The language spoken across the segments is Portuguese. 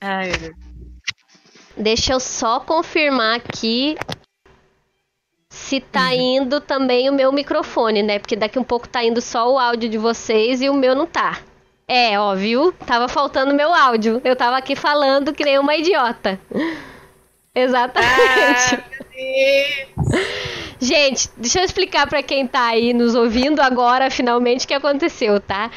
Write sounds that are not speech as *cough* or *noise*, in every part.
Ai, meu Deus. Deixa eu só confirmar aqui se tá indo também o meu microfone, né? Porque daqui um pouco tá indo só o áudio de vocês e o meu não tá. É, ó, viu? Tava faltando meu áudio. Eu tava aqui falando que nem uma idiota. *laughs* Exatamente. Ah. Gente, deixa eu explicar pra quem tá aí nos ouvindo agora, finalmente, o que aconteceu, tá?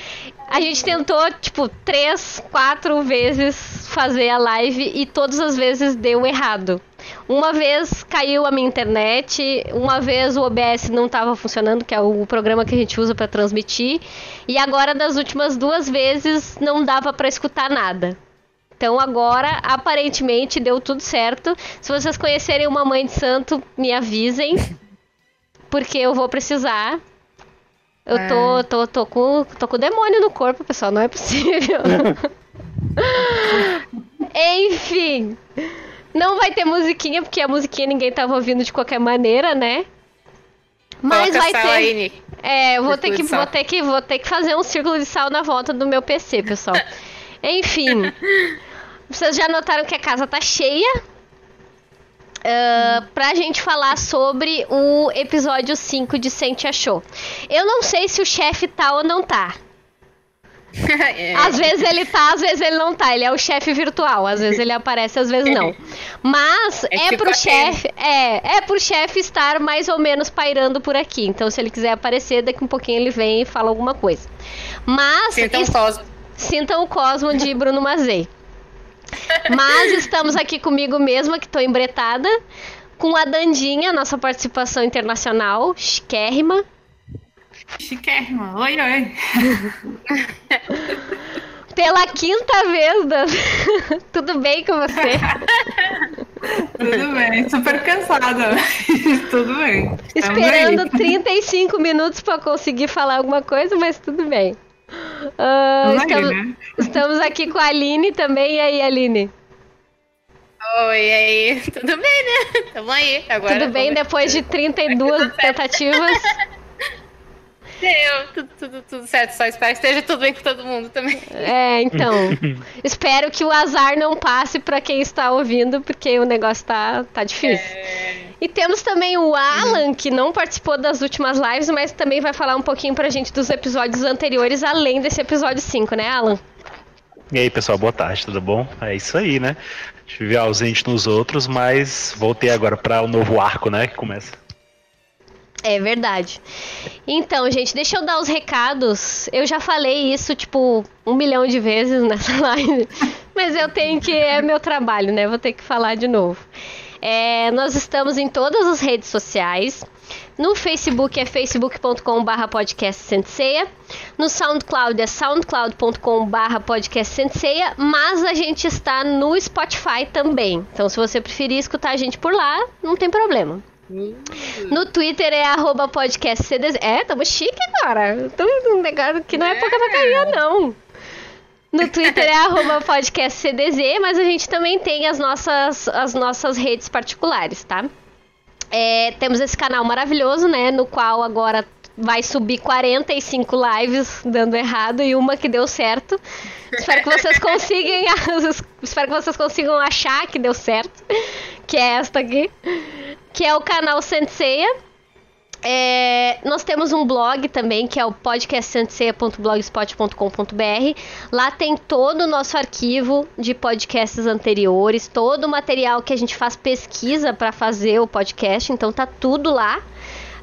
A gente tentou, tipo, três, quatro vezes fazer a live e todas as vezes deu errado. Uma vez caiu a minha internet, uma vez o OBS não estava funcionando, que é o programa que a gente usa para transmitir, e agora das últimas duas vezes não dava para escutar nada. Então agora, aparentemente, deu tudo certo. Se vocês conhecerem uma mãe de santo, me avisem. Porque eu vou precisar. Eu tô, tô, tô, com, tô com o demônio no corpo, pessoal. Não é possível. *laughs* Enfim. Não vai ter musiquinha, porque a musiquinha ninguém tava ouvindo de qualquer maneira, né? Mas Coloca vai ter. aí, Nick. É, eu vou ter, que, vou, ter que, vou ter que fazer um círculo de sal na volta do meu PC, pessoal. *laughs* Enfim. Vocês já notaram que a casa tá cheia? Uh, pra gente falar sobre o episódio 5 de Sente Achou. Eu não sei se o chefe tá ou não tá. *laughs* É. Às vezes ele tá, às vezes ele não tá. Ele é o chefe virtual. Às vezes ele aparece, às vezes não. Mas É é, tipo pro chefe. É, é pro chefe estar mais ou menos pairando por aqui. Então, se ele quiser aparecer, daqui um pouquinho ele vem e fala alguma coisa. Mas Sintam es- Cosmo. sintam o Cosmo de Bruno Mazei. Mas estamos aqui comigo mesma, que tô embretada. Com a Dandinha, nossa participação internacional, chiquérrima. Chiquérrima. Oi, oi. *laughs* Pela quinta vez, Dan. *laughs* Tudo bem com você? Tudo bem. Super cansada. mas Tudo bem. Esperando aí. 35 minutos para conseguir falar alguma coisa, mas tudo bem. Aí, estamos, né? *laughs* estamos aqui com a Aline também. E aí, Aline? Oi, e aí? *laughs* Tudo bem, né? Tamo aí. Agora Tudo bem depois de 32 tentativas? *laughs* Deu, tudo, tudo, tudo certo. Só espero que esteja tudo bem com todo mundo também. É, então. *laughs* espero que o azar não passe para quem está ouvindo, porque o negócio tá, tá difícil. E temos também o Alan, que não participou das últimas lives, mas também vai falar um pouquinho pra gente dos episódios anteriores, além desse episódio 5, né, Alan? E aí, pessoal, boa tarde, tudo bom? É isso aí, né? Estive ausente nos outros, mas voltei agora para o novo arco, né? Que começa. É verdade. Então, gente, deixa eu dar os recados. Eu já falei isso, tipo, um milhão de vezes *laughs* nessa live. Mas eu tenho que. É meu trabalho, né? Vou ter que falar de novo. É, nós estamos em todas as redes sociais. No Facebook é facebook.com.br podcast. No SoundCloud é soundcloud.com.br podcast. Mas a gente está no Spotify também. Então, se você preferir escutar a gente por lá, não tem problema. No Twitter é arroba podcast CDZ. É, tamo chique agora. Tamo um negócio que não é pouca vacaria, não. No Twitter é *laughs* arroba podcast CDZ, mas a gente também tem as nossas, as nossas redes particulares, tá? É, temos esse canal maravilhoso, né? No qual agora vai subir 45 lives dando errado e uma que deu certo. Espero que vocês consigam, *laughs* espero que vocês consigam achar que deu certo, que é esta aqui, que é o canal Senseia. É, nós temos um blog também, que é o podcastsenseia.blogspot.com.br. Lá tem todo o nosso arquivo de podcasts anteriores, todo o material que a gente faz pesquisa para fazer o podcast, então tá tudo lá.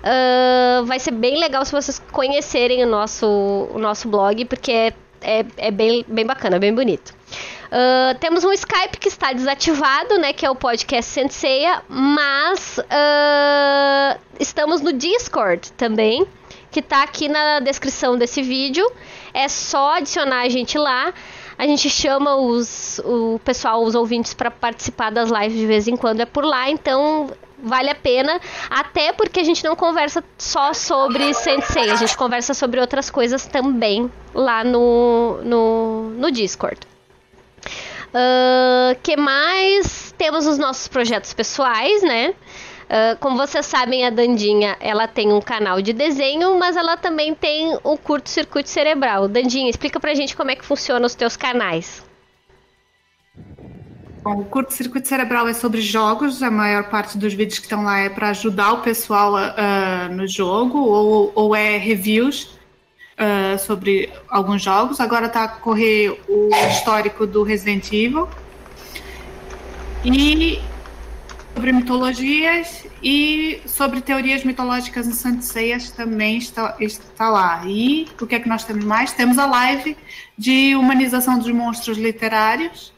Ah, vai ser bem legal se vocês conhecerem o nosso, o nosso blog, porque é, é, é bem, bem bacana, bem bonito. Ah, temos um Skype que está desativado, né? Que é o podcast Senseia, mas ah, estamos no Discord também, que está aqui na descrição desse vídeo. É só adicionar a gente lá. A gente chama os, o pessoal, os ouvintes, para participar das lives de vez em quando. É por lá, então vale a pena. Até porque a gente não conversa só sobre Sensei, a gente conversa sobre outras coisas também lá no, no, no Discord. Ah, que mais? Temos os nossos projetos pessoais, né? Ah, como vocês sabem, a Dandinha ela tem um canal de desenho, mas ela também tem o curto-circuito cerebral. Dandinha, explica pra gente como é que funciona os teus canais. Bom, o curto-circuito cerebral é sobre jogos, a maior parte dos vídeos que estão lá é para ajudar o pessoal uh, no jogo, ou, ou é reviews uh, sobre alguns jogos. Agora está a correr o histórico do Resident Evil. E sobre mitologias e sobre teorias mitológicas em Santeias também está, está lá. E o que é que nós temos mais? Temos a live de humanização dos monstros literários,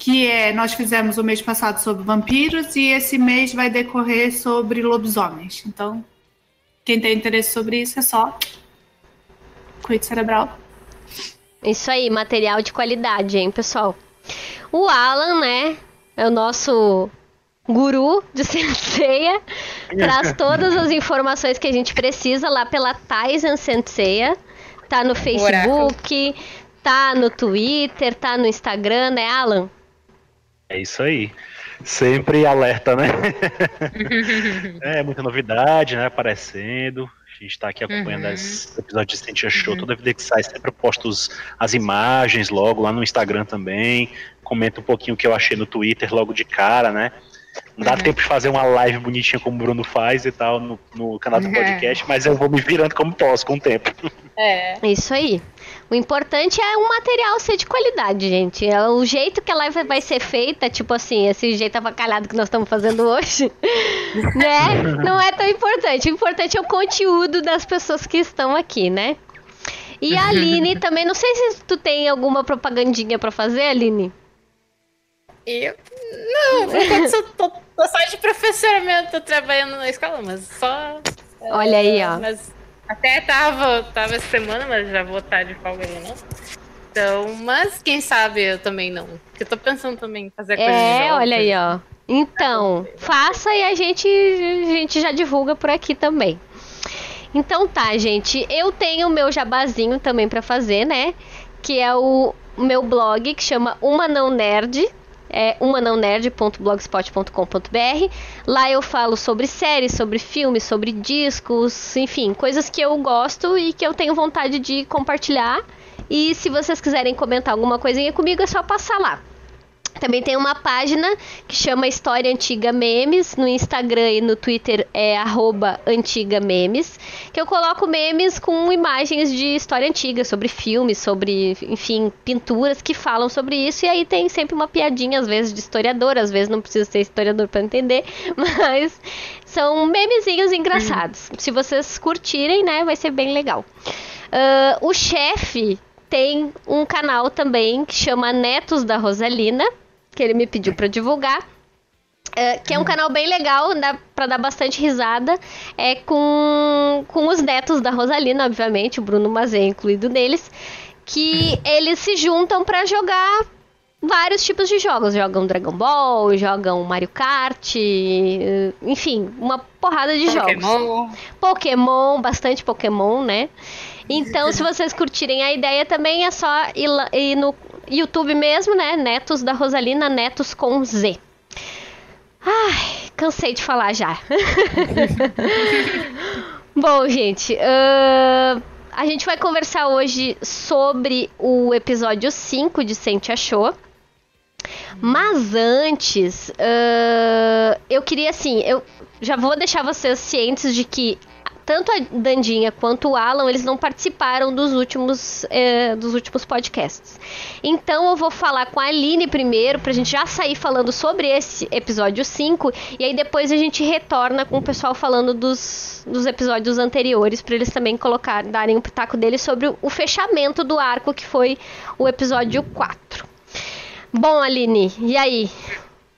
que é nós fizemos o mês passado sobre vampiros e esse mês vai decorrer sobre lobisomens. Então, quem tem interesse sobre isso é só Cuide cerebral. Isso aí, material de qualidade, hein, pessoal? O Alan, né, é o nosso guru de *laughs* Senseia, traz todas as informações que a gente precisa lá pela Tyson Senseia. Tá no Facebook, tá no Twitter, tá no Instagram, né, Alan? É isso aí. Sempre alerta, né? *laughs* é, muita novidade, né, aparecendo. A gente está aqui acompanhando uhum. os episódios de Sentia Show. Uhum. Toda vida que sai, sempre posto as imagens logo lá no Instagram também. Comento um pouquinho o que eu achei no Twitter logo de cara, né? Não dá uhum. tempo de fazer uma live bonitinha como o Bruno faz e tal no, no canal do uhum. *laughs* podcast, mas eu vou me virando como posso com o tempo. É. Isso aí. O importante é o material ser de qualidade, gente. É o jeito que a live vai ser feita, tipo assim, esse jeito avacalhado que nós estamos fazendo hoje, *laughs* né? Não é tão importante. O importante é o conteúdo das pessoas que estão aqui, né? E a Aline *laughs* também, não sei se tu tem alguma propagandinha para fazer, Aline. Eu. Não, eu tô, tô só de professora mesmo, tô trabalhando na escola, mas só. Olha aí, ó. Mas até tava, tava essa semana, mas já vou estar de folga aí, não. Então, mas quem sabe eu também não. Porque eu tô pensando também em fazer coisa É, olha aí, ó. Então, faça e a gente, a gente já divulga por aqui também. Então tá, gente. Eu tenho o meu jabazinho também para fazer, né? Que é o meu blog que chama Uma Não Nerd é. Lá eu falo sobre séries, sobre filmes, sobre discos, enfim, coisas que eu gosto e que eu tenho vontade de compartilhar. E se vocês quiserem comentar alguma coisinha comigo, é só passar lá. Também tem uma página que chama História Antiga Memes. No Instagram e no Twitter é Antiga Memes. Que eu coloco memes com imagens de história antiga, sobre filmes, sobre, enfim, pinturas que falam sobre isso. E aí tem sempre uma piadinha, às vezes, de historiador, às vezes não precisa ser historiador para entender. *laughs* Mas são memezinhos engraçados. Uhum. Se vocês curtirem, né, vai ser bem legal. Uh, o chefe tem um canal também que chama Netos da Rosalina, que ele me pediu para divulgar. É, que é um canal bem legal, dá pra dar bastante risada. É com, com os netos da Rosalina, obviamente, o Bruno Mazé incluído neles. Que *laughs* eles se juntam para jogar vários tipos de jogos. Jogam Dragon Ball, jogam Mario Kart, enfim, uma porrada de Pokémon. jogos. Pokémon, bastante Pokémon, né? Então, se vocês curtirem a ideia também, é só ir, ir no YouTube mesmo, né? Netos da Rosalina, Netos com Z. Ai, cansei de falar já. *laughs* Bom, gente, uh, a gente vai conversar hoje sobre o episódio 5 de Sente Achou. Mas antes, uh, eu queria assim, eu já vou deixar vocês cientes de que tanto a Dandinha quanto o Alan, eles não participaram dos últimos, é, dos últimos podcasts. Então eu vou falar com a Aline primeiro, pra gente já sair falando sobre esse episódio 5, e aí depois a gente retorna com o pessoal falando dos, dos episódios anteriores, para eles também colocar, darem um pitaco deles sobre o fechamento do arco, que foi o episódio 4. Bom, Aline, e aí?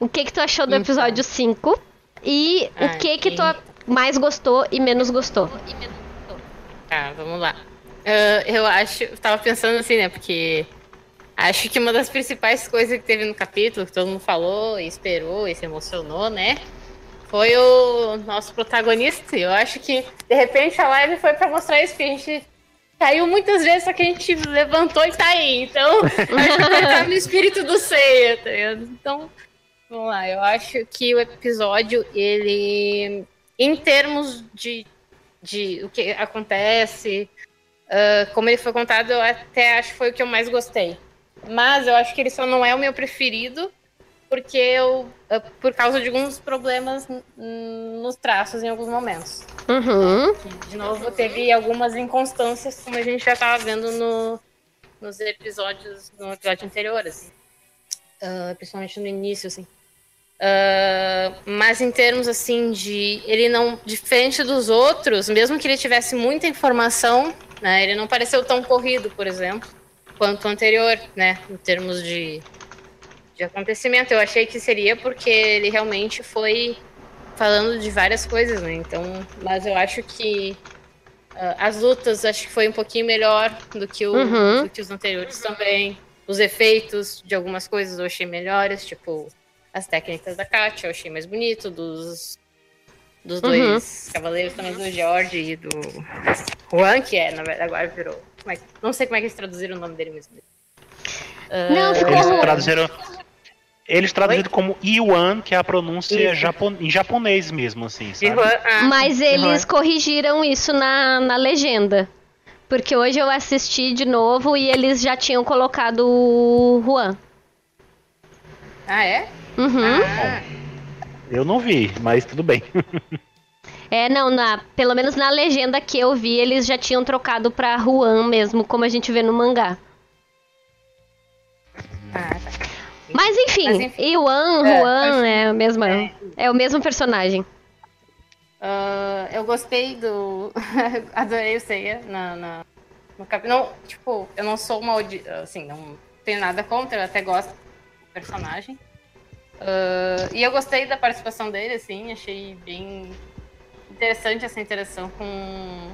O que que tu achou do então. episódio 5? E o que que tu mais gostou e menos gostou. Tá, vamos lá. Uh, eu acho, eu tava pensando assim, né? Porque acho que uma das principais coisas que teve no capítulo, que todo mundo falou e esperou e se emocionou, né? Foi o nosso protagonista. Eu acho que, de repente, a live foi para mostrar isso, que a gente caiu muitas vezes, só que a gente levantou e tá aí. Então, *laughs* tá no espírito do ceia, tá ligado? Então, vamos lá. Eu acho que o episódio, ele em termos de, de o que acontece, uh, como ele foi contado, eu até acho que foi o que eu mais gostei. Mas eu acho que ele só não é o meu preferido, porque eu. eh, Por causa de alguns problemas nos traços em alguns momentos. Uhum. De novo, teve algumas inconstâncias, como a gente já estava vendo no, nos episódios, no episódio anterior, assim. Ah, principalmente no início, assim. Ah, mas em termos, assim, de... Ele não... Diferente dos outros, mesmo que ele tivesse muita informação, né? Ele não pareceu tão corrido, por exemplo, quanto o anterior, né? Em termos de, de acontecimento. Eu achei que seria porque ele realmente foi falando de várias coisas, né? Então, mas eu acho que ah, as lutas acho que foi um pouquinho melhor do que, o, Uhum. do que os anteriores também. Os efeitos de algumas coisas eu achei melhores, tipo as técnicas da Katia, eu achei mais bonito, dos, dos dois cavaleiros também, do George e do Juan, que é, na verdade, agora virou. como é que- não sei como é que eles traduziram o nome dele mesmo. Não, ficou Eles traduziram. Eles traduziram como Iwan, que é a pronúncia japon... em japonês mesmo, assim, sabe? Ah, Mas eles corrigiram isso na, na legenda. Porque hoje eu assisti de novo e eles já tinham colocado o Juan. Ah, é? Uhum. Ah, Eu não vi, mas tudo bem. *laughs* É, não, na, pelo menos na legenda que eu vi, eles já tinham trocado pra Juan mesmo, como a gente vê no mangá. ah, tá. Mas enfim, Mas, enfim. Iwan, É, Juan é, a mesma, é o mesmo personagem. Ah, eu gostei do. *laughs* Adorei o Seiya na, na, no cap... Não, tipo, eu não sou uma. Assim, não tenho nada contra, eu até gosto personagem. Ah, e eu gostei da participação dele, assim, achei bem interessante essa interação com,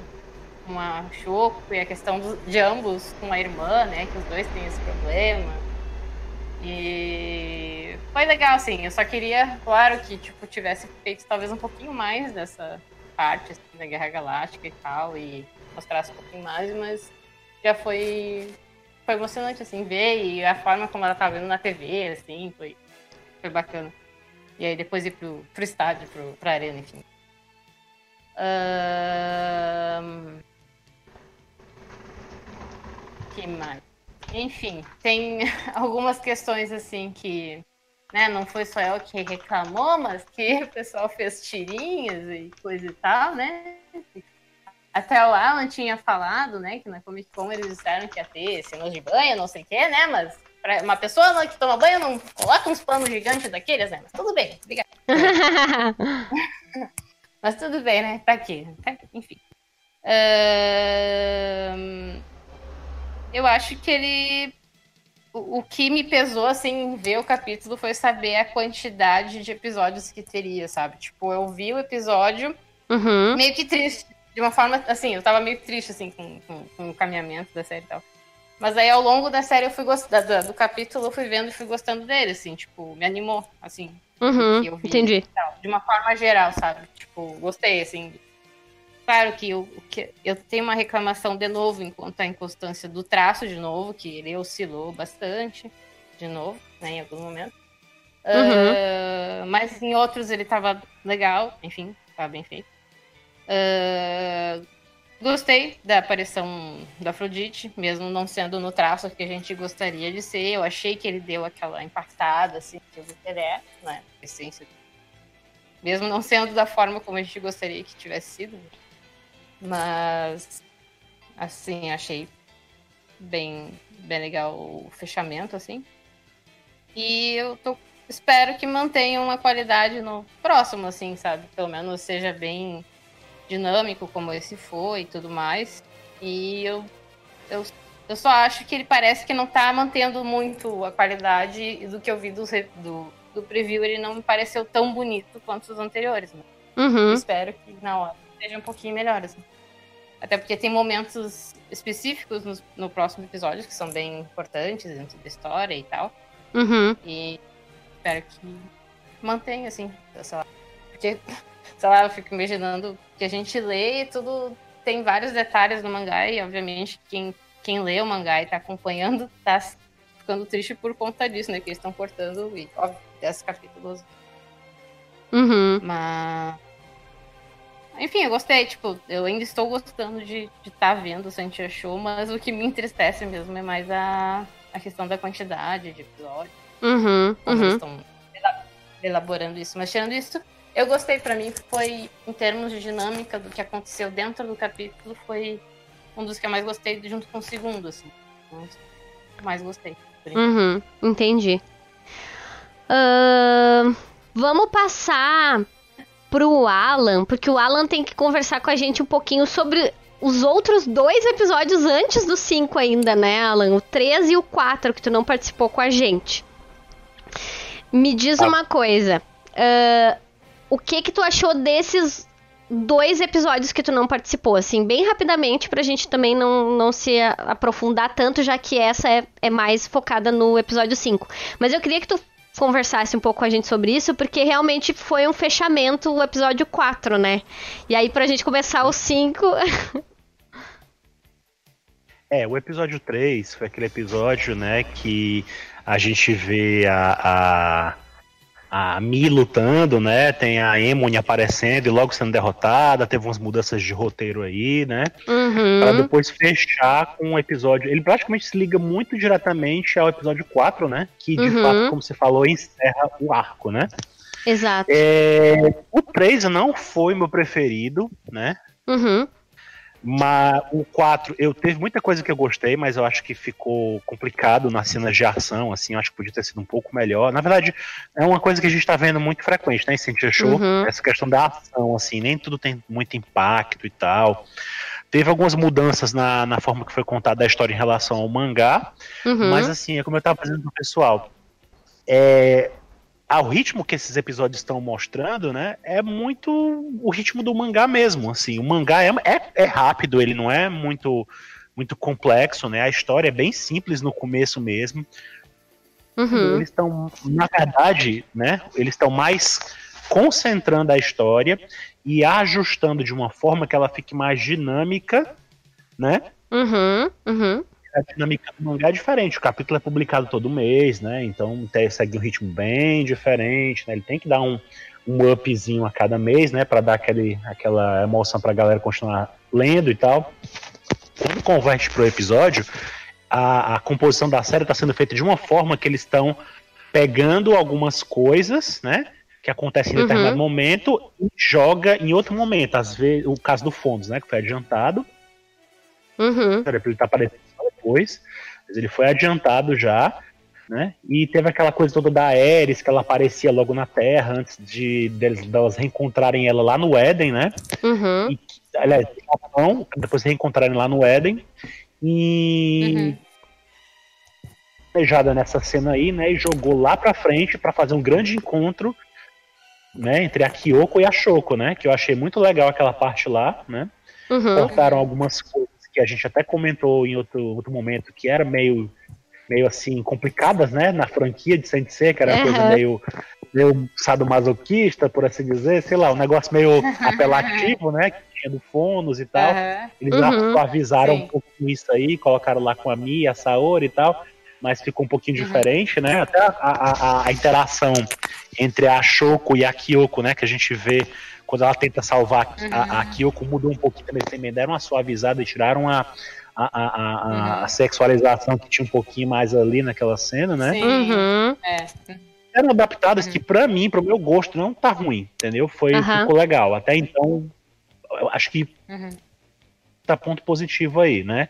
com a Shoko e a questão de ambos com a irmã, né? Que os dois têm esse problema. E foi legal, assim. Eu só queria, claro, que tipo, tivesse feito talvez um pouquinho mais dessa parte assim, da Guerra Galáctica e tal, e mostrasse um pouquinho mais, mas já foi, foi emocionante, assim, ver e a forma como ela tava vendo na TV, assim, foi, foi bacana. E aí depois ir pro, pro estádio, pro, pra arena, enfim. Ahn, que mais? Enfim, tem *laughs* algumas questões assim que, né, não foi só eu que reclamou, mas que o pessoal fez tirinhas e coisa e tal, né? Até o Alan tinha falado, né, que na Comic Con eles disseram que ia ter cenas de banho, não sei o quê, né, mas pra uma pessoa que toma banho não coloca uns panos gigantes daqueles, né, mas tudo bem, obrigada. *laughs* Mas tudo bem, né? Pra quê? Pra quê? Enfim. Eu acho que ele. O, o que me pesou, assim, em ver o capítulo foi saber a quantidade de episódios que teria, sabe? Tipo, eu vi o episódio Uhum. meio que triste. De uma forma, assim, eu tava meio triste, assim, com, com, com o caminhamento da série e tal. Mas aí, ao longo da série, eu fui gostando, do capítulo, eu fui vendo e fui gostando dele, assim, tipo, me animou, assim, Uhum. eu vi Entendi. tal, de uma forma geral, sabe? Tipo, gostei, assim. Claro que eu, que eu tenho uma reclamação de novo enquanto a inconstância do traço, de novo, que ele oscilou bastante, de novo, né, em algum momento. Uhum. Ah, mas em outros ele tava legal, enfim, tava bem feito. Ah, gostei da aparição da Afrodite, mesmo não sendo no traço que a gente gostaria de ser. Eu achei que ele deu aquela impactada, assim, que ele é, né? Essência. Mesmo não sendo da forma como a gente gostaria que tivesse sido. Mas, assim, achei bem, bem legal o fechamento, assim. E eu tô, espero que mantenham uma qualidade no próximo, assim, sabe? Pelo menos seja bem dinâmico como esse foi e tudo mais. E eu, eu, eu só acho que ele parece que não tá mantendo muito a qualidade do que eu vi do, do, do preview, ele não me pareceu tão bonito quanto os anteriores. Né? Uhum. Espero que na hora seja um pouquinho melhor. Assim. Até porque tem momentos específicos no, no próximo episódio que são bem importantes dentro da história e tal. Uhum. E espero que mantenha, assim, sei lá. Porque, sei lá, eu fico imaginando que a gente lê e tudo tem vários detalhes no mangá, e obviamente quem, quem lê o mangá e tá acompanhando tá ficando triste por conta disso, né? Que eles estão cortando, e, óbvio, 10 capítulos. Uhum. Mas. Enfim, eu gostei, tipo, eu ainda estou gostando de estar vendo o Santia Show, mas o que me entristece mesmo é mais a, a questão da quantidade de episódios Uhum. como eles Uhum. estão elaborando isso. Mas tirando isso, eu gostei para mim, foi em termos de dinâmica do que aconteceu dentro do capítulo, foi um dos que eu mais gostei junto com o segundo, assim. Mais gostei. Uhum, entendi. Uh, vamos passar pro Alan, porque o Alan tem que conversar com a gente um pouquinho sobre os outros dois episódios antes do 5 ainda, né, Alan? O 3 e o 4, que tu não participou com a gente. Me diz ah. uma coisa. Uh, o que que tu achou desses dois episódios que tu não participou, assim, bem rapidamente, pra gente também não, não se aprofundar tanto, já que essa é, é mais focada no episódio 5. Mas eu queria que tu conversasse um pouco com a gente sobre isso, porque realmente foi um fechamento o episódio 4, né? E aí, pra gente começar o 5. *laughs* é, o episódio 3 foi aquele episódio, né, que a gente vê a, a a Mi lutando, né? Tem a Emony aparecendo e logo sendo derrotada. Teve umas mudanças de roteiro aí, né? Uhum. Pra depois fechar com um episódio. Ele praticamente se liga muito diretamente ao episódio 4, né? Que de uhum. fato, como você falou, encerra o arco, né? Exato. É, o 3 não foi meu preferido, né? Uhum. Mas o 4, eu teve muita coisa que eu gostei, mas eu acho que ficou complicado nas cenas de ação, assim, eu acho que podia ter sido um pouco melhor. Na verdade, é uma coisa que a gente tá vendo muito frequente, né, em Cintia Show, uhum. essa questão da ação, assim, nem tudo tem muito impacto e tal. Teve algumas mudanças na, na forma que foi contada a história em relação ao mangá, uhum. mas assim, é como eu tava fazendo pro pessoal. É, ao ritmo que esses episódios estão mostrando, né, é muito o ritmo do mangá mesmo, assim, o mangá é, é, é, rápido, ele não é muito muito complexo, né, a história é bem simples no começo mesmo, uhum. eles estão, na verdade, né, eles estão mais concentrando a história e ajustando de uma forma que ela fique mais dinâmica, né, uhum, uhum a dinâmica do mangá é diferente. O capítulo é publicado todo mês, né? Então segue um ritmo bem diferente, né? Ele tem que dar um, um upzinho a cada mês, né? Para dar aquele, aquela emoção pra galera continuar lendo e tal. Quando converte pro episódio, a, a composição da série está sendo feita de uma forma que eles estão pegando algumas coisas, né? Que acontecem em uhum. determinado momento e joga em outro momento. Às vezes, o caso do Fondos, né? Que foi adiantado. Uhum. Ele tá aparecendo depois, mas ele foi adiantado já, né? E teve aquela coisa toda da Ares, que ela aparecia logo na Terra, antes de delas reencontrarem ela lá no Éden, né? Uhum. E, aliás, depois reencontrarem lá no Éden. E. Uhum. nessa cena aí, né? E jogou lá pra frente para fazer um grande encontro né, entre a Kyoko e a Shoko, né? Que eu achei muito legal aquela parte lá, né? Uhum. Cortaram algumas coisas que a gente até comentou em outro, outro momento, que era meio, meio assim, complicadas, né, na franquia de Saint que era uma uhum. coisa meio, meio sadomasoquista, por assim dizer, sei lá, um negócio meio *laughs* apelativo, né, que tinha do Fonos e tal. Uhum. Eles uhum. avisaram Sim. um pouco isso aí, colocaram lá com a Mia, a Saori e tal, mas ficou um pouquinho diferente, né, até a, a, a interação entre a Shoko e a Kyoko, né, que a gente vê quando ela tenta salvar uhum. a, a Kyoko, mudou um pouquinho também, também deram uma suavizada e tiraram a, a, a, uhum. a, sexualização que tinha um pouquinho mais ali naquela cena, né? Sim. Uhum. É. Eram adaptadas uhum. que, para mim, pro meu gosto, não tá ruim, entendeu? Foi, ficou legal. Até então, eu acho que uhum. tá ponto positivo aí, né?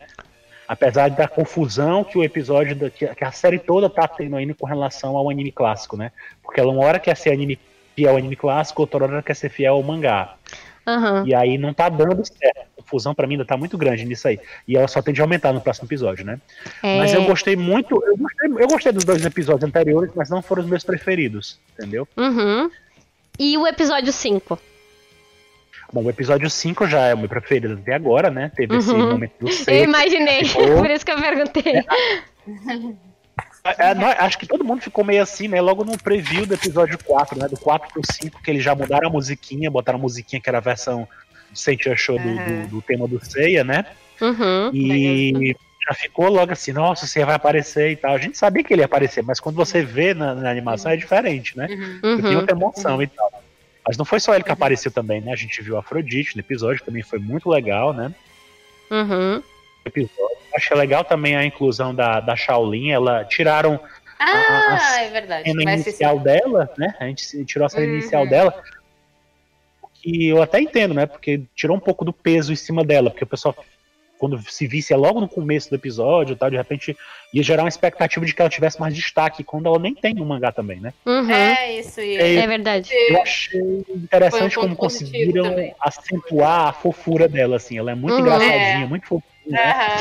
Apesar da confusão que o episódio, da, que a série toda tá tendo ainda com relação ao anime clássico, né? Porque ela uma hora quer ser anime fiel ao anime clássico, hora quer ser fiel ao mangá. Uhum. E aí não tá dando certo. A confusão para mim ainda tá muito grande nisso aí. E ela só tende a aumentar no próximo episódio, né? É... Mas eu gostei muito. Eu gostei, eu gostei, dos dois episódios anteriores, mas não foram os meus preferidos, entendeu? Uhum. E o episódio 5? Bom, o episódio 5 já é o meu preferido até agora, né? Teve uhum. esse momento do 6. Eu imaginei, *laughs* por isso que eu perguntei. É. *laughs* É, nós, acho que todo mundo ficou meio assim, né? Logo no preview do episódio 4, né? Do 4 pro 5, que eles já mudaram a musiquinha, botaram a musiquinha que era a versão do Sentia Show do, do, do, tema do Seiya, né? Uhum. E já ficou logo assim, nossa, o Seiya vai aparecer e tal. A gente sabia que ele ia aparecer, mas quando você vê na, na animação é diferente, né? Uhum. Você tem outra emoção uhum. e tal. Mas não foi só ele que apareceu também, né? A gente viu a Afrodite no episódio, também foi muito legal, né? Uhum episódio. Achei legal também a inclusão da, da Shaolin. Ela tiraram Ah, a, a é verdade. cena inicial dela, né? A gente tirou a cena uhum. inicial dela. Que eu até entendo, né? Porque tirou um pouco do peso em cima dela, porque o pessoal quando se visse logo no começo do episódio, tal, de repente ia gerar uma expectativa de que ela tivesse mais destaque, quando ela nem tem no mangá também, né? Uhum. É isso, isso. É, é, verdade. Eu achei interessante um como conseguiram também. acentuar a fofura dela, assim. Ela é muito uhum. engraçadinha, é. muito Uhum.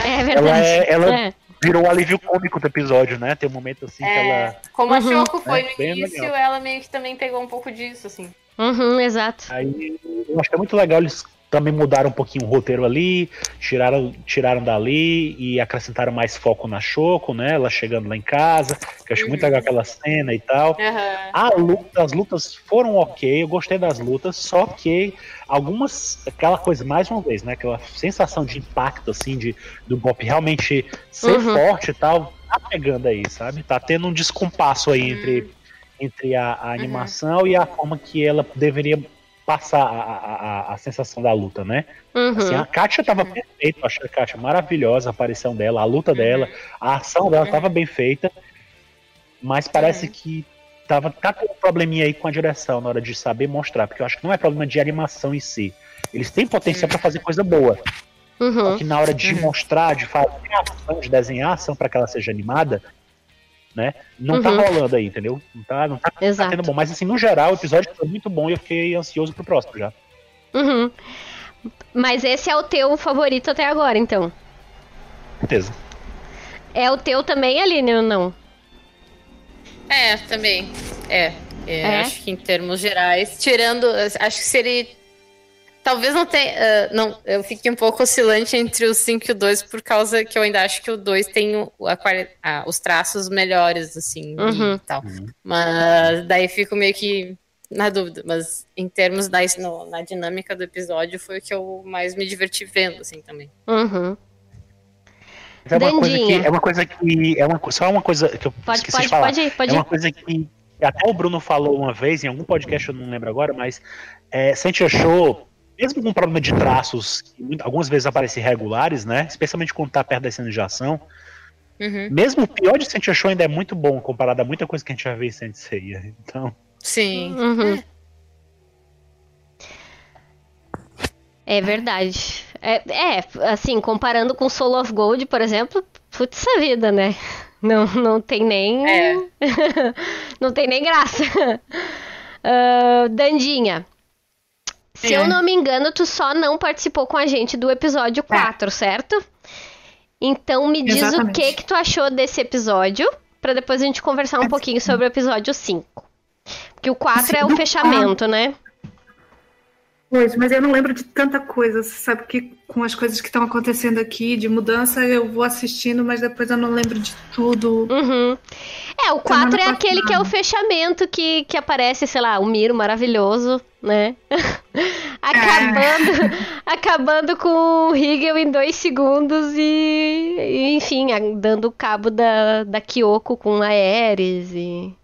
É verdade. Ela, é, ela é. virou um alívio cômico do episódio, né? Tem um momento assim que é. ela. Como a Choco uhum. foi no início, legal. ela meio que também pegou um pouco disso, assim. Uhum, exato. Aí eu acho que é muito legal eles também mudaram um pouquinho o roteiro ali, tiraram, tiraram dali e acrescentaram mais foco na Choco, né? Ela chegando lá em casa, que eu acho uhum. muito legal aquela cena e tal. Uhum. Luta, as lutas foram ok, eu gostei das lutas, só que algumas, aquela coisa, mais uma vez, né? Aquela sensação de impacto, assim, de, do Bop realmente ser uhum. forte e tal, tá pegando aí, sabe? Tá tendo um descompasso aí entre, uhum. entre a, a animação e a forma que ela deveria passar a, a, a, sensação da luta, né? Uhum. Assim, a Kátia tava perfeita, eu achei a Kátia maravilhosa, a aparição dela, a luta uhum. dela, a ação dela tava bem feita, mas parece uhum. que tava tá com um probleminha aí com a direção na hora de saber mostrar, porque eu acho que não é problema de animação em si. Eles têm potencial para fazer coisa boa. Uhum. Só que na hora de uhum. mostrar, de fazer ação, de desenhar ação para que ela seja animada, né? Não tá uhum. tá rolando aí, entendeu? Não tá, não tá, tá, tendo bom. Mas assim, no geral, o episódio foi muito bom e eu fiquei ansioso pro próximo já. Uhum. Mas esse é o teu favorito até agora, então? Certeza. É o teu também, Aline, ou não? É, também. É. é, é. Acho que em termos gerais, tirando. Acho que seria Talvez não tenha. Uh, não, eu fiquei um pouco oscilante entre o 5 e o 2, por causa que eu ainda acho que o 2 tem o, a, os traços melhores, assim, uhum. e tal. Uhum. Mas daí fico meio que na dúvida. Mas em termos da no, na dinâmica do episódio, foi o que eu mais me diverti vendo, assim, também. Uhum. É uma, coisa que, é uma coisa que. É uma, só uma coisa que eu pode, esqueci pode, de falar. Pode ir, pode é ir. uma coisa que até o Bruno falou uma vez, em algum podcast, eu não lembro agora, mas é, Sente achou mesmo com problema de traços, que algumas vezes aparecem irregulares, né? Especialmente quando tá perto da cena de ação. Uhum. Mesmo o pior de Sensei Show ainda é muito bom comparado a muita coisa que a gente já vê em Sensei. Então. Sim. Uhum. É verdade. É, é, assim, comparando com Soul of Gold, por exemplo, putz a vida, né? Não, não tem nem. É. *laughs* não tem nem graça. Uh, Dandinha. Se é. eu não me engano, tu só não participou com a gente do episódio 4, é. certo? Então me diz Exatamente. o que que tu achou desse episódio, para depois a gente conversar um é. pouquinho sobre o episódio 5. Porque o 4 é o fechamento, né? Pois, mas eu não lembro de tanta coisa. Você sabe que com as coisas que estão acontecendo aqui, de mudança, eu vou assistindo, mas depois eu não lembro de tudo. Uhum. É, o 4 é aquele que é o fechamento que, que aparece, sei lá, o Miro maravilhoso, né? *laughs* acabando, é. *laughs* acabando com o Hegel em dois segundos e, enfim, dando cabo da, da Kyoko com a Ares e,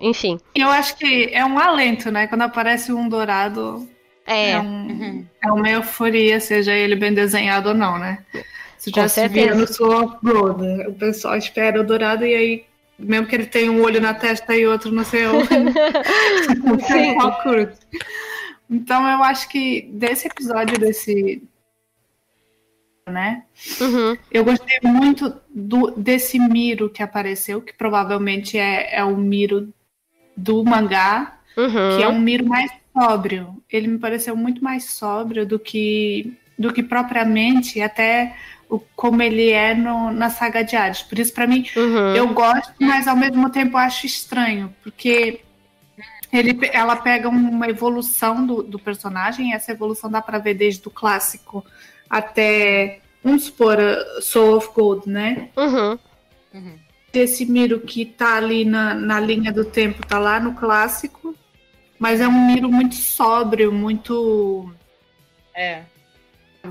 enfim. Eu acho que é um alento, né? Quando aparece um dourado, é. É, um, uhum. é uma euforia, seja ele bem desenhado ou não, né? Você já se via no Soul Gold, né? o pessoal espera o dourado e aí, mesmo que ele tenha um olho na testa e outro no seu, no seu *laughs* curto. Então eu acho que desse episódio desse né? Uhum. Eu gostei muito do, desse Miro que apareceu, que provavelmente é, é o Miro do mangá, uhum. que é um Miro mais sóbrio. Ele me pareceu muito mais sóbrio do que do que propriamente até o, como ele é no, na saga de Hades. Por isso, para mim, uhum. eu gosto, mas ao mesmo tempo eu acho estranho, porque ele, ela pega uma evolução do, do personagem, e essa evolução dá para ver desde o clássico até, vamos supor, Soul of Gold, né? Uhum. Uhum. Esse Miro que tá ali na, na linha do tempo, tá lá no clássico, mas é um Miro muito sóbrio, muito. É.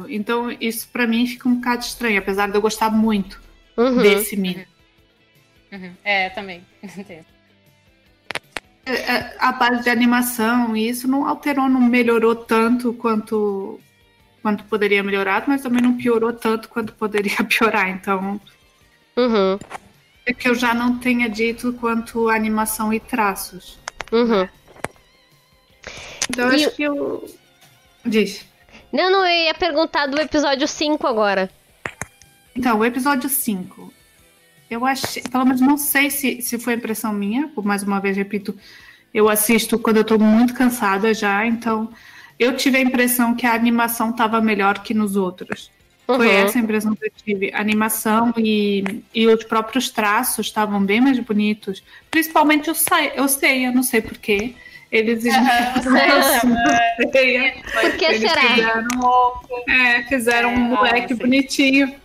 Então, isso para mim fica um bocado estranho, apesar de eu gostar muito uhum. desse Miro. Uhum. É, também. *laughs* É, é, a base de animação, e isso não alterou, não melhorou tanto quanto, quanto poderia melhorar, mas também não piorou tanto quanto poderia *laughs* piorar. Então, uhum. coisa que eu já não tenha dito quanto animação e traços. Uhum. Então E acho que eu. Diz. Não, não, eu ia perguntar do episódio 5 agora. Então, o episódio 5. Eu achei, pelo menos não sei se, se foi impressão minha, por mais uma vez repito, eu assisto quando eu tô muito cansada já, então eu tive a impressão que a animação tava melhor que nos outros. Foi Uhum. essa a impressão que eu tive. A animação e, e os próprios traços estavam bem mais bonitos. Principalmente o Sei- eu sei, eu não sei porquê. Eles Aham, Seiya, Por que eles será? fizeram, é, fizeram um É, moleque ah, bonitinho.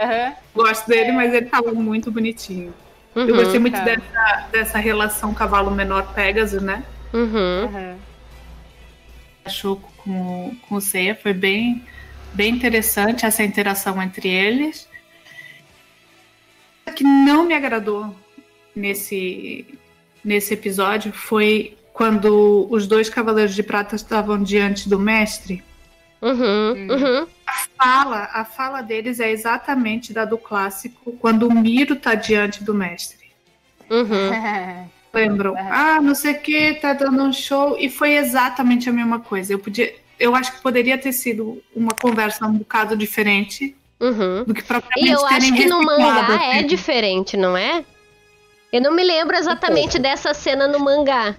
Aham. Gosto dele, mas ele tava muito bonitinho. Eu Uhum, gostei muito tá. dessa, dessa relação cavalo menor Pegasus, né? uhum. Achou com, o- com o Seiya. Foi bem, bem interessante essa interação entre eles. O que não me agradou nesse, nesse episódio foi quando os dois Cavaleiros de Prata estavam diante do mestre. Uhum, uhum. Fala, a fala deles é exatamente da do clássico, quando o Miro tá diante do mestre. Uhum. *laughs* lembram? Ah, não sei o que, tá dando um show. E foi exatamente a mesma coisa. Eu podia. Eu acho que poderia ter sido uma conversa um bocado diferente Uhum. do que propriamente E eu acho que no mangá é assim. diferente, não é? Eu não me lembro exatamente dessa cena no mangá.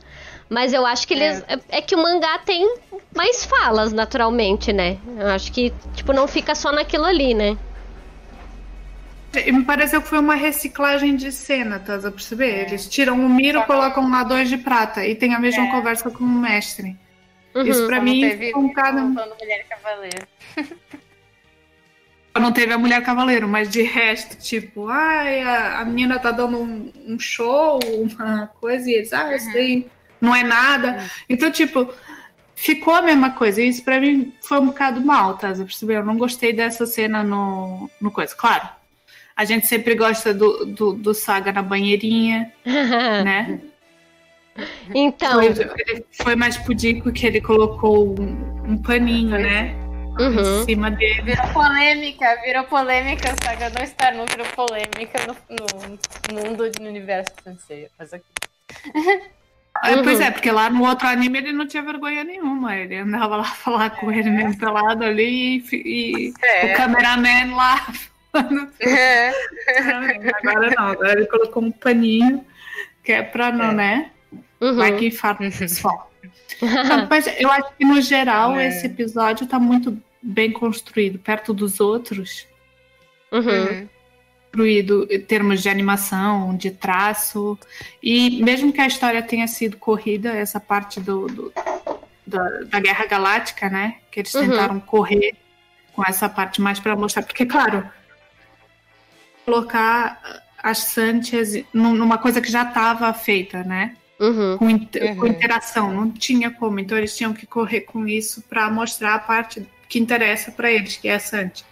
Mas eu acho que eles. É. é que o mangá tem mais falas, naturalmente, né? Eu acho que, tipo, não fica só naquilo ali, né? E me pareceu que foi uma reciclagem de cena, tá a perceber? Eles tiram o Miro, colocam lá dois de prata e tem a mesma É. conversa com o mestre. Uhum. Isso pra Só mim não teve um cara. falando Mulher Cavaleiro. Não teve a Mulher Cavaleiro, mas de resto, tipo, ai, a, a menina tá dando um, um show, uma coisa, e eles, ah, isso daí não é nada. Então, tipo, ficou a mesma coisa. E isso pra mim foi um bocado mal, tá? Você percebeu? Eu não gostei dessa cena no, no coisa. Claro, a gente sempre gosta do, do, do Saga na banheirinha, *laughs* né? então. Foi, foi mais pudico que ele colocou um, um paninho, né? Em Uhum. cima dele. Virou polêmica, virou polêmica. O Saga não estar não virou polêmica no, no, no mundo do universo francês. Mas aqui. *laughs* É, Pois Uhum. é, porque lá no outro anime ele não tinha vergonha nenhuma. Ele andava lá *laughs* falar com ele mesmo pelado ali e, e É. o cameraman lá. *laughs* falando. agora não, agora ele colocou um paninho que é pra não, É. né? Uhum. Vai que infarto *laughs* pessoal. Então, mas eu acho que no geral É. esse episódio tá muito bem construído, perto dos outros. Uhum. Construído em termos de animação, de traço. E mesmo que a história tenha sido corrida, essa parte do, do- da, da Guerra Galáctica, né? Que eles Uhum. tentaram correr com essa parte mais para mostrar. Porque, claro, colocar as Santias num- numa coisa que já estava feita, né? Uhum. Com, inter- Uhum. com interação, não tinha como. Então eles tinham que correr com isso para mostrar a parte que interessa para eles, que é a Santi.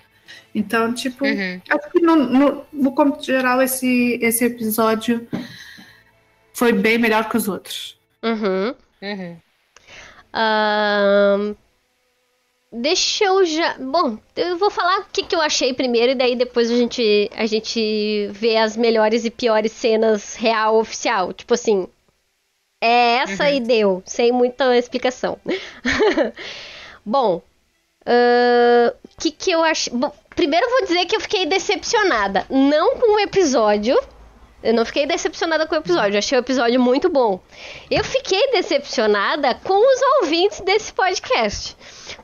Então, tipo, Uhum. Acho que no, no, no cômputo geral esse, esse episódio foi bem melhor que os outros. Uhum. Uhum. Ahn, deixa eu já. Bom, eu vou falar o que, que eu achei primeiro e daí depois a gente, a gente vê as melhores e piores cenas real oficial. Tipo assim. É essa e deu, sem muita explicação. *laughs* Bom, o que, que eu achei. Bom, primeiro eu vou dizer que eu fiquei decepcionada. Não com o episódio. Eu não fiquei decepcionada com o episódio, eu achei o episódio muito bom. Eu fiquei decepcionada com os ouvintes desse podcast.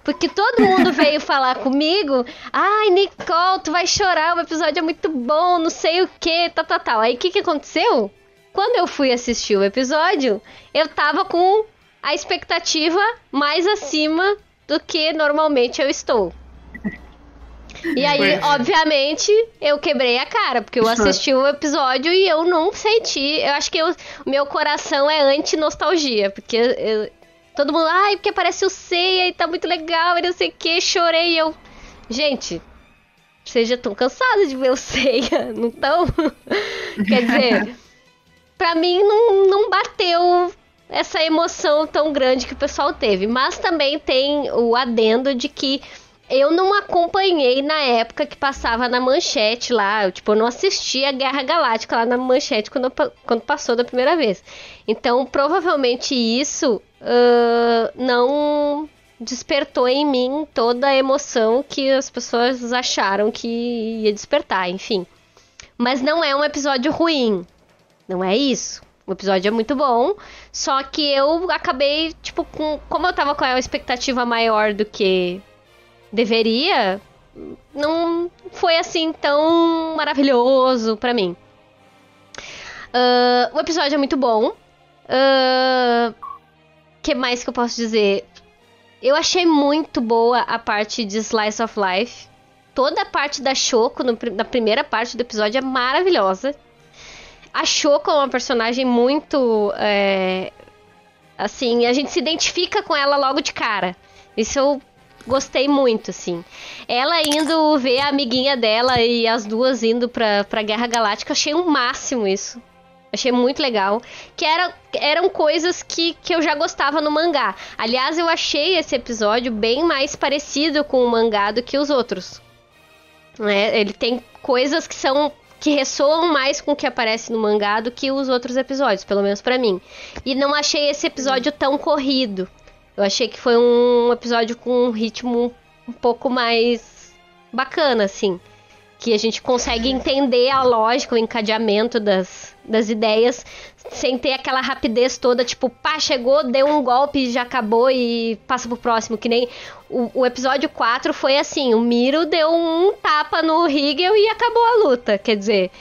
Porque todo mundo *laughs* veio falar comigo, ai, Nicole, tu vai chorar, o episódio é muito bom, não sei o que, tal, tal, tal. Aí o que, que aconteceu? Quando eu fui assistir o episódio, eu tava com a expectativa mais acima do que normalmente eu estou. E aí, Pois é. obviamente, eu quebrei a cara, porque eu assisti o episódio e eu não senti. Eu acho que eu- o meu coração é anti-nostalgia, porque eu- todo mundo, ai, porque aparece o Seiya e tá muito legal e não sei o que, chorei e eu. Gente, vocês já estão cansados de ver o Seiya, *laughs* não estão? Quer dizer, *laughs* pra mim não, não bateu essa emoção tão grande que o pessoal teve. Mas também tem o adendo de que eu não acompanhei na época que passava na manchete lá. Eu, tipo, eu não assisti a Guerra Galáctica lá na manchete quando, quando passou da primeira vez. Então, provavelmente isso uh, não despertou em mim toda a emoção que as pessoas acharam que ia despertar, enfim. Mas não é um episódio ruim. Não é isso. O episódio é muito bom, só que eu acabei, tipo, com, como eu tava com a expectativa maior do que deveria, não foi assim tão maravilhoso para mim. Uh, o episódio é muito bom. O uh, que mais que eu posso dizer? Eu achei muito boa a parte de Slice of Life. Toda a parte da Choco na primeira parte do episódio é maravilhosa. A Choco é uma personagem muito. É, assim, a gente se identifica com ela logo de cara. Isso eu gostei muito, assim. Ela indo ver a amiguinha dela e as duas indo pra, pra Guerra Galáctica, achei um máximo isso. Achei muito legal. Que era, eram coisas que, que eu já gostava no mangá. Aliás, eu achei esse episódio bem mais parecido com o mangá do que os outros. Né? Ele tem coisas que são que ressoam mais com o que aparece no mangá do que os outros episódios, pelo menos para mim. E não achei esse episódio tão corrido. Eu achei que foi um episódio com um ritmo um pouco mais bacana, assim. Que a gente consegue entender a lógica, o encadeamento das, das ideias, sem ter aquela rapidez toda, tipo, pá, chegou, deu um golpe, já acabou e passa pro próximo. Que nem o, o episódio 4 foi assim: o Miro deu um tapa no Hegel e acabou a luta. Quer dizer,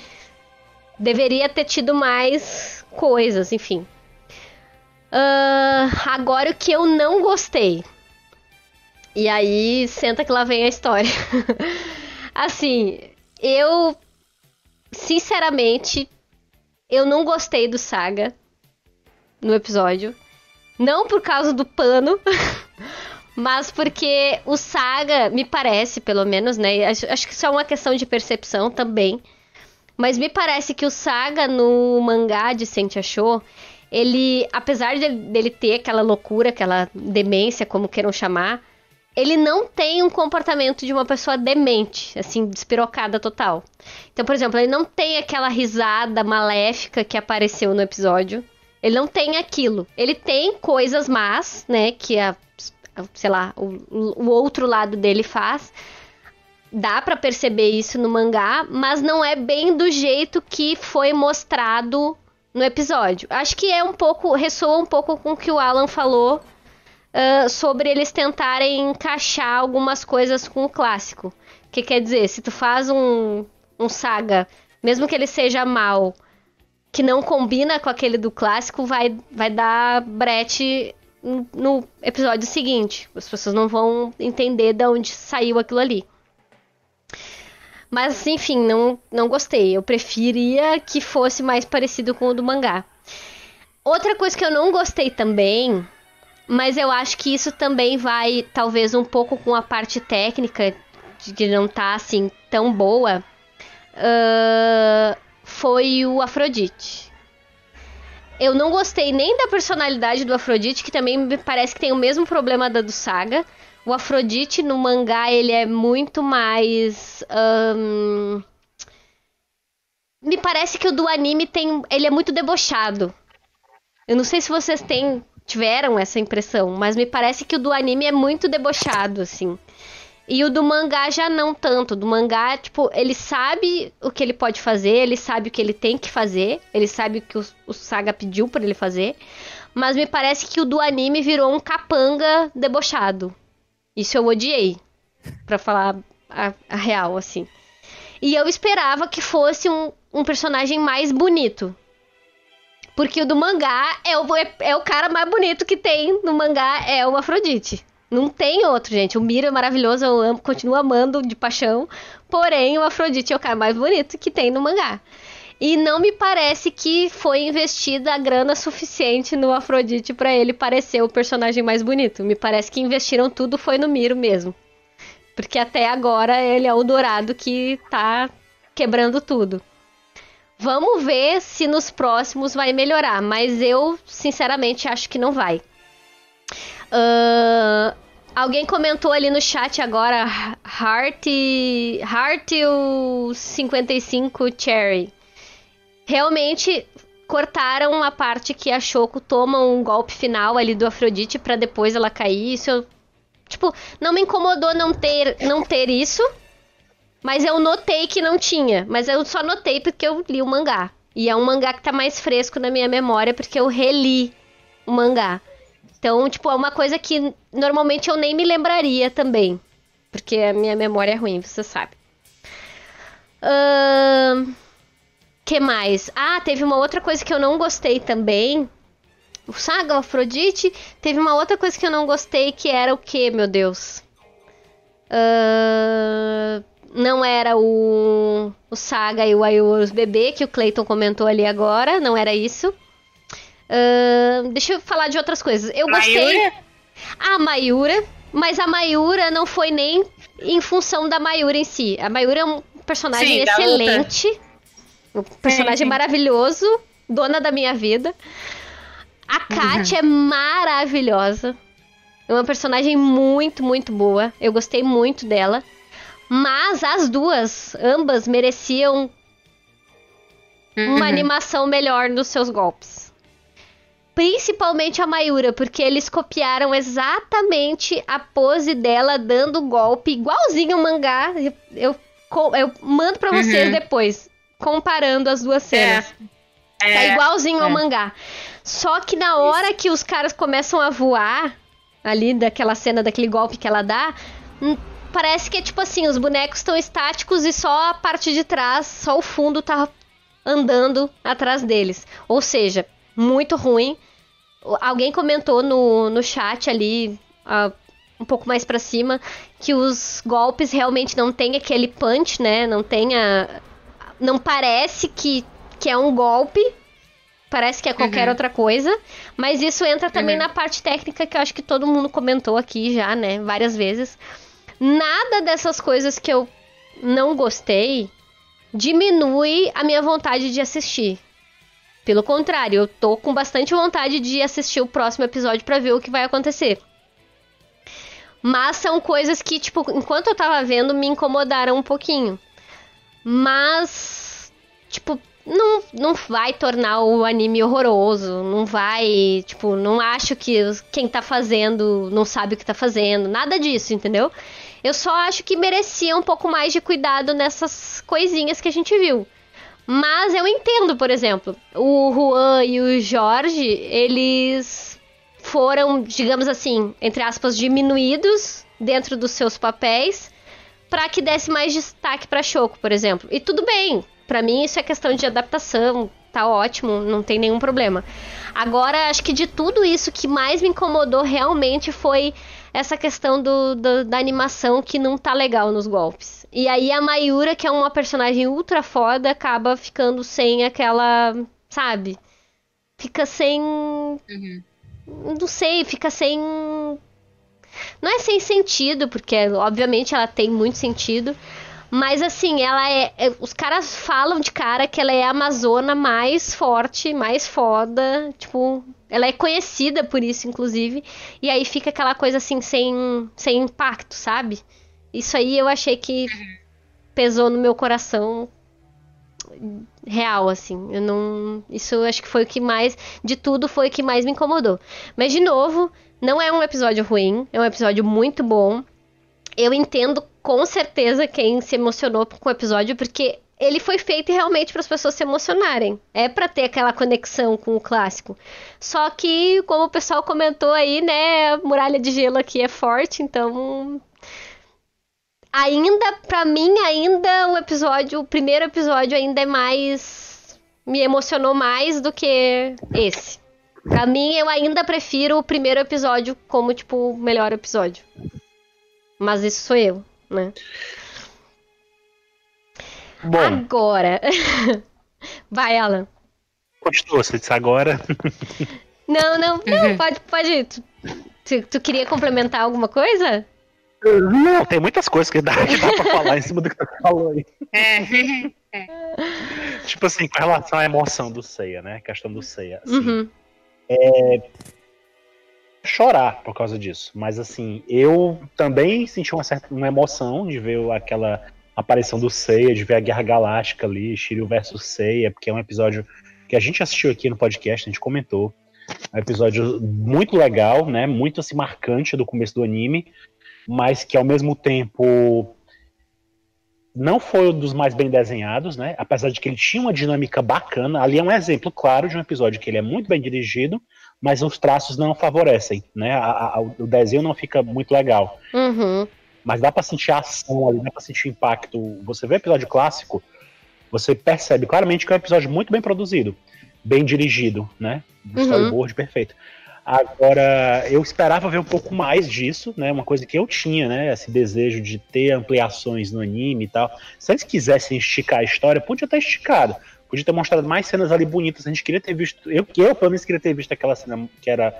deveria ter tido mais coisas, enfim. Uh, agora o que eu não gostei. E aí, senta que lá vem a história. *laughs* assim, eu. Sinceramente, eu não gostei do Saga no episódio. Não por causa do pano, *laughs* mas porque o Saga, me parece, pelo menos, né? Acho, acho que isso é uma questão de percepção também. Mas me parece que o Saga no mangá de Sente Achou, ele, apesar de, dele ter aquela loucura, aquela demência, como queiram chamar, ele não tem um comportamento de uma pessoa demente, assim, despirocada total. Então, por exemplo, ele não tem aquela risada maléfica que apareceu no episódio. Ele não tem aquilo. Ele tem coisas más, né, que a, sei lá, o, o outro lado dele faz. Dá para perceber isso no mangá, mas não é bem do jeito que foi mostrado no episódio. Acho que é um pouco, ressoa um pouco com o que o Alan falou uh, sobre eles tentarem encaixar algumas coisas com o clássico. Que quer dizer, se tu faz um, um saga, mesmo que ele seja mal, que não combina com aquele do clássico, vai, vai dar brete no episódio seguinte. As pessoas não vão entender de onde saiu aquilo ali. Mas, enfim, não, não gostei. Eu preferia que fosse mais parecido com o do mangá. Outra coisa que eu não gostei também mas eu acho que isso também vai, talvez, um pouco com a parte técnica, de não estar tá, assim tão boa. Uh, foi o Afrodite. Eu não gostei nem da personalidade do Afrodite, que também me parece que tem o mesmo problema da do Saga. O Afrodite no mangá ele é muito mais. Um... Me parece que o do anime tem. Ele é muito debochado. Eu não sei se vocês têm tiveram essa impressão, mas me parece que o do anime é muito debochado, assim. E o do mangá já não tanto. Do mangá, tipo, ele sabe o que ele pode fazer, ele sabe o que ele tem que fazer, ele sabe o que o, o Saga pediu para ele fazer. Mas me parece que o do anime virou um capanga debochado. Isso eu odiei, para falar a, a, real, assim. E eu esperava que fosse um, um personagem mais bonito. Porque o do mangá é o, é, é o cara mais bonito que tem no mangá, é o Afrodite. Não tem outro, gente. O Miro é maravilhoso, eu amo, continuo amando de paixão. Porém, o Afrodite é o cara mais bonito que tem no mangá. E não me parece que foi investida a grana suficiente no Afrodite para ele parecer o personagem mais bonito. Me parece que investiram tudo foi no Miro mesmo. Porque até agora ele é o dourado que tá quebrando tudo. Vamos ver se nos próximos vai melhorar, mas eu sinceramente acho que não vai. Uh, Alguém comentou ali no chat agora, Heart, Heart o 55 Cherry. Realmente cortaram a parte que a Shoko toma um golpe final ali do Afrodite para depois ela cair. Isso eu, tipo, não me incomodou não ter não ter isso, mas eu notei que não tinha, mas eu só notei porque eu li o mangá. E é um mangá que tá mais fresco na minha memória porque eu reli o mangá. Então, tipo, é uma coisa que normalmente eu nem me lembraria também. Porque a minha memória é ruim, você sabe. Uh, que mais? Ah, teve uma outra coisa que eu não gostei também. O Saga, o Afrodite. Teve uma outra coisa que eu não gostei, que era o que, meu Deus? Uh, não era o, o Saga e o Ayurus bebê, que o Clayton comentou ali agora. Não era isso. Uh, deixa eu falar de outras coisas. Eu gostei. Mayura? A Mayura, mas a Mayura não foi nem em função da Mayura em si. A Mayura é um personagem sim, excelente. Um personagem maravilhoso, dona da minha vida. A Kat uhum. é maravilhosa. É uma personagem muito, muito boa. Eu gostei muito dela. Mas as duas, ambas, mereciam uhum. uma animação melhor nos seus golpes. Principalmente a Mayura, porque eles copiaram exatamente a pose dela dando golpe, igualzinho o mangá. Eu, eu, mando pra vocês uhum. depois, comparando as duas cenas. É. Tá é. igualzinho é. ao mangá. Só que na hora Isso. que os caras começam a voar, ali daquela cena, daquele golpe que ela dá, hum, parece que é tipo assim, os bonecos estão estáticos e só a parte de trás, só o fundo tá andando atrás deles. Ou seja, muito ruim. Alguém comentou no, no chat ali, uh, um pouco mais para cima, que os golpes realmente não tem aquele punch, né? Não tem a. Não parece que, que é um golpe. Parece que é qualquer uhum. outra coisa. Mas isso entra também uhum. na parte técnica que eu acho que todo mundo comentou aqui já, né? Várias vezes. Nada dessas coisas que eu não gostei diminui a minha vontade de assistir. Pelo contrário, eu tô com bastante vontade de assistir o próximo episódio para ver o que vai acontecer. Mas são coisas que, tipo, enquanto eu tava vendo, me incomodaram um pouquinho. Mas, tipo, não, não vai tornar o anime horroroso. Não vai, tipo, não acho que quem tá fazendo não sabe o que tá fazendo. Nada disso, entendeu? Eu só acho que merecia um pouco mais de cuidado nessas coisinhas que a gente viu. Mas eu entendo, por exemplo, o Juan e o Jorge, eles foram, digamos assim, entre aspas, diminuídos dentro dos seus papéis para que desse mais destaque para Choco, por exemplo. E tudo bem, para mim isso é questão de adaptação, tá ótimo, não tem nenhum problema. Agora, acho que de tudo isso que mais me incomodou realmente foi essa questão do, do, da animação que não tá legal nos golpes. E aí a Mayura, que é uma personagem ultra foda, acaba ficando sem aquela. Sabe? Fica sem. Uhum. Não sei, fica sem. Não é sem sentido, porque obviamente ela tem muito sentido. Mas assim, ela é, é, Os caras falam de cara que ela é a Amazona mais forte, mais foda. Tipo, ela é conhecida por isso, inclusive. E aí fica aquela coisa assim, sem, sem impacto, sabe? Isso aí eu achei que pesou no meu coração real, assim. Eu não. Isso acho que foi o que mais. De tudo, foi o que mais me incomodou. Mas, de novo, não é um episódio ruim. É um episódio muito bom. Eu entendo com certeza quem se emocionou com o episódio, porque ele foi feito realmente para as pessoas se emocionarem. É para ter aquela conexão com o clássico. Só que, como o pessoal comentou aí, né, a muralha de gelo aqui é forte, então ainda para mim ainda o episódio, o primeiro episódio ainda é mais me emocionou mais do que esse. Pra mim, eu ainda prefiro o primeiro episódio como, tipo, o melhor episódio. Mas isso sou eu, né? Bom. Agora. *laughs* Vai, Alan. Continua, você disse agora. Não, não, não, uhum. pode, pode ir. Tu, tu, tu, queria complementar alguma coisa? Não, tem muitas coisas que dá, *laughs* que dá pra falar em cima do que tu falou aí. É. é. *laughs* Tipo assim, com relação à emoção do Seiya, né? A questão do Seiya. Assim, uhum. é... chorar por causa disso. Mas assim, eu também senti uma certa uma emoção de ver aquela aparição do Seiya, de ver a Guerra Galáctica ali, Shiryu versus Seiya, porque é um episódio que a gente assistiu aqui no podcast, a gente comentou. É um episódio muito legal, né? Muito assim marcante do começo do anime, mas que ao mesmo tempo não foi um dos mais bem desenhados, né? Apesar de que ele tinha uma dinâmica bacana. Ali é um exemplo claro de um episódio que ele é muito bem dirigido, mas os traços não favorecem, né? A, a, o desenho não fica muito legal. Uhum. Mas dá para sentir a ação ali, dá pra sentir o impacto. Você vê o episódio clássico, você percebe claramente que é um episódio muito bem produzido, bem dirigido, né? Um uhum. storyboard perfeito. Agora, eu esperava ver um pouco mais disso, né? Uma coisa que eu tinha, né? Esse desejo de ter ampliações no anime e tal. Se eles quisessem esticar a história, podia ter esticado. Podia ter mostrado mais cenas ali bonitas. A gente queria ter visto. Eu, eu pelo menos, queria ter visto aquela cena que era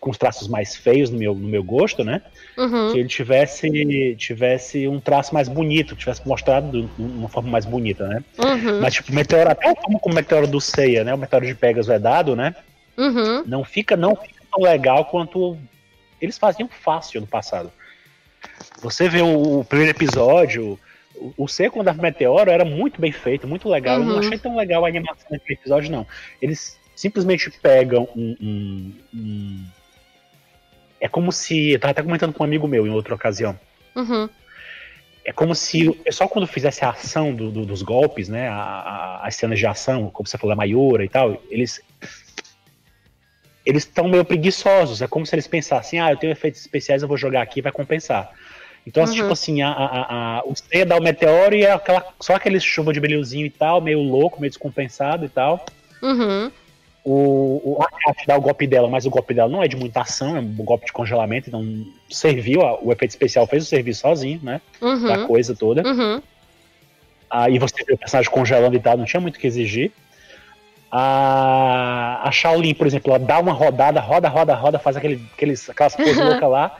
com os traços mais feios no meu, no meu gosto, né? Uhum. Que ele tivesse, tivesse um traço mais bonito, tivesse mostrado de uma forma mais bonita, né? Uhum. Mas, tipo, meteoro, até como o meteoro do Seiya, né? O meteoro de Pegasus é dado, né? Uhum. Não fica, não fica tão legal quanto eles faziam fácil no passado. Você vê o, o primeiro episódio, o, o Seco da Meteoro era muito bem feito, muito legal. Uhum. Eu não uhum. achei tão legal a animação daquele episódio, não. Eles simplesmente pegam um, um, um. é como se. Eu tava até comentando com um amigo meu em outra ocasião. Uhum. É como se o pessoal, quando fizesse a ação do, do, dos golpes, né? A, a, as cenas de ação, como você falou, a Maiora e tal, eles eles estão meio preguiçosos. É como se eles pensassem, ah, eu tenho efeitos especiais, eu vou jogar aqui vai compensar. Então, uhum. tipo assim, a, a, a, o C dá o meteoro e é aquela, só aquele chuva de brilhozinho e tal, meio louco, meio descompensado e tal. Uhum. O, o Akate dá o golpe dela, mas o golpe dela não é de muita ação, é um golpe de congelamento, então serviu, o efeito especial fez o serviço sozinho, né? Uhum. Da coisa toda. Uhum. Aí você vê o personagem congelando e tal, não tinha muito o que exigir. A, a Shaolin, por exemplo, ela dá uma rodada, roda, roda, roda, faz aquele, aqueles, aquelas coisas *laughs* loucas lá.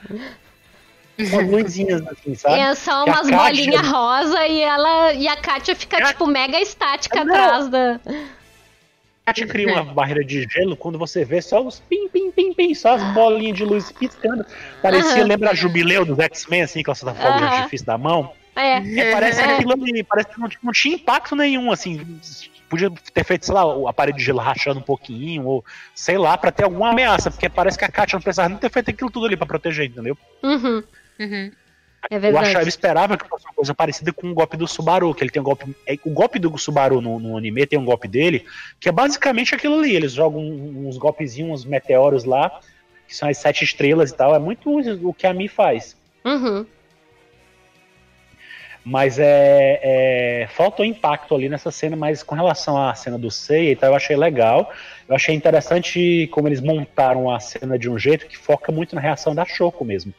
Umas luzinhas assim, sabe? É só umas bolinhas rosa e ela e a Kátia fica, a... tipo, mega estática Não. atrás da. A Kátia cria uma barreira de gelo quando você vê só os pim, pim, pim, pim, só as bolinhas de luz piscando. Parecia, uhum. lembra a Jubileu dos X-Men, assim, com essa fogo uhum. de artifício da mão? É. é parece é. aquilo ali, parece que não, não tinha impacto nenhum, assim podia ter feito, sei lá, a parede de gelo rachando um pouquinho, ou sei lá, para ter alguma ameaça, porque parece que a Katia não precisava nem ter feito aquilo tudo ali para proteger, entendeu? Uhum. Uhum. É verdade. Eu, achava, eu esperava que fosse uma coisa parecida com o golpe do Subaru, que ele tem um golpe. É, o golpe do Subaru no, no, anime tem um golpe dele, que é basicamente aquilo ali. Eles jogam uns golpezinhos, uns meteoros lá, que são as sete estrelas e tal. É muito o que a Mi faz. Uhum. Mas é, é, falta o impacto ali nessa cena, mas com relação à cena do Seiya então eu achei legal. Eu achei interessante como eles montaram a cena de um jeito que foca muito na reação da Shoko mesmo.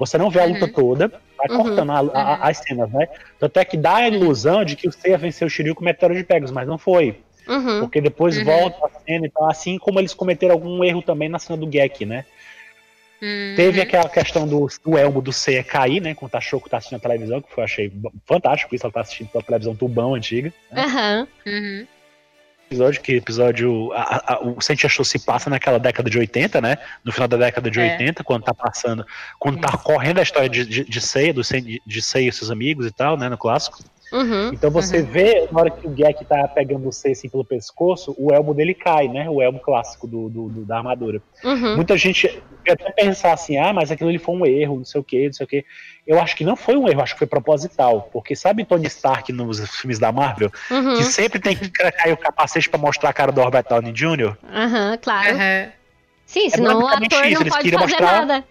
Você não vê a luta uhum. toda, vai uhum. cortando a, a, uhum. as cenas, né? Tanto é que dá a ilusão de que o Seiya venceu o Shiryu com o Meteoro de Pegasus, mas não foi. Uhum. Porque depois uhum. volta a cena e tal, assim como eles cometeram algum erro também na cena do Gek, né? Uhum. Teve aquela questão do, do elmo do Seiya cair, né? Quando a Shoko tá assistindo a televisão, que eu achei fantástico isso, ela tá assistindo pela televisão tubão antiga. Né? Uhum. Episódio que episódio. A, a, o Sentia Show se passa naquela década de 80, né? No final da década de é. 80, quando tá passando. Quando tá correndo a história de, de, de Seiya, do, de Seiya e seus amigos e tal, né? No clássico. Uhum, então você uhum. vê, na hora que o Gek tá pegando o C assim pelo pescoço, o elmo dele cai, né? O elmo clássico do, do, do da armadura. Uhum. Muita gente até pensar assim, ah, mas aquilo ali foi um erro, não sei o que, não sei o que. Eu acho que não foi um erro, acho que foi proposital. Porque sabe Tony Stark nos filmes da Marvel? Uhum. Que sempre tem que cair o capacete para mostrar a cara do Robert Downey Jr.? Aham, claro. Sim, é senão o ator isso, não pode fazer mostrar... nada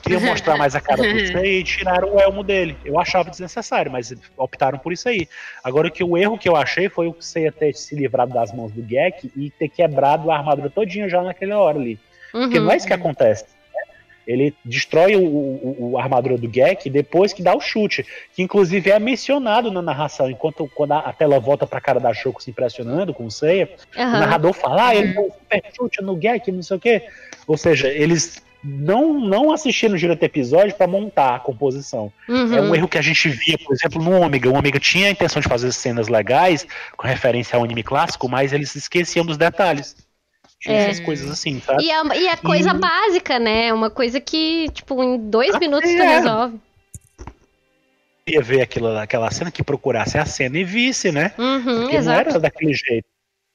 queriam mostrar mais a cara do Snake e tiraram o elmo dele. Eu achava desnecessário, mas optaram por isso aí. Agora, que o erro que eu achei foi o Seiya ter se livrado das mãos do Gek e ter quebrado a armadura todinha já naquela hora ali. Uhum. Porque não é isso que acontece. Né? Ele destrói o, o, o, a armadura do Gek depois que dá o chute, que inclusive é mencionado na narração, enquanto quando a, tela volta pra cara da Shoko se impressionando com o Seiya, uhum. o narrador fala, ah, ele deu um super chute no Gek, não sei o quê. Ou seja, eles não, não assistir no direto episódio para montar a composição. Uhum. É um erro que a gente via, por exemplo, no Ômega. O Ômega tinha a intenção de fazer cenas legais, com referência ao anime clássico, mas eles esqueciam dos detalhes. Tinha é. essas coisas assim, sabe? E a, e a coisa e... básica, né? Uma coisa que, tipo, em dois ah, minutos é. tu resolve. Ia ver aquilo, aquela cena que procurasse a cena e visse, né? Uhum, Porque exato. não era daquele jeito.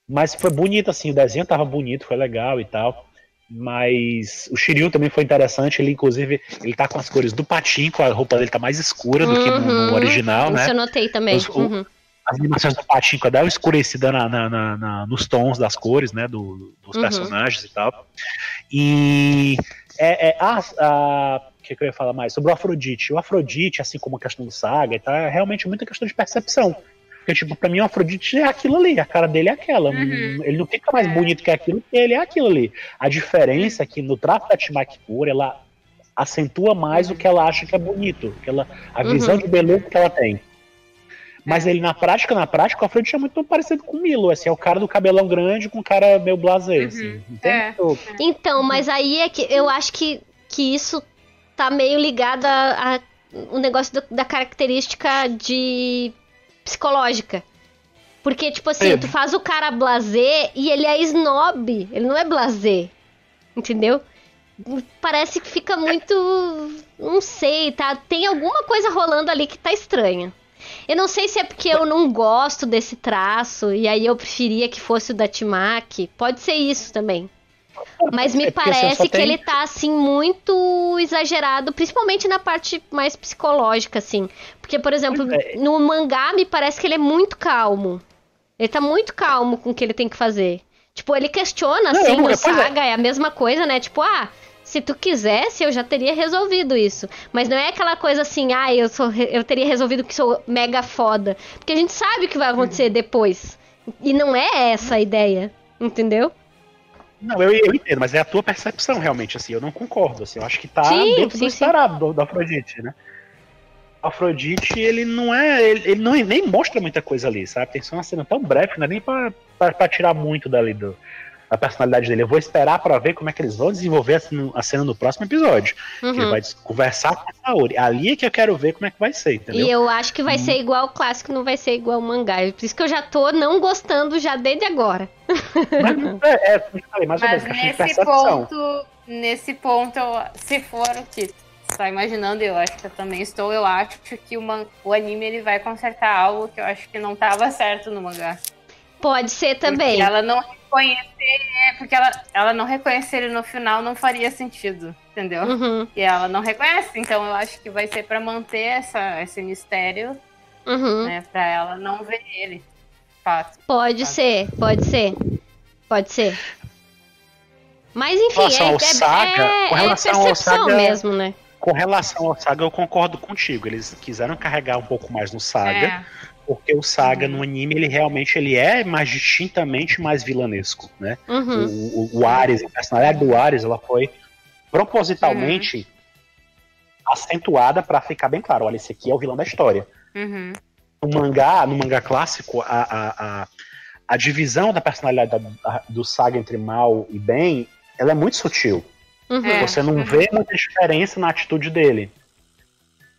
Mas foi bonito, assim, o desenho tava bonito, foi legal e tal. Mas o Shiryu também foi interessante. Ele, inclusive, ele tá com as cores do patinho, a roupa dele tá mais escura do uhum, que no, no, uhum. original, isso né? Isso eu notei também. Os, uhum. o, as animações do patinho dá uma escurecida na, na, na, nos tons das cores, né? Do, dos uhum. personagens e tal. E é, é a, a que, que eu ia falar mais? Sobre o Afrodite. O Afrodite, assim como a questão do Saga, tá, é realmente muita questão de percepção. Porque, tipo, pra mim o Afrodite é aquilo ali, a cara dele é aquela. Uhum. Ele não fica mais bonito que aquilo, porque ele é aquilo ali. A diferença é que no traço da Timakipur, ela acentua mais o que ela acha que é bonito, que ela, a visão uhum. de beleza que ela tem. Mas ele, na prática, na prática, o Afrodite é muito parecido com o Milo. Assim, é o cara do cabelão grande com o cara meio blasé, uhum. assim. É. Então, mas aí é que eu acho que, que isso tá meio ligado a, a o negócio do, da característica de psicológica. Porque, tipo assim, é. tu faz o cara blazer e ele é snob. Ele não é blazer. Entendeu? Parece que fica muito. Não sei, tá? Tem alguma coisa rolando ali que tá estranha. Eu não sei se é porque eu não gosto desse traço e aí eu preferia que fosse o da Timac. Pode ser isso também. Mas me é parece que tem... ele tá, assim, muito exagerado, principalmente na parte mais psicológica, assim. Porque, por exemplo, é. no mangá me parece que ele é muito calmo. Ele tá muito calmo com o que ele tem que fazer. Tipo, ele questiona, assim, não, no é. Saga, é. é a mesma coisa, né? Tipo, ah, se tu quisesse, eu já teria resolvido isso. Mas não é aquela coisa assim, ah, eu, sou, eu teria resolvido que sou mega foda. Porque a gente sabe o que vai acontecer depois. E não é essa a ideia, entendeu? Não, eu, eu entendo, mas é a tua percepção realmente, assim, eu não concordo, assim, eu acho que tá sim, dentro sim, do esperado do, do Afrodite, né? Afrodite, ele não é, ele, ele, não nem mostra muita coisa ali, sabe? Tem só uma cena tão breve, não é nem pra, pra, pra tirar muito dali do, a personalidade dele. Eu vou esperar para ver como é que eles vão desenvolver a cena no próximo episódio. Uhum. Que ele vai conversar com a Saori. Ali é que eu quero ver como é que vai ser, entendeu? E eu acho que vai hum. ser igual o clássico, não vai ser igual o mangá. Por isso que eu já tô não gostando já desde agora. Mas, *laughs* é, é, falei, mais Mas nesse ponto, nesse ponto, se for o que está imaginando, eu acho que eu também estou, eu acho que o, man, o anime ele vai consertar algo que eu acho que não estava certo no mangá. Pode ser também. Porque ela não reconhecer, é, porque ela, ela não reconhecer ele no final não faria sentido, entendeu? Uhum. E ela não reconhece, então eu acho que vai ser para manter essa, esse mistério, uhum. né? Pra ela não ver ele. Fato. Pode Fato. ser, pode ser. Pode ser. Mas enfim, é, é, saga, é, com relação é percepção ao saga, mesmo, né? Com relação ao Saga, eu concordo contigo. Eles quiseram carregar um pouco mais no Saga. É porque o Saga uhum. no anime ele realmente ele é mais distintamente mais vilanesco, né? Uhum. O, o, o Ares, a personalidade do Ares, ela foi propositalmente uhum. acentuada para ficar bem claro, olha, esse aqui é o vilão da história. Uhum. No mangá, no mangá clássico, a, a, a, a divisão da personalidade da, do Saga entre mal e bem, ela é muito sutil. Uhum. Você não vê muita diferença na atitude dele.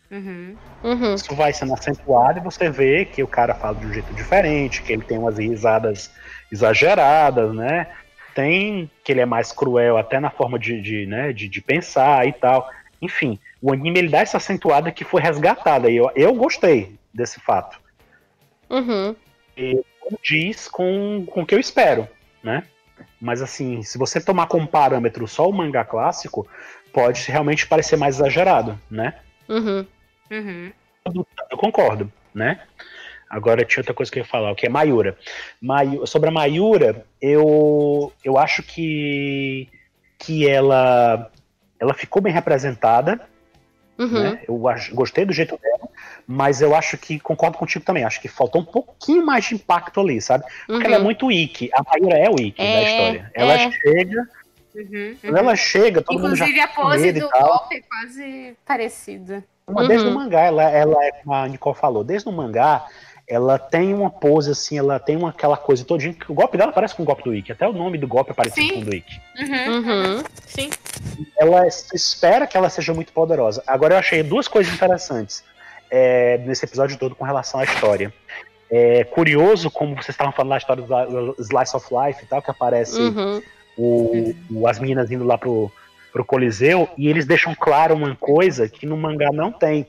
Uhum. Uhum. Isso vai sendo acentuado e você vê que o cara fala de um jeito diferente, que ele tem umas risadas exageradas, né? Tem que ele é mais cruel até na forma de, de, né, de, de pensar e tal. Enfim, o anime ele dá essa acentuada que foi resgatada. E eu, eu gostei desse fato. Uhum. E diz com, com o que eu espero, né? Mas assim, se você tomar como parâmetro só o mangá clássico, pode realmente parecer mais exagerado, né? Uhum. Uhum. Eu concordo, né? Agora tinha outra coisa que eu ia falar, o que é Mayura. Mayu, sobre a Mayura, eu, eu acho que, que ela, ela ficou bem representada. Uhum. Né? Eu gostei do jeito dela, mas eu acho que concordo contigo também. Acho que faltou um pouquinho mais de impacto ali, sabe? Porque uhum. ela é muito Ikki. A Mayura é o Ikki é, da história. Ela é. chega. Uhum, Quando ela chega, todo Inclusive, mundo já a pose do golpe é quase parecida. Uhum. Desde o mangá, ela, ela é como a Nicole falou, desde o mangá, ela tem uma pose assim, ela tem uma, aquela coisa todinha que o golpe dela parece com o golpe do Ikki. Até o nome do golpe é parecido Sim. com o do Ikki. Uhum. Uhum. Sim. Ela espera que ela seja muito poderosa. Agora eu achei duas coisas interessantes é, nesse episódio todo com relação à história. É curioso como vocês estavam falando da história do Slice of Life e tal, que aparece uhum. o, o, as meninas indo lá pro, pro Coliseu, e eles deixam claro uma coisa que no mangá não tem.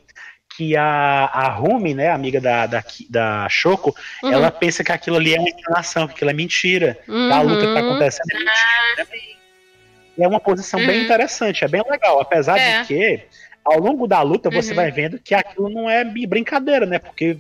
Que a, a Rumi, né, amiga da, da, da Shoko, uhum. ela pensa que aquilo ali é uma enganação, que aquilo é mentira. Uhum. A luta que tá acontecendo é mentira. Né? É uma posição uhum. bem interessante, é bem legal. Apesar é. de que, ao longo da luta, você uhum. vai vendo que aquilo não é brincadeira, né? Porque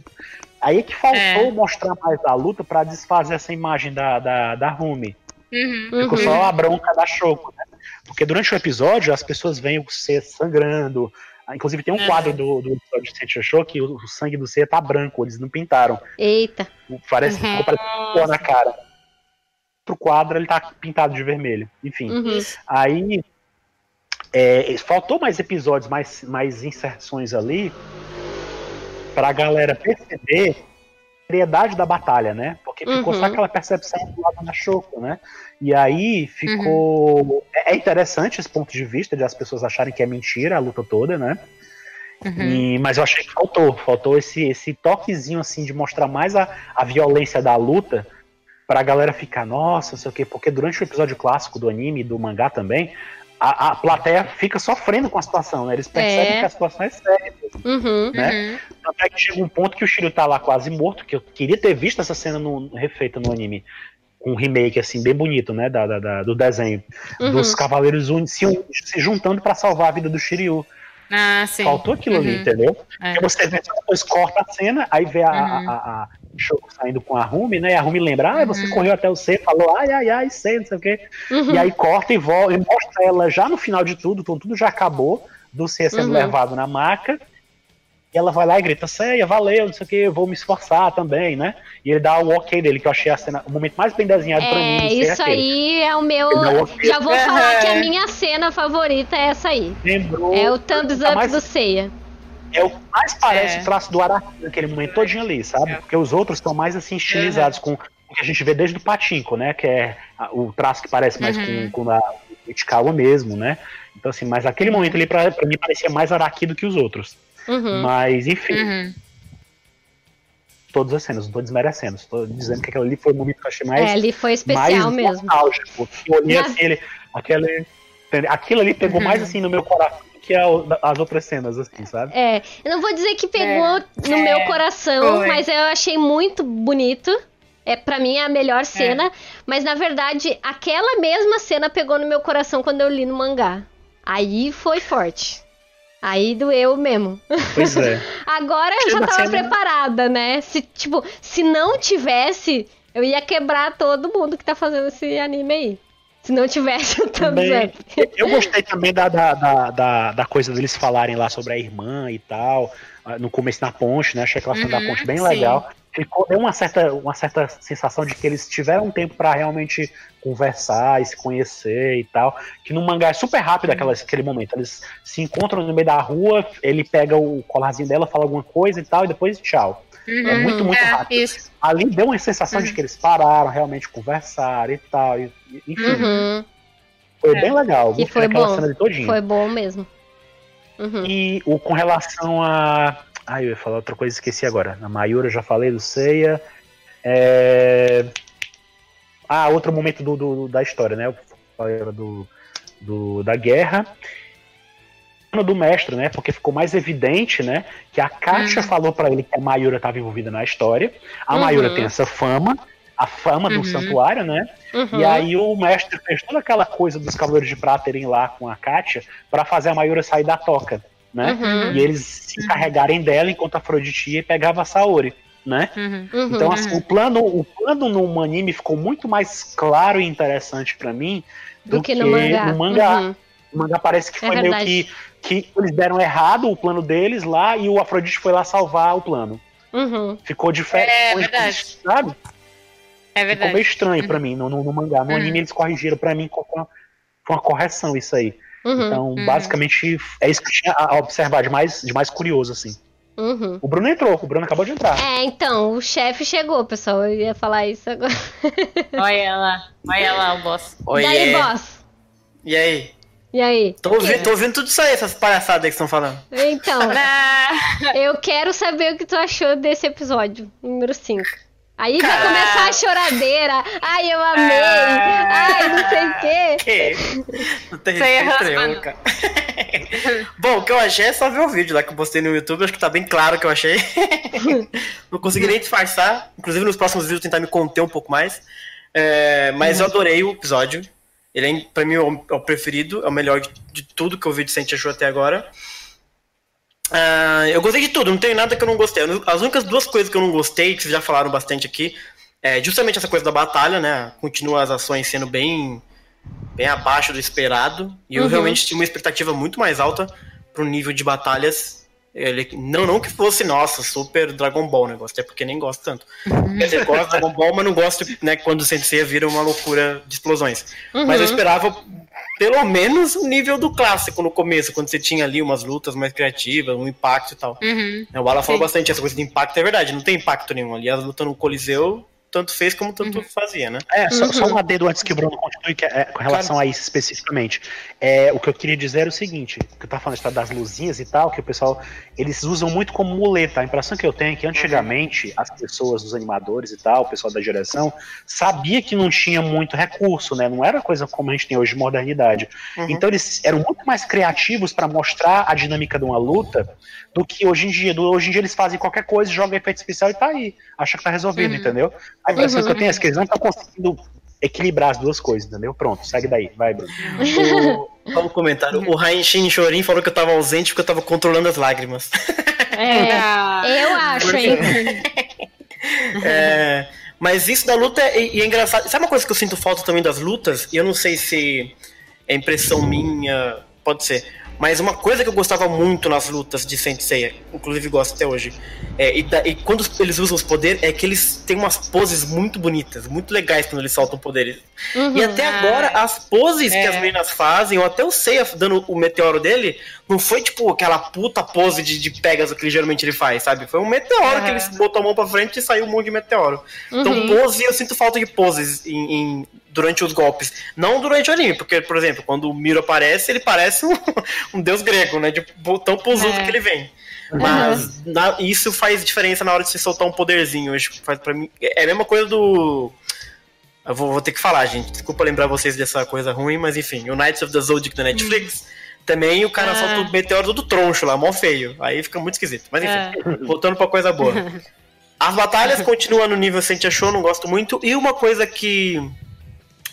aí é que faltou é. mostrar mais da luta para desfazer essa imagem da, da, da Rumi. Uhum. Ficou só a bronca da Shoko, né? Porque durante o episódio as pessoas veem o C sangrando. Ah, inclusive tem um quadro do, do episódio de Show que o, o, sangue do C tá branco, eles não pintaram. Eita. Parece, uhum. parece na cara. Pro quadro ele tá pintado de vermelho. Enfim. Uhum. Aí é, faltou mais episódios, mais, mais inserções ali pra galera perceber seriedade da batalha, né? Porque ficou uhum. só aquela percepção do lado da Choco, né? E aí ficou. Uhum. É interessante esse ponto de vista de as pessoas acharem que é mentira a luta toda, né? Uhum. E, mas eu achei que faltou, faltou esse, esse toquezinho assim de mostrar mais a, a violência da luta pra galera ficar, nossa, não sei o quê, porque durante o episódio clássico do anime e do mangá também, a, a plateia fica sofrendo com a situação, né? Eles percebem é. que a situação é séria. Uhum, né? Uhum. Até que chega um ponto que o Shiryu tá lá quase morto, que eu queria ter visto essa cena no, refeita no anime. Com um remake, assim, bem bonito, né? Da, da, da do desenho. Uhum. Dos Cavaleiros se, se juntando para salvar a vida do Shiryu. Ah, sim. Faltou aquilo ali, uhum. entendeu? É. Porque você vê, depois corta a cena, aí vê a, uhum. a, a, Shoko saindo com a Rumi, né? E a Rumi lembra, ah, você uhum. correu até o C, falou, ai, ai, ai, C, não sei o quê. Uhum. E aí corta e volta, e mostra ela já no final de tudo, então tudo já acabou, do C sendo uhum. levado na maca. E ela vai lá e grita, Ceia, valeu, não sei o que, eu vou me esforçar também, né? E ele dá o ok dele, que eu achei a cena, o momento mais bem desenhado é, pra mim. É, isso aí é o meu. Já vou falar que a minha cena favorita é essa aí. Lembrou. É o thumbs up mais... do Ceia. É o que mais parece é. o traço do Araki naquele momento todinho ali, sabe? É. Porque os outros estão mais assim estilizados com o que a gente vê desde o Patinco, né? Que é o traço que parece mais uhum. com, com a Ichikawa mesmo, né? Então, assim, mas aquele momento ali pra, pra mim parecia mais Araki do que os outros. Uhum. Mas, enfim. Uhum. Todas as cenas, não tô desmerecendo, estou dizendo que aquele ali foi o momento que eu achei mais. É, ali foi especial mesmo. Nostálgico. Eu olhei Na... assim, ele, aquele, aquilo ali pegou uhum. mais assim no meu coração que as outras cenas, assim, sabe? É, eu não vou dizer que pegou é. no é. meu coração, foi. mas eu achei muito bonito. É, para mim é a melhor cena, é. mas na verdade aquela mesma cena pegou no meu coração quando eu li no mangá. Aí foi forte. Aí doeu mesmo. Pois é. *laughs* Agora eu já tava preparada, né? Se, tipo, se não tivesse, eu ia quebrar todo mundo que tá fazendo esse anime aí. Se não tivesse o thumbs up. Eu gostei também da, da, da, da, coisa deles falarem lá sobre a irmã e tal. Ah, no começo da ponte, né? Achei aquela cena uhum, da ponte bem sim. legal. Ficou, deu uma certa, uma certa sensação de que eles tiveram um tempo para realmente conversar e se conhecer e tal. Que no mangá é super rápido aquela, aquele momento. Eles se encontram no meio da rua, ele pega o colarzinho dela, fala alguma coisa e tal, e depois tchau. Uhum, é muito, muito é, rápido. Isso. Ali deu uma sensação uhum. de que eles pararam, realmente conversaram e tal. E, enfim. Uhum. Foi é. bem legal. E foi bom. Cena de todinho. Foi bom mesmo. Uhum. E o, com relação a. Ai, eu ia falar outra coisa, esqueci agora. Na Mayura eu já falei do Seiya. É... Ah, outro momento do, do, da história, né? Do, do, da guerra do mestre, né? Porque ficou mais evidente, né? Que a Kátia uhum. falou para ele que a Mayura estava envolvida na história. A uhum. Mayura tem essa fama, a fama uhum. do santuário, né? Uhum. E aí o mestre fez toda aquela coisa dos Cavaleiros de Prata irem lá com a Kátia para fazer a Mayura sair da toca, né? Uhum. E eles se encarregarem dela enquanto a Afrodite ia e pegava a Saori. Né? Uhum. Então, assim, o plano, o plano no anime ficou muito mais claro e interessante para mim do, do que, que, no mangá. No mangá. O mangá parece que é foi é meio que que eles deram errado o plano deles lá e o Afrodite foi lá salvar o plano. Uhum. Ficou diferente. É, verdade. Sabe? É verdade. Ficou meio estranho uhum. pra mim no, no, no mangá. No uhum. anime eles corrigiram pra mim com uma, com uma correção isso aí. Uhum. Então, uhum. basicamente, é isso que eu tinha a observar de mais, de mais curioso, assim. Uhum. O Bruno entrou, o Bruno acabou de entrar. É, então, o chefe chegou, pessoal. Eu ia falar isso agora. olha lá, olha lá o boss. Oi, e aí, boss? E aí? E aí? Tô ouvindo, tô ouvindo tudo isso aí, essas palhaçadas que estão falando. Então, *laughs* eu quero saber o que tu achou desse episódio, número 5. Aí vai começar a choradeira. Ai, eu amei. Ai, não sei o quê. Que? Não tem aí respeito cara. *laughs* Bom, o que eu achei é só ver o vídeo lá que eu postei no YouTube, acho que tá bem claro o que eu achei. *laughs* Não consegui nem disfarçar. Inclusive, nos próximos vídeos, tentar me conter um pouco mais. É, mas eu adorei o episódio. Ele, é, pra mim, é o é o preferido, é o melhor de, tudo que eu vi de Saint achou até agora. Ah, eu gostei de tudo, não tem nada que eu não gostei. As únicas duas coisas que eu não gostei, que vocês já falaram bastante aqui, é justamente essa coisa da batalha, né? Continua as ações sendo bem, bem abaixo do esperado. E eu Uhum. realmente tinha uma expectativa muito mais alta pro nível de batalhas. Ele, não, não que fosse, nossa, super Dragon Ball o negócio, até porque nem gosto tanto. Quer dizer, gosto de Dragon Ball, mas não gosto né, quando o Sensei vira uma loucura de explosões. Mas eu esperava pelo menos o nível do clássico no começo, quando você tinha ali umas lutas mais criativas, um impacto e tal. Uhum. O Alan falou bastante essa coisa de impacto, é verdade, não tem impacto nenhum. Ali as lutas no Coliseu, tanto fez como tanto fazia, né? É, só, só um adendo antes que o Bruno continue, que é, com relação a isso especificamente. É, o que eu queria dizer era o seguinte, que eu tava falando tá, das luzinhas e tal, que o pessoal, eles usam muito como muleta. A impressão que eu tenho é que antigamente as pessoas, os animadores e tal, o pessoal da direção, sabia que não tinha muito recurso, né? Não era coisa como a gente tem hoje de modernidade. Então eles eram muito mais criativos para mostrar a dinâmica de uma luta do que hoje em dia. Do- hoje em dia eles fazem qualquer coisa, jogam efeito especial e tá aí. Acha que tá resolvido, entendeu? A impressão que eu tenho é que eles não estão conseguindo equilibrar as duas coisas, entendeu? Pronto, segue daí, vai, Bruno. O, *laughs* só um comentário. O Raenshin Chorin falou que eu tava ausente porque eu tava controlando as lágrimas. É, *laughs* eu acho, hein? É, mas isso da luta é, e é engraçado. Sabe uma coisa que eu sinto falta também das lutas? E eu não sei se é impressão minha, pode ser. Mas uma coisa que eu gostava muito nas lutas de Saint Seiya, inclusive gosto até hoje, é, e, da- e quando eles usam os poderes, é que eles têm umas poses muito bonitas, muito legais quando eles soltam poderes. E até Ah, agora, as poses que é. as meninas fazem, ou até o Seiya dando o meteoro dele, não foi tipo aquela puta pose de, de Pegasus que geralmente ele faz, sabe? Foi um meteoro que Aham. ele botou a mão pra frente e saiu um monte de meteoro. Então, pose, eu sinto falta de poses em- em- durante os golpes. Não durante o anime, porque, por exemplo, quando o Miro aparece, ele parece um, *laughs* um deus grego, né? De tão posudo É. que ele vem. Mas na- isso faz diferença na hora de você soltar um poderzinho. Acho que faz para mim. É a mesma coisa do. Eu vou, vou ter que falar, gente. Desculpa lembrar vocês dessa coisa ruim, mas enfim, o Knights of the Zodiac da Netflix. Também o cara Ah. solta o meteoro todo troncho lá, mó feio. Aí fica muito esquisito. Mas enfim, *laughs* voltando pra coisa boa. *laughs* As batalhas continuam no nível Sentia Show, não gosto muito. E uma coisa que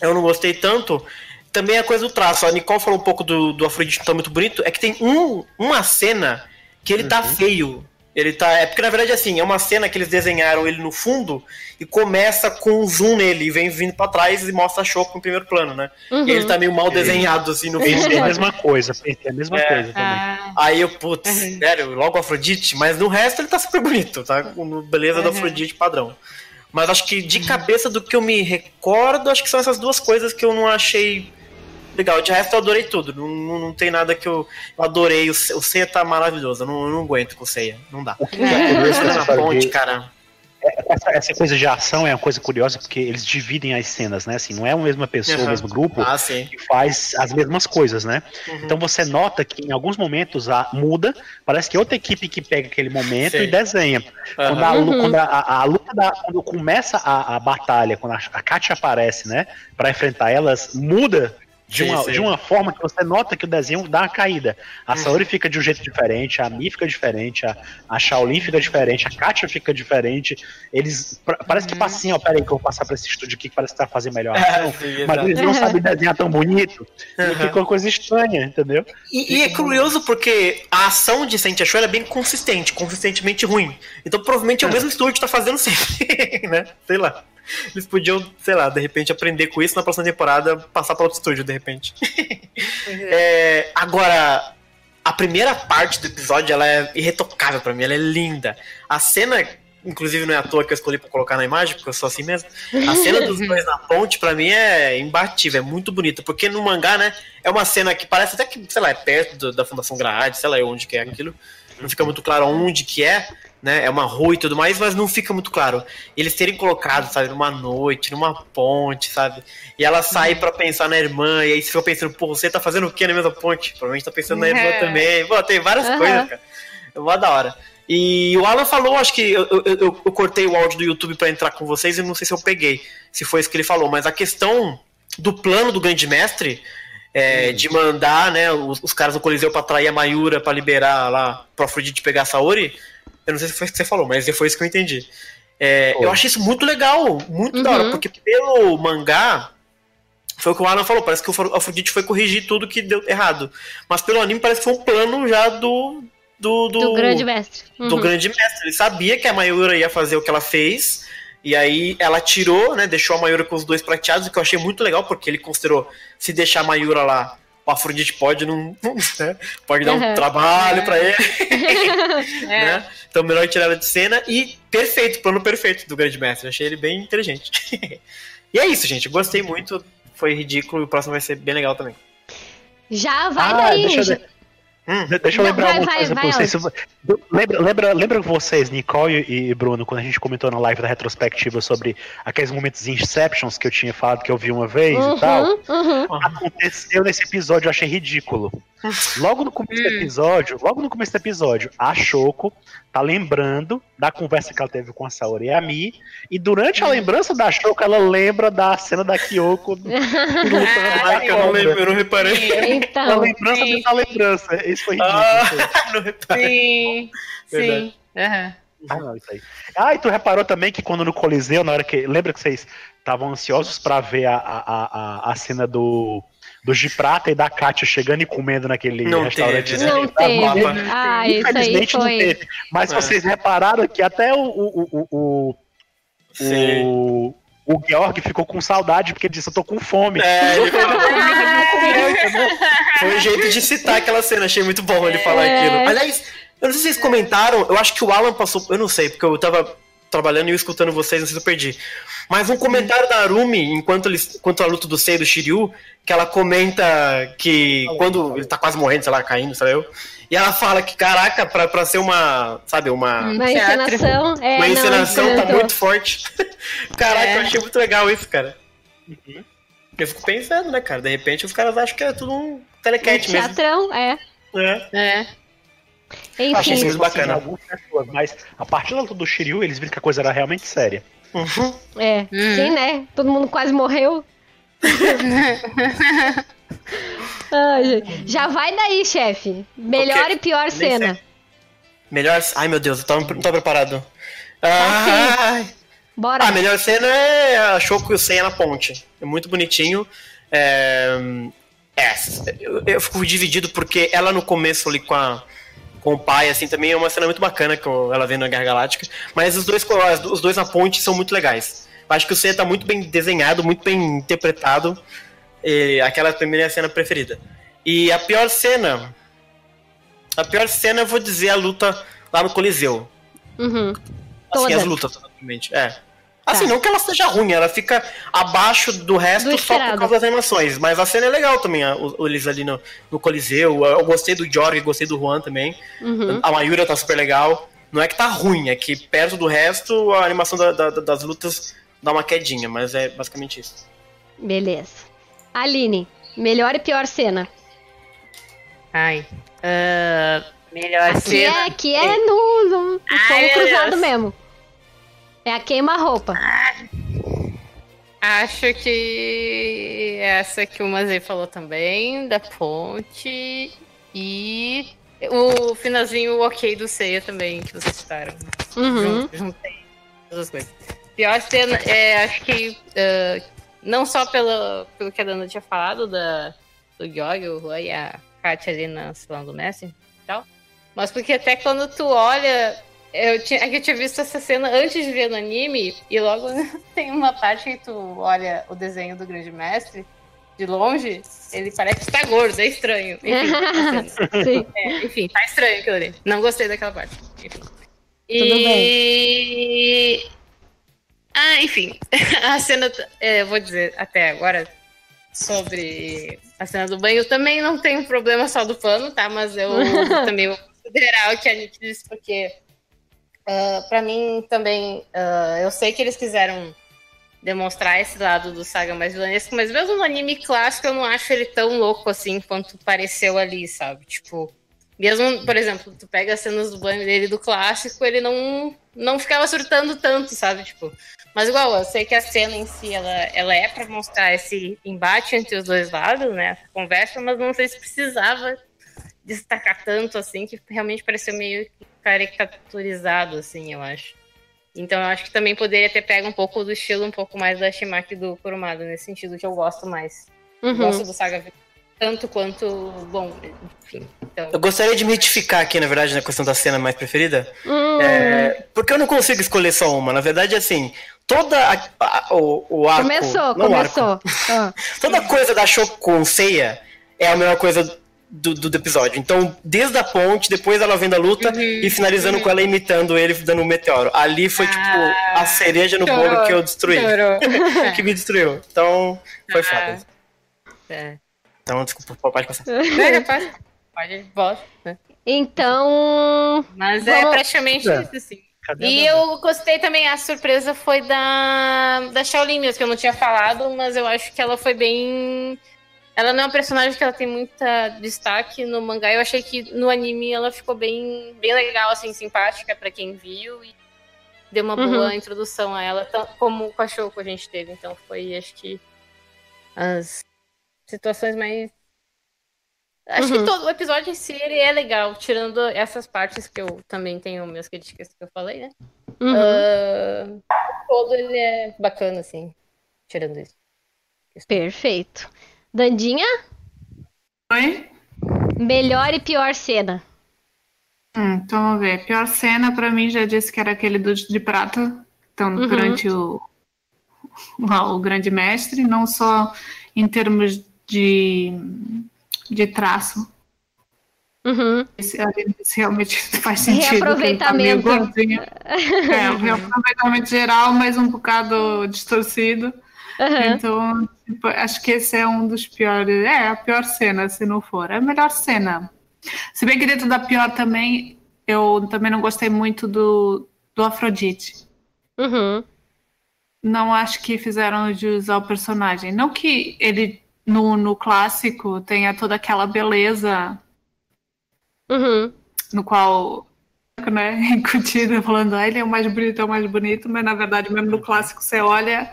eu não gostei tanto também é a coisa do traço. A Nicole falou um pouco do, do Afrodite não tá muito bonito. É que tem um, uma cena que ele tá feio. Ele tá. É porque na verdade assim, é uma cena que eles desenharam ele no fundo e começa com um zoom nele e vem vindo pra trás e mostra a Shoko no primeiro plano, né? E ele tá meio mal desenhado assim no Pensei fundo. a mesma coisa, pensei a mesma É. coisa também. Ah, Aí eu, putz, sério, logo o Afrodite, mas no resto ele tá super bonito, tá? Com beleza do Uhum. Afrodite padrão. Mas acho que de cabeça do que eu me recordo, acho que são essas duas coisas que eu não achei legal. De resto eu adorei tudo. Não, não, não tem nada que eu, eu adorei. O, o Seiya tá maravilhoso. Eu não, eu não aguento com o Seiya. Não dá. O que é curioso na ponte, cara. Essa, essa coisa de ação é uma coisa curiosa porque eles dividem as cenas, né? Assim, não é a mesma pessoa, Aham. o mesmo grupo Ah, sim. que faz as mesmas coisas, né? Uhum. Então você nota que em alguns momentos a, muda, parece que é outra equipe que pega aquele momento Sim. e desenha. Quando, a, lu- quando a, a- a luta da, quando começa a, a batalha, quando a, a Katia aparece, né, Pra enfrentar elas, muda de uma, sim. de uma forma que você nota que o desenho dá uma caída. A Saori fica de um jeito diferente, a Mi fica diferente, a, a Shaolin fica diferente, a Katia fica diferente. Eles. pra- parece que passa assim, ó, peraí que eu vou passar pra esse estúdio aqui que parece que tá fazendo melhor ação. sim, mas eles não sabem desenhar tão bonito. E Uhum. fica uma coisa estranha, entendeu? E, e é curioso porque a ação de Saint Show é bem consistente, consistentemente ruim. Então provavelmente é o mesmo estúdio que tá fazendo sempre, *laughs* né? Sei lá. *laughs* Eles podiam, sei lá, de repente aprender com isso na próxima temporada, passar para outro estúdio, de repente. É, agora, a primeira parte do episódio ela é irretocável pra mim, ela é linda. A cena, inclusive não é à toa que eu escolhi pra colocar na imagem, porque eu sou assim mesmo. A cena dos dois na ponte, pra mim, é imbatível, é muito bonita. Porque no mangá, né, é uma cena que parece até que, sei lá, é perto do- da Fundação Grade, sei lá onde que é aquilo. Não fica muito claro onde que é, né? É uma rua e tudo mais, mas não fica muito claro. Eles terem colocado, sabe, numa noite, numa ponte, sabe? E ela sai pra pensar na irmã, e aí você fica pensando, pô, você tá fazendo o que na mesma ponte? Provavelmente tá pensando na irmã É. também. Pô, tem várias Aham. coisas, cara. É mó da hora. E o Alan falou, acho que eu, eu, eu, eu cortei o áudio do YouTube para entrar com vocês e não sei se eu peguei, se foi isso que ele falou, mas a questão do plano do Grande Mestre é, de mandar né, os, os, caras do Coliseu pra trair a Mayura pra liberar lá pro Afrodite pegar a Saori, eu não sei se foi isso que você falou, mas foi isso que eu entendi. É, eu achei isso muito legal, muito uhum. da hora, uhum. porque pelo mangá, foi o que o Alan falou, parece que o Afrodite foi corrigir tudo que deu errado. Mas pelo anime parece que foi um plano já do. Do, do, do grande mestre. Uhum. Do grande mestre. Ele sabia que a Mayura ia fazer o que ela fez. E aí ela tirou, né? Deixou a Mayura com os dois prateados, o que eu achei muito legal, porque ele considerou se deixar a Mayura lá, o Afrodite pode não. Né, pode dar um trabalho é. para ele. *laughs* é. né? Então melhor tirar ela de cena. E perfeito, plano perfeito do grande mestre. Achei ele bem inteligente. *laughs* e é isso, gente. Gostei muito foi ridículo e o próximo vai ser bem legal também. Já vai ah, daí. Deixa eu, hum, deixa eu Não, lembrar vai, uma coisa vai, pra vocês. Lembra, lembra, lembra vocês, Nicole e Bruno, quando a gente comentou na live da retrospectiva sobre aqueles momentos Inceptions que eu tinha falado que eu vi uma vez uhum, e tal? Uhum. Aconteceu nesse episódio, eu achei ridículo. Logo no começo do hum. episódio, logo no começo do episódio, a Choco tá lembrando da conversa que ela teve com a Saori e a Mi, e durante a lembrança da Choco, ela lembra da cena da Kyoko *laughs* lutando ah, eu, não lembro, eu não reparei. Então, a lembrança sim. da lembrança. Isso foi ridículo. Ah, *laughs* não reparei. Sim, sim. Uhum. Ah, não, isso aí. Ah, e tu reparou também que quando no Coliseu, na hora que. Lembra que vocês estavam ansiosos para ver a, a, a, a cena do do de prata e da Kátia chegando e comendo naquele não restaurante. Teve, não teve. Ah, Infelizmente foi... não teve. Mas é. vocês repararam que até o, o, o, o, o, o Georg ficou com saudade porque ele disse: Eu tô com fome. É, ele *laughs* Foi um jeito de citar aquela cena, achei muito bom ele falar é. aquilo. Aliás, eu não sei se vocês comentaram, eu acho que o Alan passou. Eu não sei, porque eu tava trabalhando e eu escutando vocês, não sei se eu perdi. Mas um comentário da Arumi, enquanto, eles, enquanto a luta do Sei do Shiryu, que ela comenta que quando ele tá quase morrendo, sei lá, caindo, sabe eu? E ela fala que, caraca, pra, pra ser uma, sabe, uma... Uma encenação, é, Uma encenação não, tá muito forte. *laughs* caraca, é. eu achei muito legal isso, cara. Uhum. Eu fico pensando, né, cara? De repente os caras acham que é tudo um telecat um mesmo. Teatrão, é. É. É. Enfim. Achei isso muito bacana. Mas a partir da luta do Shiryu, eles viram que a coisa era realmente séria. Uhum. É, uhum. sim, né? Todo mundo quase morreu. *laughs* Ai, já vai daí, chefe. Melhor okay. e pior cena. Melhor. Ai, meu Deus, eu tô, não tô preparado. Ah, Bora. A melhor cena é a Choco e o Senha na ponte. É muito bonitinho. É, é eu, eu, fico dividido porque ela no começo ali com a com o pai, assim, também é uma cena muito bacana que ela vê na Guerra Galáctica. Mas os dois, os dois na ponte são muito legais. Acho que o C tá muito bem desenhado, muito bem interpretado. aquela primeira cena preferida. E a pior cena. A pior cena eu vou dizer a luta lá no Coliseu. Uhum. Assim, Toda. as lutas, totalmente. É. Assim, tá. não que ela seja ruim, ela fica abaixo do resto do só por causa das animações. Mas a cena é legal também, a, eles ali no, no Coliseu. Eu gostei do Jorge, gostei do Juan também. Uhum. A Mayura tá super legal. Não é que tá ruim, é que perto do resto a animação da, da, das lutas dá uma quedinha, mas é basicamente isso. Beleza. Aline, melhor e pior cena? Ai. Uh, melhor aqui cena. É, aqui é no, no, no Ai, cruzado Deus. mesmo. É a queima-roupa. Acho que essa que o Mazei falou também, da ponte. E o finalzinho ok do Ceia também, que vocês citaram. Uhum. Juntei as coisas. Pior cena, é, acho que uh, não só pelo, pelo que a Dana tinha falado, da, do Georg, o Rui e a Katia ali na salão do Messi e tal, mas porque até quando tu olha eu tinha, é que eu tinha visto essa cena antes de ver no anime, e logo *laughs* tem uma parte que tu olha o desenho do grande mestre de longe, ele parece que tá gordo, é estranho. Enfim, *laughs* é, enfim tá estranho aquilo ali. Não gostei daquela parte. Enfim. E... Tudo bem. Ah, enfim. *laughs* A cena, é, eu vou dizer até agora sobre a cena do banho. também não tenho problema só do pano, tá? Mas eu também vou considerar o que a gente disse, porque Uh, ah, para mim também, uh, eu sei que eles quiseram demonstrar esse lado do Saga mais vilanesco, mas mesmo no anime clássico eu não acho ele tão louco assim quanto pareceu ali, sabe? Tipo, Mesmo, por exemplo, tu pega as cenas do banho dele do clássico, ele não, não ficava surtando tanto, sabe? Tipo, mas igual, eu sei que a cena em si, ela, ela é para mostrar esse embate entre os dois lados, né? Essa conversa, mas não sei se precisava destacar tanto, assim, que realmente pareceu meio caricaturizado, assim, eu acho. Então eu acho que também poderia ter pego um pouco do estilo um pouco mais da Shimaki do Kurumada, nesse sentido que eu gosto mais. Uhum. Gosto do Saga tanto quanto. Bom, enfim. Então... Eu gostaria de me retificar aqui, na verdade, na questão da cena mais preferida. Hum. É, porque eu não consigo escolher só uma. Na verdade, assim, toda a, a, o, o arco. Começou, começou. Arco, *laughs* ah. toda coisa da Shoko com Seiya é a melhor coisa do, do, episódio. Então, desde a ponte, depois ela vendo a luta uhum, e finalizando uhum. com ela imitando ele dando um meteoro. Ali foi, tipo, ah, tipo, a cereja no bolo que eu destruí. *laughs* que me destruiu. Então, foi ah, foda. É. Então, desculpa, pode passar. Pega, pode. Pode, volta. Então. Mas é vamos... é praticamente é. isso, sim. Cadê e eu gostei também, a surpresa foi da, da Shaolin mesmo, que eu não tinha falado, mas eu acho que ela foi bem ela não é um personagem que ela tem muita destaque no mangá. Eu achei que no anime ela ficou bem, bem legal, assim, simpática para quem viu e deu uma uhum. boa introdução a ela, como com a Shoko a gente teve. Então foi, acho que as situações mais Acho uhum. que todo o episódio em si ele é legal, tirando essas partes que eu também tenho minhas críticas que eu falei, né? Uhum. Uh, todo ele é bacana, assim, tirando isso. Perfeito. Dandinha? Oi? Melhor e pior cena. Hum, então vamos ver. Pior cena, pra mim, já disse que era aquele do de prata. Então, uhum. durante o, o, grande mestre, não só em termos de, de traço. Uhum. Esse, esse realmente *laughs* faz sentido. Reaproveitamento. Tá é, o reaproveitamento geral, mas um bocado distorcido. Uhum. Então, tipo, acho que esse é um dos piores. É, a pior cena, se não for. É a melhor cena. Se bem que dentro da pior também, eu também não gostei muito do, do Afrodite. Uhum. Não acho que fizeram de usar o personagem. Não que ele, no, no clássico, tenha toda aquela beleza. Uhum. No qual né, *laughs* incutida falando, ah, ele é o mais bonito, é o mais bonito, mas na verdade, mesmo no clássico, você olha,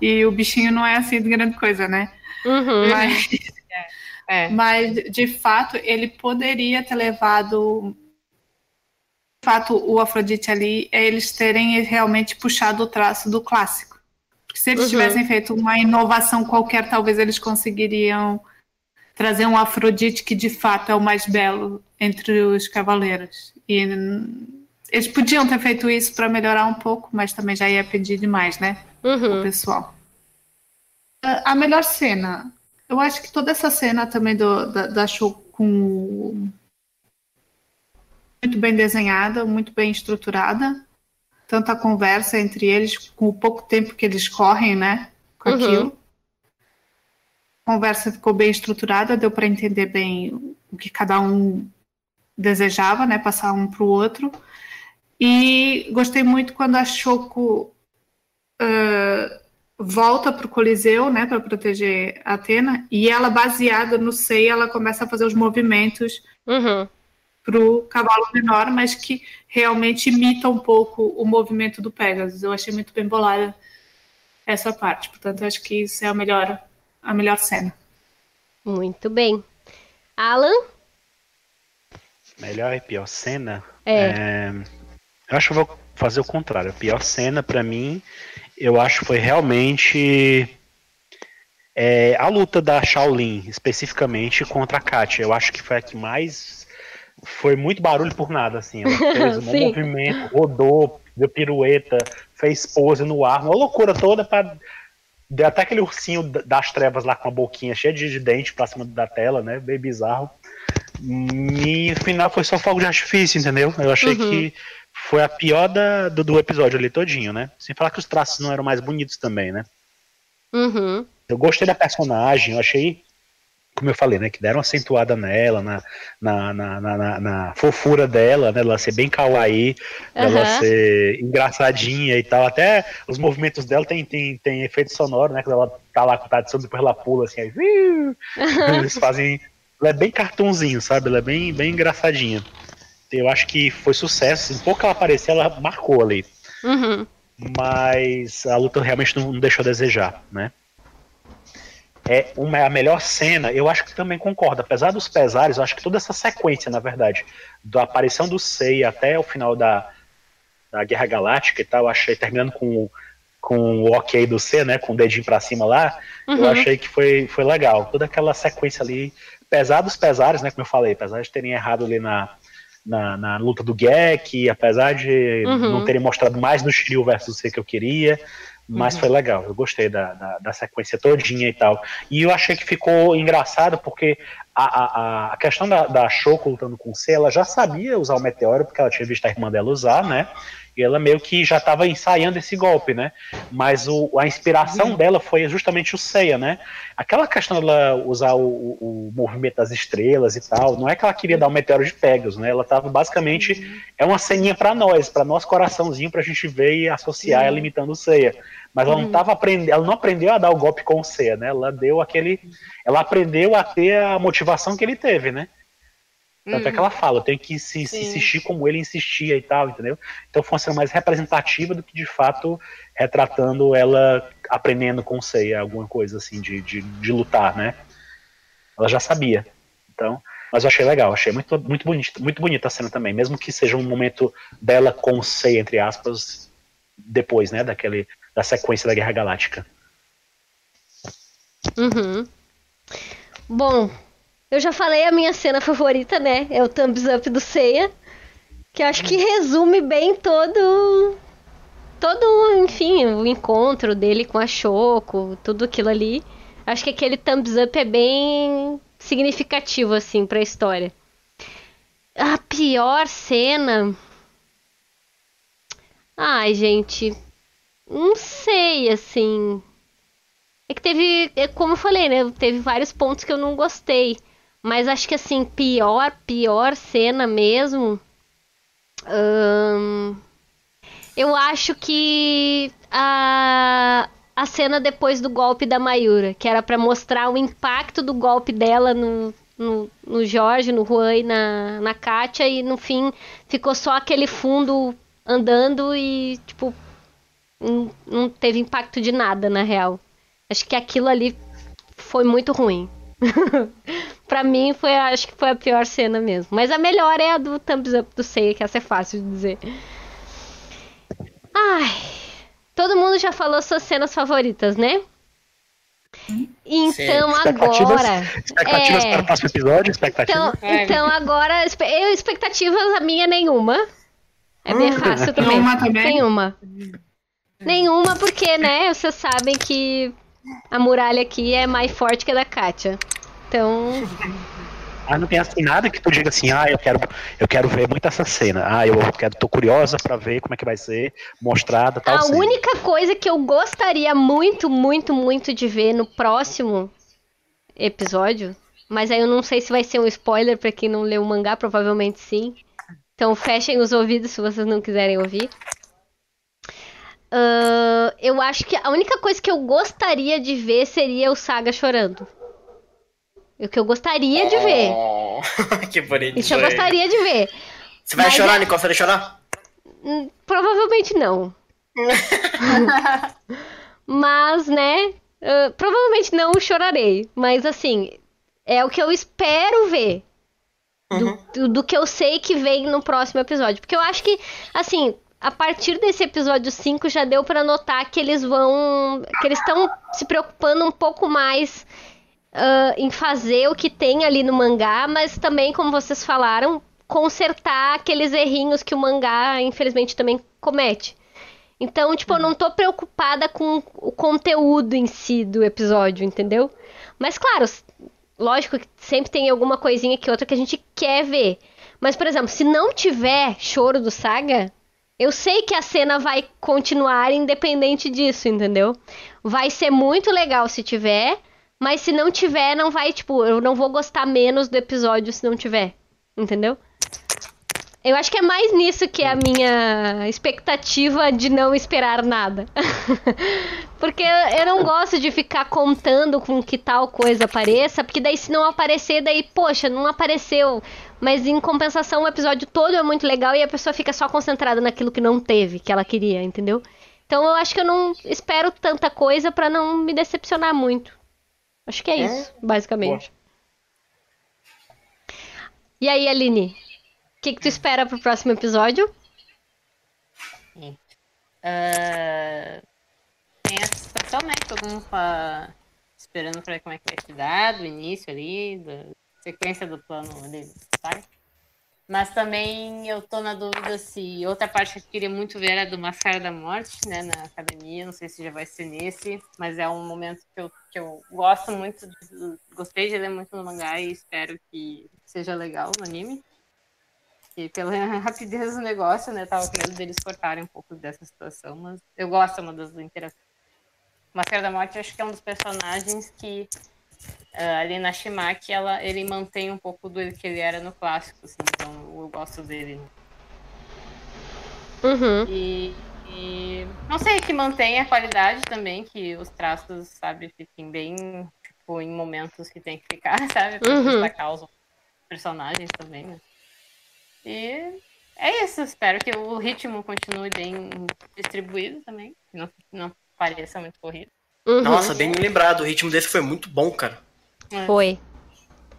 e o bichinho não é assim de grande coisa, né? Uhum. Mas, *laughs* é, mas, de fato, ele poderia ter levado. De fato, o Afrodite ali é eles terem realmente puxado o traço do clássico. Porque se eles uhum. tivessem feito uma inovação qualquer, talvez eles conseguiriam trazer um Afrodite que de fato é o mais belo entre os cavaleiros. E eles podiam ter feito isso para melhorar um pouco, mas também já ia pedir demais, né? Uhum. O pessoal. A melhor cena. Eu acho que toda essa cena também do, da, da show com. Muito bem desenhada, muito bem estruturada. Tanto a conversa entre eles, com o pouco tempo que eles correm, né? Com uhum. aquilo. A conversa ficou bem estruturada, deu para entender bem o que cada um desejava, né? Passar um para o outro. E gostei muito quando a Choco uh, volta para o Coliseu, né, para proteger a Atena, e ela, baseada no Sei, ela começa a fazer os movimentos uhum. para o cavalo menor, mas que realmente imita um pouco o movimento do Pegasus. Eu achei muito bem bolada essa parte. Portanto, acho que isso é a melhor, a melhor cena. Muito bem. Alan? Melhor e pior cena? É. é... Eu acho que eu vou fazer o contrário. A pior cena para mim, eu acho que foi realmente é, a luta da Shaolin, especificamente contra a Katia. Eu acho que foi a que mais foi muito barulho por nada, assim. Ela *laughs* fez um movimento, rodou, deu pirueta, fez pose no ar, uma loucura toda para Deu até aquele ursinho das trevas lá com a boquinha cheia de dente pra cima da tela, né? Bem bizarro. E no final foi só fogo de artifício, entendeu? Eu achei uhum. que foi a pior da, do, do, episódio ali todinho, né? Sem falar que os traços não eram mais bonitos também, né? Uhum. Eu gostei da personagem, eu achei, como eu falei, né? Que deram uma acentuada nela, na, na, na, na, na fofura dela, né? Ela ser bem kawaii, uhum. ela ser engraçadinha e tal. Até os movimentos dela tem, tem, tem efeito sonoro, né? Quando ela tá lá com o Tatsu, depois ela pula assim, aí, *laughs* eles fazem ela é bem cartunzinho, sabe? Ela é bem, bem engraçadinha. Eu acho que foi sucesso. Um pouco que ela apareceu, ela marcou ali. Uhum. Mas a luta realmente não, não deixou a desejar, né? É uma, a melhor cena, eu acho que também concordo. Apesar dos pesares, eu acho que toda essa sequência, na verdade, da aparição do Sei até o final da, da Guerra Galáctica e tal, eu achei, terminando com, com o ok do C, né? Com o dedinho pra cima lá, Uhum. eu achei que foi, foi legal. Toda aquela sequência ali, apesar dos pesares, né? Como eu falei, apesar de terem errado ali na, na, na luta do Gek, apesar de Uhum. não terem mostrado mais no Shiryu versus C que eu queria, mas Uhum. foi legal. Eu gostei da, da, da sequência todinha e tal. E eu achei que ficou engraçado porque a, a, a questão da, da Shoko lutando com o C, ela já sabia usar o meteoro, porque ela tinha visto a irmã dela usar, né? E ela meio que já estava ensaiando esse golpe, né? Mas o, a inspiração dela foi justamente o Seiya, né? Aquela questão dela usar o, o- movimento das estrelas e tal, não é que ela queria dar o meteoro de Pegasus, né? Ela estava basicamente é uma ceninha para nós, para nosso coraçãozinho, pra gente ver e associar ela imitando o Seiya. Mas ela não tava aprendendo, ela não aprendeu a dar o golpe com o Seiya, né? Ela deu aquele, ela aprendeu a ter a motivação que ele teve, né? Tanto é que ela fala, eu tenho que se, se insistir como ele insistia e tal, entendeu? Então foi uma cena mais representativa do que de fato retratando ela aprendendo com o Seiya, alguma coisa assim de, de, de lutar, né? Ela já sabia. Então, mas eu achei legal, achei muito, muito, bonito, muito bonita a cena também, mesmo que seja um momento dela com o Seiya, entre aspas, depois, né, daquele, da sequência da Guerra Galáctica. Uhum. Bom, eu já falei a minha cena favorita, né? É o thumbs up do Seiya. Que acho que resume bem todo. Todo, enfim, o encontro dele com a Choco, tudo aquilo ali. Acho que aquele thumbs up é bem significativo, assim, pra história. A pior cena. Ai, gente. Não sei, assim. É que teve, é como eu falei, né? Teve vários pontos que eu não gostei. Mas acho que assim, pior, pior cena mesmo. eu acho que a, a cena depois do golpe da Mayura, que era pra mostrar o impacto do golpe dela no, no, no Jorge, no Juan e na, na Kátia, e no fim ficou só aquele fundo andando e, tipo, não teve impacto de nada, na real. Acho que aquilo ali foi muito ruim. *laughs* pra mim, foi, acho que foi a pior cena mesmo. Mas a melhor é a do thumbs up do Seiya, que essa é fácil de dizer. Ai, todo mundo já falou suas cenas favoritas, né? Então Expectativas, agora. expectativas é, para o próximo episódio? Expectativas? então, É. então agora, eu, expectativas a minha nenhuma. É bem Hum, fácil também. nenhuma também? Nenhuma. Nenhuma, porque, né, vocês sabem que a muralha aqui é mais forte que a da Kátia. Então, Ah, não tem assim nada que tu diga assim, ah, eu quero, eu quero ver muito essa cena. Ah, eu quero, tô curiosa pra ver como é que vai ser mostrada tal a cena. única coisa que eu gostaria muito, muito, muito de ver no próximo episódio, mas aí eu não sei se vai ser um spoiler pra quem não leu o mangá, provavelmente sim. Então fechem os ouvidos se vocês não quiserem ouvir. Ahn, eu acho que a única coisa que eu gostaria de ver seria o Saga chorando. O que eu gostaria de ver. Oh, *laughs* que bonito. Isso eu gostaria de ver. Você vai Mas chorar, é- Nicole? Você vai chorar? Hum, Provavelmente não. *laughs* Mas, né? ah, provavelmente não chorarei. Mas, assim, é o que eu espero ver. Do, do- do que eu sei que vem no próximo episódio. Porque eu acho que, assim, a partir desse episódio 5 já deu pra notar que eles vão. que eles estão se preocupando um pouco mais ah, em fazer o que tem ali no mangá, mas também, como vocês falaram, consertar aqueles errinhos que o mangá, infelizmente, também comete. Então, tipo, eu não tô preocupada com o conteúdo em si do episódio, entendeu? Mas, claro, lógico que sempre tem alguma coisinha que outra que a gente quer ver. Mas, por exemplo, se não tiver choro do Saga, eu sei que a cena vai continuar independente disso, entendeu? Vai ser muito legal se tiver, mas se não tiver, não vai, tipo, eu não vou gostar menos do episódio se não tiver, entendeu? Eu acho que é mais nisso que é a minha expectativa de não esperar nada. *laughs* porque eu não gosto de ficar contando com que tal coisa apareça, porque daí se não aparecer, daí, poxa, não apareceu. Mas em compensação, o episódio todo é muito legal e a pessoa fica só concentrada naquilo que não teve, que ela queria, entendeu? Então eu acho que eu não espero tanta coisa para não me decepcionar muito. Acho que é, é? isso, basicamente. Boa. E aí, Aline? O que, que tu espera pro próximo episódio? Uh, tem essa situação, né? Todo mundo tá esperando pra ver como é que vai se dar, do início ali, da sequência do plano ali, sabe? Mas também eu tô na dúvida se outra parte que eu queria muito ver era do Máscara da Morte, né, na academia. Não sei se já vai ser nesse, mas é um momento que eu, que eu gosto muito, de, gostei de ler muito no mangá e espero que seja legal no anime. E pela *laughs* rapidez do negócio, né, tava com medo deles cortarem um pouco dessa situação, mas eu gosto uma das interações. Máscara da Morte acho que é um dos personagens que uh, ali na Shimaki, ela, ele mantém um pouco do que ele era no clássico, assim, então eu gosto dele. Uhum. E, e, não sei, que mantém a qualidade também, que os traços, sabe, fiquem bem, tipo, em momentos que tem que ficar, *laughs* sabe, pra uhum. destacar os personagens também, né? E é isso, espero que o ritmo continue bem distribuído também, que não, não pareça muito corrido. Uhum. Nossa, bem lembrado, o ritmo desse foi muito bom, cara. É. Foi.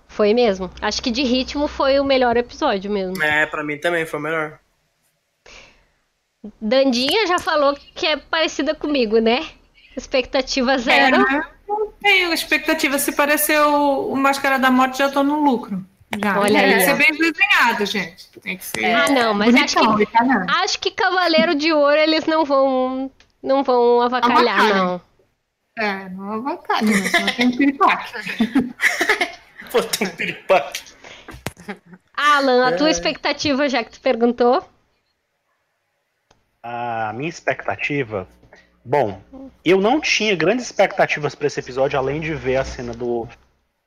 Foi mesmo. Acho que de ritmo foi o melhor episódio mesmo. É, pra mim também foi o melhor. Dandinha já falou que é parecida comigo, né? Expectativa é, zero. É, não tenho expectativa. Se parecer o, o Máscara da Morte, já tô no lucro. Já. Olha Tem que ser bem desenhado, gente. Tem que ser. Ah, não, mas bonitão, acho que, acho que Cavaleiro de Ouro eles não vão. Não vão avacalhar, não. É, não avacalha, mas não tem um piripaque. *laughs* Pô, tem um piripaque. Alan, a tua é. expectativa, já que tu perguntou? A minha expectativa. Bom, eu não tinha grandes expectativas para esse episódio, além de ver a cena do.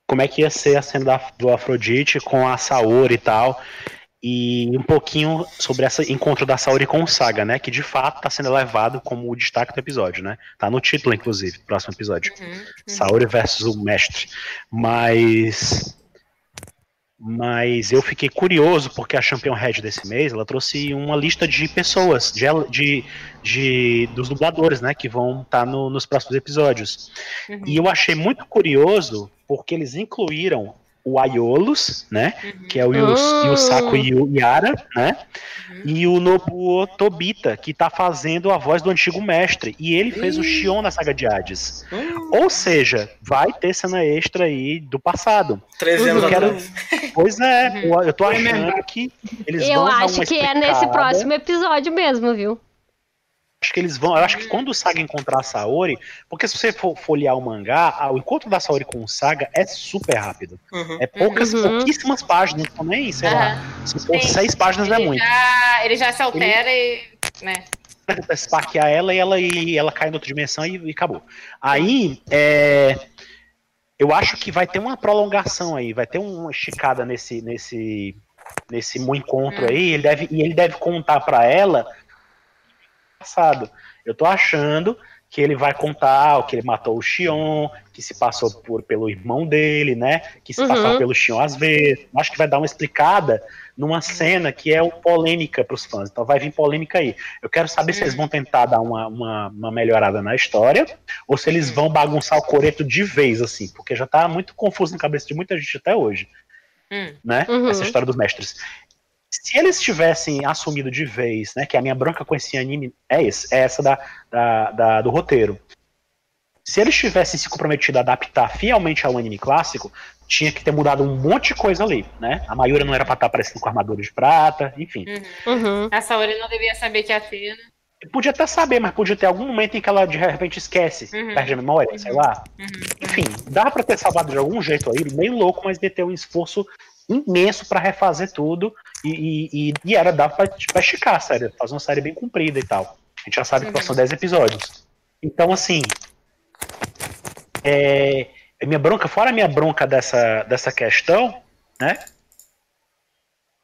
Como é que ia ser a cena da, do Afrodite com a Saori e tal e um pouquinho sobre esse encontro da Saori com o Saga, né? Que de fato está sendo levado como o destaque do episódio, né? Tá no título, inclusive, do próximo episódio. Uhum, uhum. Saori versus o mestre. Mas. Mas eu fiquei curioso porque a Champion Head desse mês ela trouxe uma lista de pessoas, de, de, de dos dubladores, né? Que vão estar tá no, nos próximos episódios. Uhum. E eu achei muito curioso porque eles incluíram o Aiolos, né? Uhum. Que é o Yus, oh. Yusaku Yara, né? Uhum. E o Nobuo Tobita, que tá fazendo a voz do antigo mestre. E ele fez uhum. o Shion na saga de Hades. Ou seja, vai ter cena extra aí do passado. Três anos quero... Pois é, uhum. eu tô achando que eles eu vão. Eu acho que é nesse próximo episódio mesmo, viu? Acho que eles vão. Eu acho que quando o Saga encontrar a Saori, porque se você for folhear o mangá, o encontro da Saori com o Saga é super rápido. Uhum. É poucas, uhum. pouquíssimas páginas, então nem, sei uhum. lá. Se for seis páginas ele não é muito. Já, ele já se altera ele... e. né? Esparquear ela e ela, e ela cai em outra dimensão e, e acabou. Aí, é, eu acho que vai ter uma prolongação aí, vai ter uma esticada nesse, nesse, nesse encontro hum. aí, ele deve, e ele deve contar para ela passado. Eu tô achando que ele vai contar que ele matou o Xion, que se passou por, pelo irmão dele, né? Que se uhum. passou pelo Xion às vezes. Acho que vai dar uma explicada numa cena que é polêmica para os fãs. Então vai vir polêmica aí. Eu quero saber se eles vão tentar dar uma, uma, uma, melhorada na história ou se eles vão bagunçar o coreto de vez, assim, porque já tá muito confuso na cabeça de muita gente até hoje. Hum. Né? Uhum. Essa história dos mestres se eles tivessem assumido de vez, né, que a minha bronca com esse anime é, esse, é essa da, da, da, do roteiro. Se eles tivessem se comprometido a adaptar fielmente ao anime clássico, tinha que ter mudado um monte de coisa ali, né? A Mayura não era pra estar aparecendo com armadura de prata, enfim. Uhum. Uhum. A Saori não devia saber que é a Fia, né? Podia até saber, mas podia ter algum momento em que ela de repente esquece, uhum. perde a memória, uhum. sei lá. Uhum. Enfim, dá para ter salvado de algum jeito aí, meio louco, mas meter um esforço imenso para refazer tudo e, e, e, era dava pra, pra esticar a série, fazer uma série bem comprida e tal. A gente já sabe que são 10 episódios. Então, assim. É, minha bronca, fora a minha bronca dessa, dessa questão, né?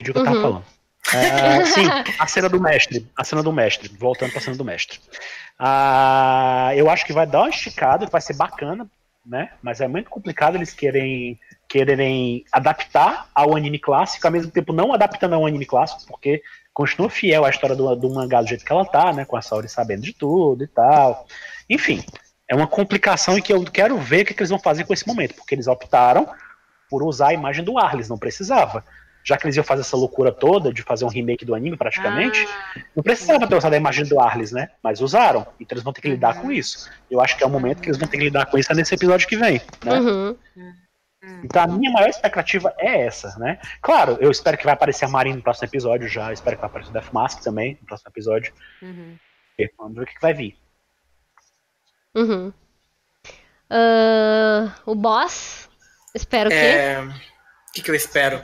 O que eu tava uhum. falando? Uh, sim, a cena do mestre. A cena do mestre. Voltando pra cena do mestre. Uh, eu acho que vai dar uma esticada, vai ser bacana, né? Mas é muito complicado eles querem quererem adaptar ao anime clássico, ao mesmo tempo não adaptando ao anime clássico, porque continua fiel à história do, do mangá do jeito que ela tá, né? Com a Saori sabendo de tudo e tal. Enfim, é uma complicação e que eu quero ver o que, que eles vão fazer com esse momento, porque eles optaram por usar a imagem do Arles, não precisava já que eles iam fazer essa loucura toda de fazer um remake do anime praticamente, ah, não precisava ter usado a imagem do Arles, né? Mas usaram. Então eles vão ter que lidar uhum. com isso. Eu acho que é o momento que eles vão ter que lidar com isso nesse episódio que vem, né? Uhum. Então a minha maior expectativa é essa, né? Claro, eu espero que vai aparecer a Marin no próximo episódio já, espero que vai aparecer o Death Mask também no próximo episódio. Uhum. Vamos ver o que, que vai vir. Uhum. Uh, o boss, espero é... que. O que, que eu espero?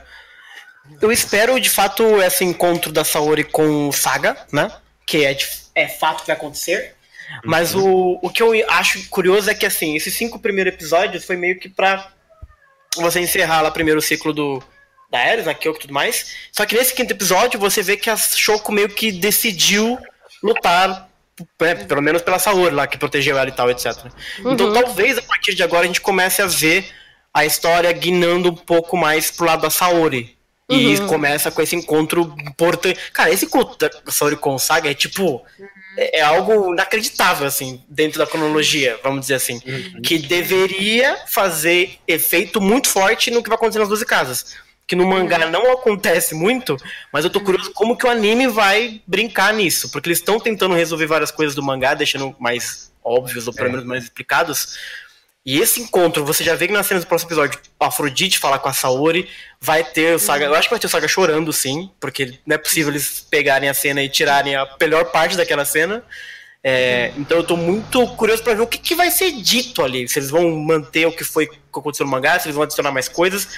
Eu espero, de fato, esse encontro da Saori com o Saga, né? Que é, é fato que vai acontecer. Mas uhum. o, o que eu acho curioso é que, assim, esses cinco primeiros episódios foi meio que pra você encerrar lá primeiro o ciclo do, da Ares, né, Kyoko e tudo mais. Só que nesse quinto episódio você vê que a Shoko meio que decidiu lutar, né, pelo menos pela Saori lá, que protegeu ela e tal, etc. Então, uhum. Então talvez a partir de agora a gente comece a ver a história guinando um pouco mais pro lado da Saori. E uhum. começa com esse encontro importante. Cara, esse encontro da Saori com o Saga é tipo. É, é algo inacreditável, assim, dentro da cronologia, vamos dizer assim. Uhum. Que deveria fazer efeito muito forte no que vai acontecer nas 12 casas. Que no mangá uhum. não acontece muito, mas eu tô curioso como que o anime vai brincar nisso. Porque eles estão tentando resolver várias coisas do mangá, deixando mais óbvios, ou pelo é. menos mais explicados. E esse encontro, você já vê que na cena do próximo episódio, Afrodite falar com a Saori, vai ter o Saga. Eu acho que vai ter o Saga chorando, sim, porque não é possível eles pegarem a cena e tirarem a melhor parte daquela cena. É, então eu tô muito curioso para ver o que, que, vai ser dito ali. Se eles vão manter o que foi que aconteceu no mangá, se eles vão adicionar mais coisas.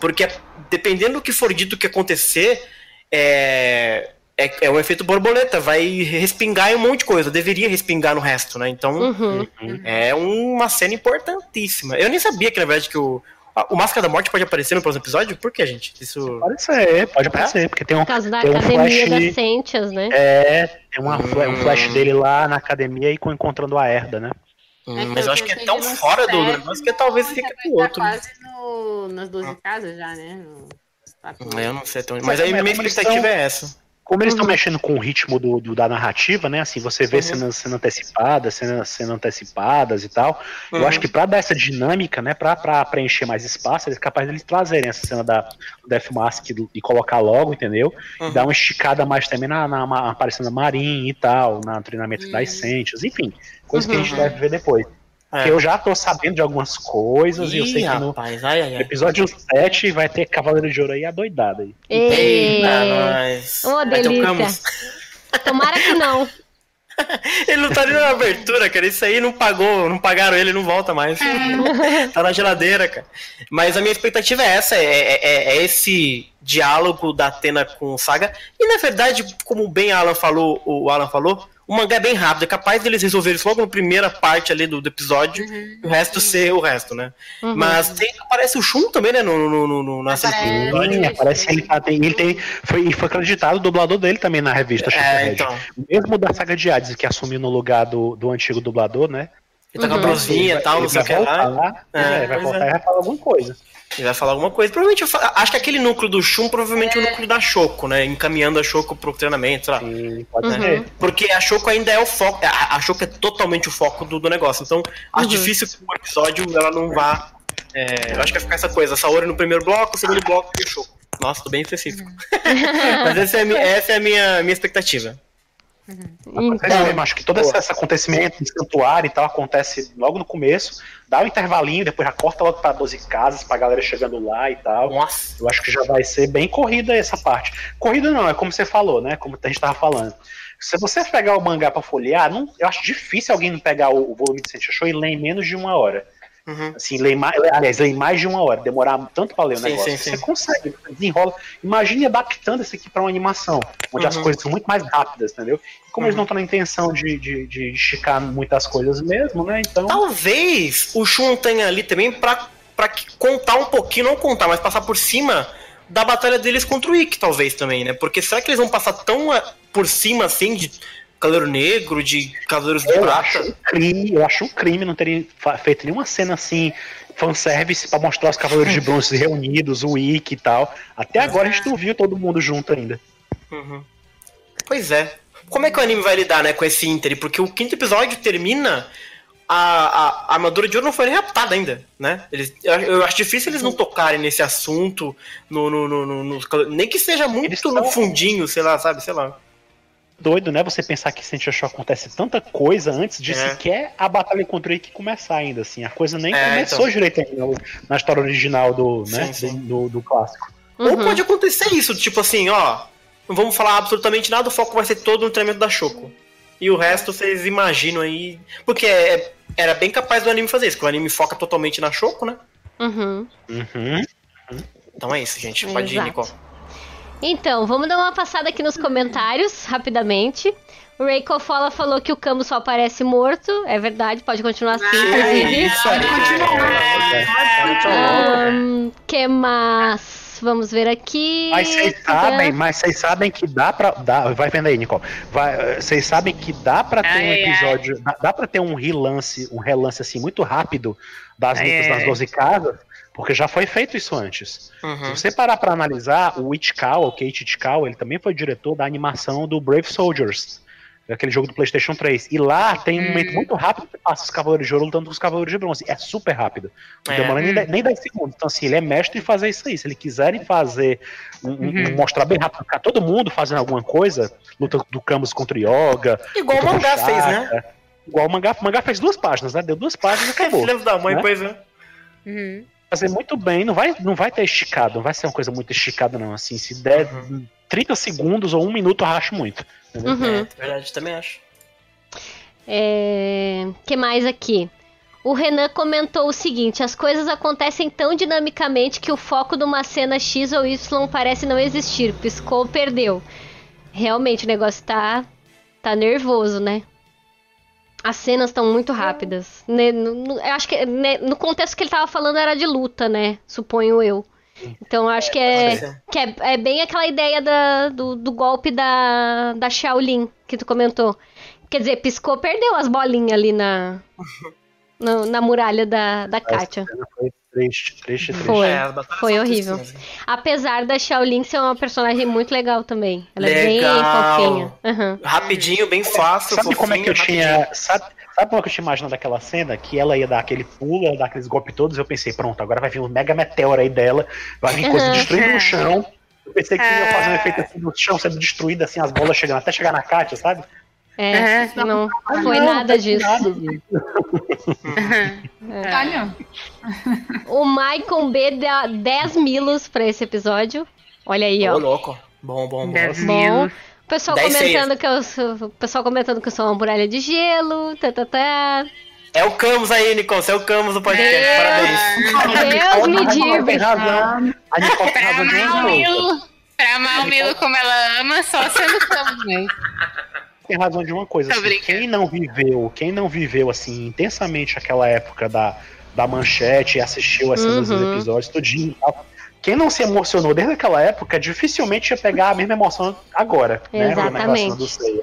Porque dependendo do que for dito que acontecer, é, é, é um efeito borboleta, vai respingar em um monte de coisa, deveria respingar no resto, né? Então, uhum. é uma cena importantíssima. Eu nem sabia que, na verdade, que o, o Máscara da Morte pode aparecer no próximo episódio? Por que, gente? Isso... Pode ser, pode aparecer, é? porque tem um. Por causa da tem um academia flash, das Sentias, né? É, tem uma, hum. um flash dele lá na academia e encontrando a Herda, né? Hum, é mas eu acho que é tão fora do negócio que talvez fique pro outro. Tá quase no, nas 12 casas já, né? No... Eu não sei tão. Mas aí minha expectativa é essa. Como eles estão uhum. mexendo com o ritmo do, do, da narrativa, né? Assim, você vê uhum. cenas sendo antecipadas, cenas sendo antecipadas e tal. Uhum. Eu acho que para dar essa dinâmica, né? Para preencher mais espaço, é capaz deles trazerem essa cena da do Death Mask e colocar logo, entendeu? E uhum. dar uma esticada mais também na, na, na aparecendo a Marin e tal, no treinamento das uhum. Sentias, enfim, coisa que a gente uhum. deve ver depois. É. Eu já tô sabendo de algumas coisas Ih, e eu sei que no rapaz, ai, ai, episódio 7 vai ter Cavaleiro de Ouro aí adoidado aí. Eita, nós. Ô, delícia. Tomara que não. *laughs* ele não tá nem na abertura, cara. Isso aí não pagou, não pagaram ele, não volta mais. É. *laughs* tá na geladeira, cara. Mas a minha expectativa é essa: é, é, é esse diálogo da Atena com o Saga. E na verdade, como bem Alan falou, o Alan falou, o mangá é bem rápido, é capaz deles resolverem isso logo na primeira parte ali do, do episódio, uhum. e o resto ser o resto, né? Uhum. Mas tem, aparece o Shun também, né? No, no, no, no na aparece, aparece ele, tá, tem, ele tem, foi, foi acreditado o dublador dele também na revista é, então. Mesmo da saga de Hades, que assumiu no lugar do, do antigo dublador, né? Ele tá com a blusinha e tal, não sei o que lá. É, vai voltar é. e vai falar alguma coisa. Ele vai falar alguma coisa. Provavelmente, acho que aquele núcleo do Shun provavelmente é o núcleo da Choco, né? Encaminhando a Choco pro treinamento, sei lá. Sim, pode uhum. ser. Porque a Choco ainda é o foco. A, a Choco é totalmente o foco do, do negócio. Então, acho uhum. difícil que o episódio ela não vá. É, eu acho que vai ficar essa coisa. Saori no primeiro bloco, o segundo bloco e o Choco. Nossa, tô bem específico. Uhum. *laughs* Mas essa é essa é a minha, minha expectativa. Uhum. Então, acho que todo esse, esse acontecimento em santuário e tal acontece logo no começo, dá um intervalinho, depois já corta logo para 12 casas, pra galera chegando lá e tal. Nossa. Eu acho que já vai ser bem corrida essa parte. Corrida não, é como você falou, né? Como a gente tava falando. Se você pegar o mangá para folhear, não, eu acho difícil alguém pegar o, o volume de Sentia Show e ler em menos de uma hora. Uhum. Assim, ler mais, aliás, ler mais de uma hora, demorar tanto para ler o sim, negócio. Sim, sim. Você consegue, desenrola. Imagine adaptando isso aqui para uma animação, onde uhum. as coisas são muito mais rápidas, entendeu? E como uhum. eles não estão na intenção de, de, de, esticar muitas coisas mesmo, né? Então. Talvez o Shun tenha ali também para contar um pouquinho, não contar, mas passar por cima da batalha deles contra o Ikki, talvez também, né? Porque será que eles vão passar tão eh, por cima assim de Cavaleiro Negro, de Cavaleiros de Eu Prata? acho um crime, eu acho um crime não terem feito nenhuma cena assim, fanservice pra mostrar os Cavaleiros de Bronze reunidos, o Ikki e tal. Até agora a gente não viu todo mundo junto ainda. Uhum. Pois é. Como é que o anime vai lidar, né, com esse Inter? Porque o quinto episódio termina. A, a, a armadura de ouro não foi nem raptada ainda, né? Eles, eu, eu acho difícil eles não tocarem nesse assunto, no, no, no, no- nem que seja muito no fundinho, sei lá, sabe? Sei lá. Doido, né? Você pensar que Sentia Show acontece tanta coisa antes de É. sequer a batalha contra o Ikki começar ainda, assim. A coisa nem É, começou então. direito ainda na história original do, né, Sim, sim. do, do- do clássico. Ou Uhum. pode acontecer isso, tipo assim, ó. Não vamos falar absolutamente nada, o foco vai ser todo no treinamento da Choco. E o resto vocês imaginam aí. Porque é- era bem capaz do anime fazer isso, porque o anime foca totalmente na Choco, né? Uhum. Uhum. Então é isso, gente. Pode ir. Nicole. Então, vamos dar uma passada aqui nos comentários, rapidamente. O Ray Kofola falou que o Camus só aparece morto. É verdade, pode continuar assim, inclusive. Isso aí. Ahn, que mais? Vamos ver aqui. Mas vocês sabem, mas vocês sabem que dá pra. Dá, vai vendo aí, Nicole. Vai, eh, Vocês sabem que dá pra ter um Ai, ai. episódio. Dá, dá pra ter um relance, um relance assim muito rápido das Ai, lutas ai, das ai. 12 casas, porque já foi feito isso antes. Uhum. Se você parar pra analisar, o Ichikawa, o Keiichi Ichikawa, ele também foi diretor da animação do Brave Soldiers, aquele jogo do PlayStation 3. E lá tem um Hum. momento muito rápido que passa os Cavaleiros de Ouro lutando com os Cavaleiros de Bronze. É super rápido. Não É. demora nem, Hum. 10 nem 10 segundos. Então, assim, ele é mestre em fazer isso aí. Se ele quiserem fazer, um- um- Uhum. um- mostrar bem rápido, ficar todo mundo fazendo alguma coisa, luta do Camus contra o Yoga. Igual o mangá fez, né? Igual o mangá. O mangá fez duas páginas, né? Deu duas páginas e acabou. *laughs* Filhos da mãe, Né? pois é. Uhum. Fazer muito bem, não vai, não vai ter esticado, não vai ser uma coisa muito esticada, não. Assim, se der 30 segundos ou um minuto, eu racho muito. Uhum. É, verdade, também acho. É... que mais aqui? O Renan comentou o seguinte: as coisas acontecem tão dinamicamente que o foco de uma cena X ou Y parece não existir. Piscou, perdeu. Realmente o negócio tá, tá nervoso, né? As cenas estão muito rápidas. Né, no- no- eu acho que né, no contexto que ele tava falando era de luta, né? Suponho eu. Então eu acho que é, ser. que é, é bem aquela ideia da- do, do golpe da, da Shaolin que tu comentou. Quer dizer, piscou, perdeu as bolinhas ali na, no- na muralha da, da Kátia. Foi triste, triste, triste. Foi. É, as batalhas Foi horrível. tristinhas. Apesar da Shaolin ser uma personagem muito legal também. Ela é bem Legal. fofinha. Aham. Rapidinho, bem fácil. Sabe como é que eu tinha. Sabe, sabe como é que eu tinha imaginado aquela cena? Que ela ia dar aquele pulo, ia dar aqueles golpes todos, eu pensei, pronto, agora vai vir um mega meteoro aí dela, vai vir coisa Uhum. destruindo o chão. Eu pensei que ia fazer um efeito assim do chão sendo destruído, assim, as bolas chegando até chegar na Kátia, sabe? É, Aham. não foi Não, nada não disso. nada, gente. Tá, não. O Maicon B dá 10 milos pra esse episódio. Olha aí, Ô, ó. louco. Bom, bom, bom. Dez Bom. mil. O pessoal Dez comentando que eu sou, o pessoal comentando que eu sou uma muralha de gelo, tá, tá, tá. É o Camus aí, Nicole. Você é o Camus do podcast. Deus. Parabéns. Deus me A Nicole tem livre. razão. A Nicole tem Pra razão pra amar o Milo como ela ama, só sendo Camus mesmo. Tem razão de uma coisa. Tô assim, quem não viveu, quem não viveu assim intensamente aquela época da, da manchete e assistiu esses Uhum. episódios tudinho e tal, quem não se emocionou desde aquela época dificilmente ia pegar a mesma emoção agora, né? a Exatamente. narração do Seiya.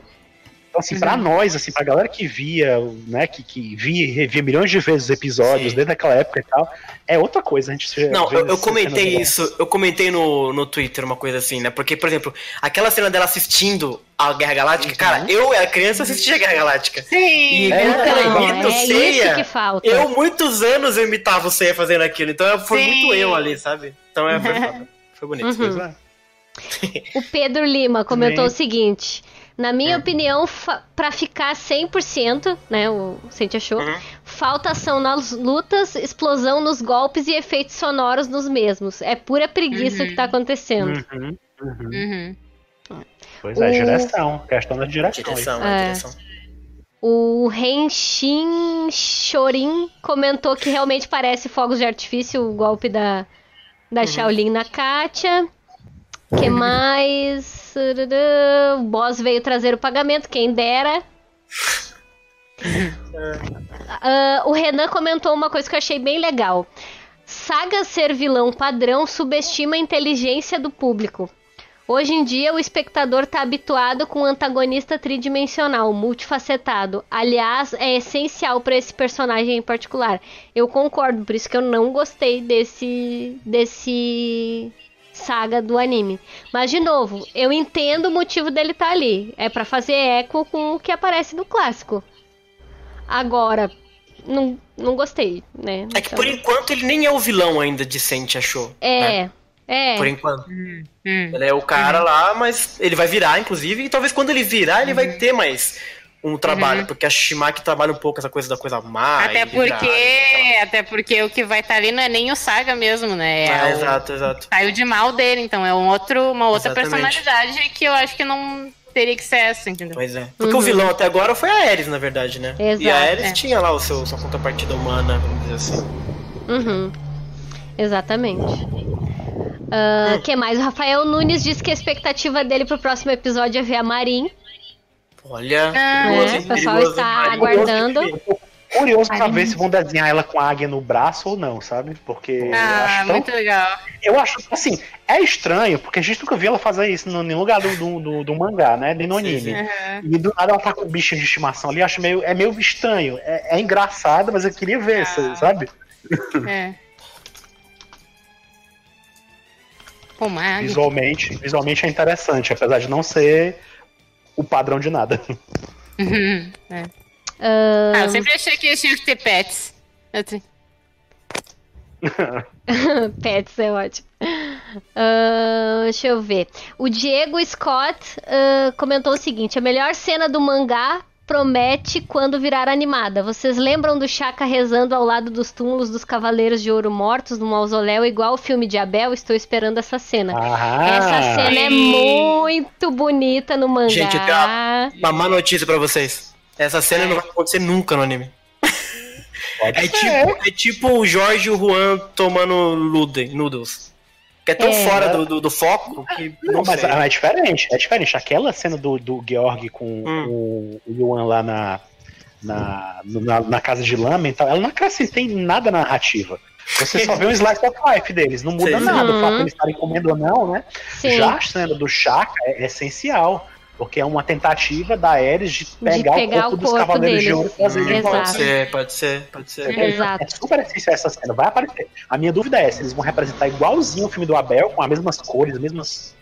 Então, assim, pra nós, assim, pra galera que via, né, que, que via revia milhões de vezes os episódios Sim. desde aquela época e tal, é outra coisa. A gente se- Não, eu, eu comentei isso, eu comentei no, no Twitter uma coisa assim, né? Porque, por exemplo, aquela cena dela assistindo a Guerra Galáctica, cara, eu era criança e assistia a Guerra Galáctica. Sim. E É, ela Então, é isso Seiya, que falta. eu muitos anos eu imitava o Seiya fazendo aquilo, então foi Sim. muito eu ali, sabe? Então é, foi, *laughs* foda. foi bonito. Uhum. É. *laughs* O Pedro Lima comentou Também. o seguinte: na minha Hum. opinião, fa pra ficar 100%, né, o Sente achou, Uhum. falta ação nas lutas, explosão nos golpes e efeitos sonoros nos mesmos. É pura preguiça o que tá acontecendo. Uhum, uhum. Uhum. Pois é, O- direção. Questão da direção. Direção, É. é. direção. O Renshin Chorin comentou que realmente parece fogos de artifício o golpe da, da Shaolin na Katia. Que mais? O boss veio trazer o pagamento, quem dera. Ah, o Renan comentou uma coisa que eu achei bem legal. Saga ser vilão padrão subestima a inteligência do público. Hoje em dia, o espectador está habituado com um antagonista tridimensional, multifacetado. Aliás, é essencial para esse personagem em particular. Eu concordo, por isso que eu não gostei desse desse saga do anime. Mas de novo, eu entendo o motivo dele estar tá ali. É para fazer eco com o que aparece no clássico. Agora, não, não gostei, né? É que então... por enquanto ele nem é o vilão ainda de Sente achou. É. Né? É. Por enquanto. Hum, hum, ele é o cara hum. lá, mas ele vai virar, inclusive, e talvez quando ele virar, ele vai uhum. ter mais um trabalho, uhum. porque a Shimaki trabalha um pouco essa coisa da coisa má. Até porque, virar, até porque o que vai estar tá ali não é nem o Saga mesmo, né? É, é o, exato, exato. Saiu de mal dele, então é um outro, uma outra Exatamente. personalidade que eu acho que não teria que ser essa, entendeu? Pois é. Porque uhum. o vilão até agora foi a Ares, na verdade, né? Exato, e a Ares é. tinha lá o seu, sua contrapartida humana, vamos dizer assim. Uhum. Exatamente. Uh, hum. que mais? O Rafael Nunes disse que a expectativa dele pro próximo episódio é ver a Marin. Olha, é, o pessoal está aguardando. Curioso pra ver se vão desenhar ela com a águia no braço ou não, sabe? Porque. Ah, tão... muito legal. Eu acho, assim, é estranho, porque a gente nunca viu ela fazer isso no nenhum lugar do, do, do, do mangá, né? Nem no anime. Uhum. E do nada ela tá com um bicho de estimação ali, acho meio, é meio estranho. É, é engraçado, mas eu queria ver, ah. sabe? É. Visualmente, visualmente é interessante, apesar de não ser o padrão de nada. Uhum, é. Uh... Ah, eu sempre achei que eles tinham que ter pets. *laughs* pets é ótimo. Uh, deixa eu ver. O Diego Scott uh, comentou o seguinte: a melhor cena do mangá promete quando virar animada. Vocês lembram do Chaka rezando ao lado dos túmulos dos Cavaleiros de Ouro mortos no mausoléu, igual o filme de Abel? Estou esperando essa cena. Ah, essa cena é muito bonita no mangá. Gente, eu tenho uma, uma má notícia para vocês. Essa cena é. não vai acontecer nunca no anime. É tipo, é tipo o Jorge e o Juan tomando Luden, noodles que é tão é, fora do, do, do, foco que. Não, não mas é diferente, é diferente. Aquela cena do, do Georg com hum. o, Yuan lá na, na, na, na, casa de lama e tal, ela não acrescenta em nada na narrativa. Você só vê um *laughs* slice of life deles, não muda Sim. nada uhum. o fato de eles estarem comendo ou não, né? Sim. Já a cena do Chaka é, é essencial. Porque é uma tentativa da Ares de pegar, de pegar o corpo, o corpo dos Cavaleiros deles. de Ouro e trazer de volta. Pode ser, pode ser, pode ser. Exato. É super essencial essa cena, vai aparecer. A minha dúvida é se eles vão representar igualzinho o filme do Abel, com as mesmas cores, as mesmas.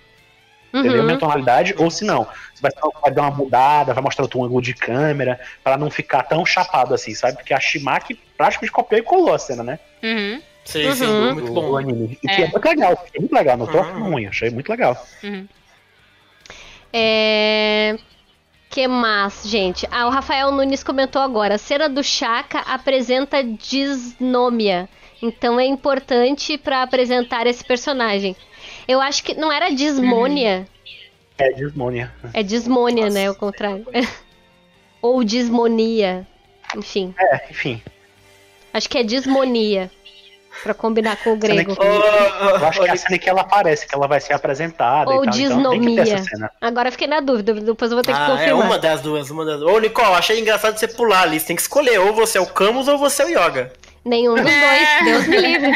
Uhum. Entendeu? Minha tonalidade, ou se não, vai, vai, dar uma mudada, vai mostrar outro ângulo de câmera, para não ficar tão chapado assim, sabe? Porque a Shimaki praticamente copiou e colou a cena, né? Uhum. Sim, uhum. sim, muito bom. O anime. E é. que é muito legal, é muito legal, não tô uhum. ruim, achei muito legal. Uhum. É que mais, gente? Ah, o Rafael Nunes comentou agora. A cena do Chaka apresenta disnômia. Então é importante para apresentar esse personagem. Eu acho que não era dismônia. É dismônia. É dismônia, Nossa. né? O contrário. *laughs* Ou dismonia. Enfim. É, enfim. Acho que é dismonia. Pra combinar com o grego. Que, eu acho que é a cena que ela aparece, que ela vai ser apresentada. Ou e tal, disnomia. Então Agora fiquei na dúvida, depois eu vou ter que ah, é confirmar. É uma das duas, uma das duas. Ô, Nicole, achei engraçado você pular ali. Você tem que escolher, ou você é o Camus ou você é o Yoga. Nenhum dos dois, *laughs* Deus me livre.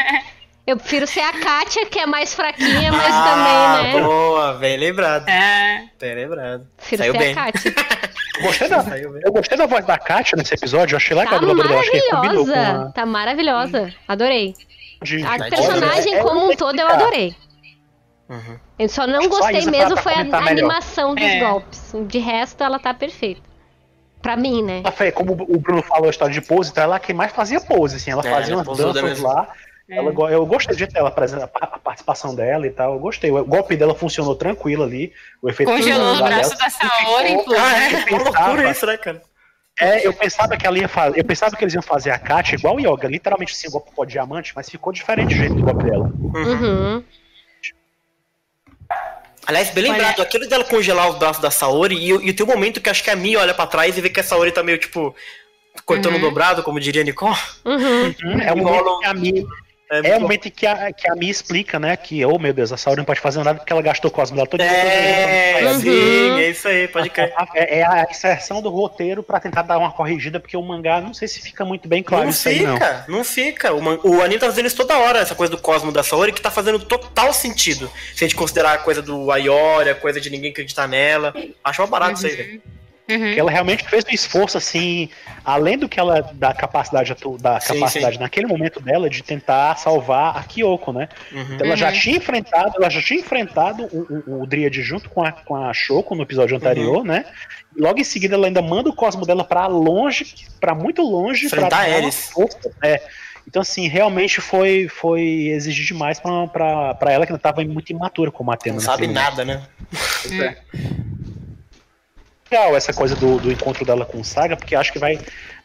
Eu prefiro ser a Kátia, que é mais fraquinha, mas ah, também, né? Boa, bem lembrado. É. Bem lembrado. Prefiro Saiu ser bem. a Kátia. *laughs* Gostei da, eu gostei da voz da Kátia nesse episódio, eu achei legal tá maravilhosa, Tá maravilhosa, adorei. De, a personagem é, como um todo eu adorei. Uhum. Eu só não gostei mesmo foi a animação dos é. golpes. De resto, ela tá perfeita. Pra mim, né? Ela foi, como o Bruno falou a história de pose, então ela é quem mais fazia pose, assim. Ela é, fazia umas danças lá. É. Ela, eu gostei de dela, a participação dela e tal. Eu gostei. O golpe dela funcionou tranquilo ali. O efeito Congelou o braço da Saori, inclusive. Ah, é, é loucura isso, né, cara? É, eu pensava que ela ia fazer. Eu pensava que eles iam fazer a Katia igual o Yoga, literalmente assim, igual pro diamante, mas ficou diferente o jeito do golpe dela. Uhum. Aliás, bem lembrado, olha... aquilo dela congelar o braço da Saori e, e tem um momento que acho que a Mi olha pra trás e vê que a Saori tá meio tipo cortando uhum. dobrado, como diria Nicole. Uhum. uhum. É um momento que a Mi É, o momento em que a, que a Mi explica, né? Que, oh meu Deus, a Saori não pode fazer nada porque ela gastou o cosmo dela todo É, Uhum. sim, é isso aí, pode crer. É, é a inserção do roteiro pra tentar dar uma corrigida, porque o mangá, não sei se fica muito bem claro não isso aí, não. fica, não fica. O, man- o anime tá fazendo isso toda hora, essa coisa do cosmo da Saori, que tá fazendo total sentido. Se a gente considerar a coisa do Ayori, a coisa de ninguém acreditar nela. Acho uma barata isso aí, velho. Uhum. Ela realmente fez um esforço, assim, além do que ela, da capacidade, da Sim, capacidade naquele momento dela de tentar salvar a Kyoko, né? Uhum. Então ela já tinha enfrentado, ela já tinha enfrentado o, o, o Dryad junto com a, com a Shoko no episódio anterior, Uhum. né? E logo em seguida ela ainda manda o cosmo dela pra longe, pra muito longe, pra Enfrentar eles. força. É. Então, assim, realmente foi, foi exigir demais pra, pra, pra ela, que ainda tava muito imatura como Atena. Não sabe nada, né? Legal essa coisa do, do encontro dela com o Saga, porque acho que vai,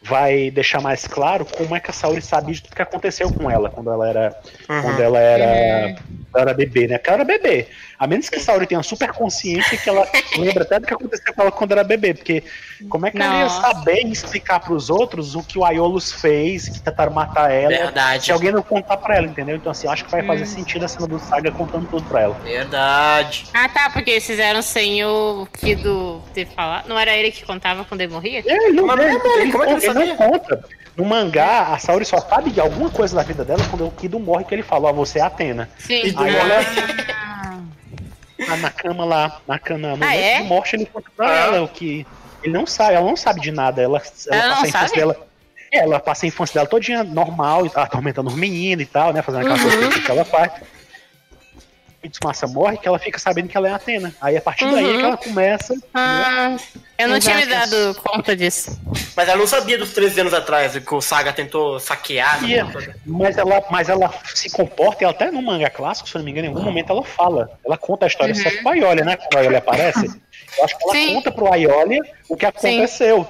vai deixar mais claro como é que a Saori sabia de tudo que aconteceu com ela quando ela era, Uhum. quando ela era, ela era bebê, né? Porque ela era bebê. A menos que a Saori tenha super consciência que ela *laughs* lembra até do que aconteceu com ela quando era bebê, porque como é que ela ia Nossa. saber e explicar pros outros o que o Aiolos fez, que tentaram matar ela, Verdade. se alguém não contar pra ela, entendeu? Então assim, eu acho que vai fazer sentido a cena do Saga contando tudo pra ela. Verdade. Ah, tá, porque eles fizeram sem o Kido ter falado. Não era ele que contava quando ele morria? Ele não, Mas ele, é ele ele não conta. No mangá, a Saori só sabe de alguma coisa da vida dela quando o Kido morre, que ele fala, ó, você é Atena. Sim. E Aí ela Ah, tá na cama lá, na cama, no Ah, é? de morte, ele conta pra Ah. ela o que. Ele não sabe, ela não sabe de nada. Ela, ela, Ela passa a infância sabe? dela. É, ela passa a infância dela todinha normal, e tá atormentando os meninos e tal, né? Fazendo aquela Uhum. coisa que ela faz. E Massa morre que ela fica sabendo que ela é Atena. Aí a partir daí é Uhum. que ela começa. ah, eu não tinha me dado conta disso. Mas ela não sabia dos 13 anos atrás que o Saga tentou saquear. Ia. né? Mas ela, mas ela se comporta, e ela até no manga clássico, se eu não me engano, em algum momento ela fala. Ela conta a história só pro Aiolia, né? Quando o Aiolia aparece. Eu acho que ela Sim. conta pro Aiolia o que aconteceu.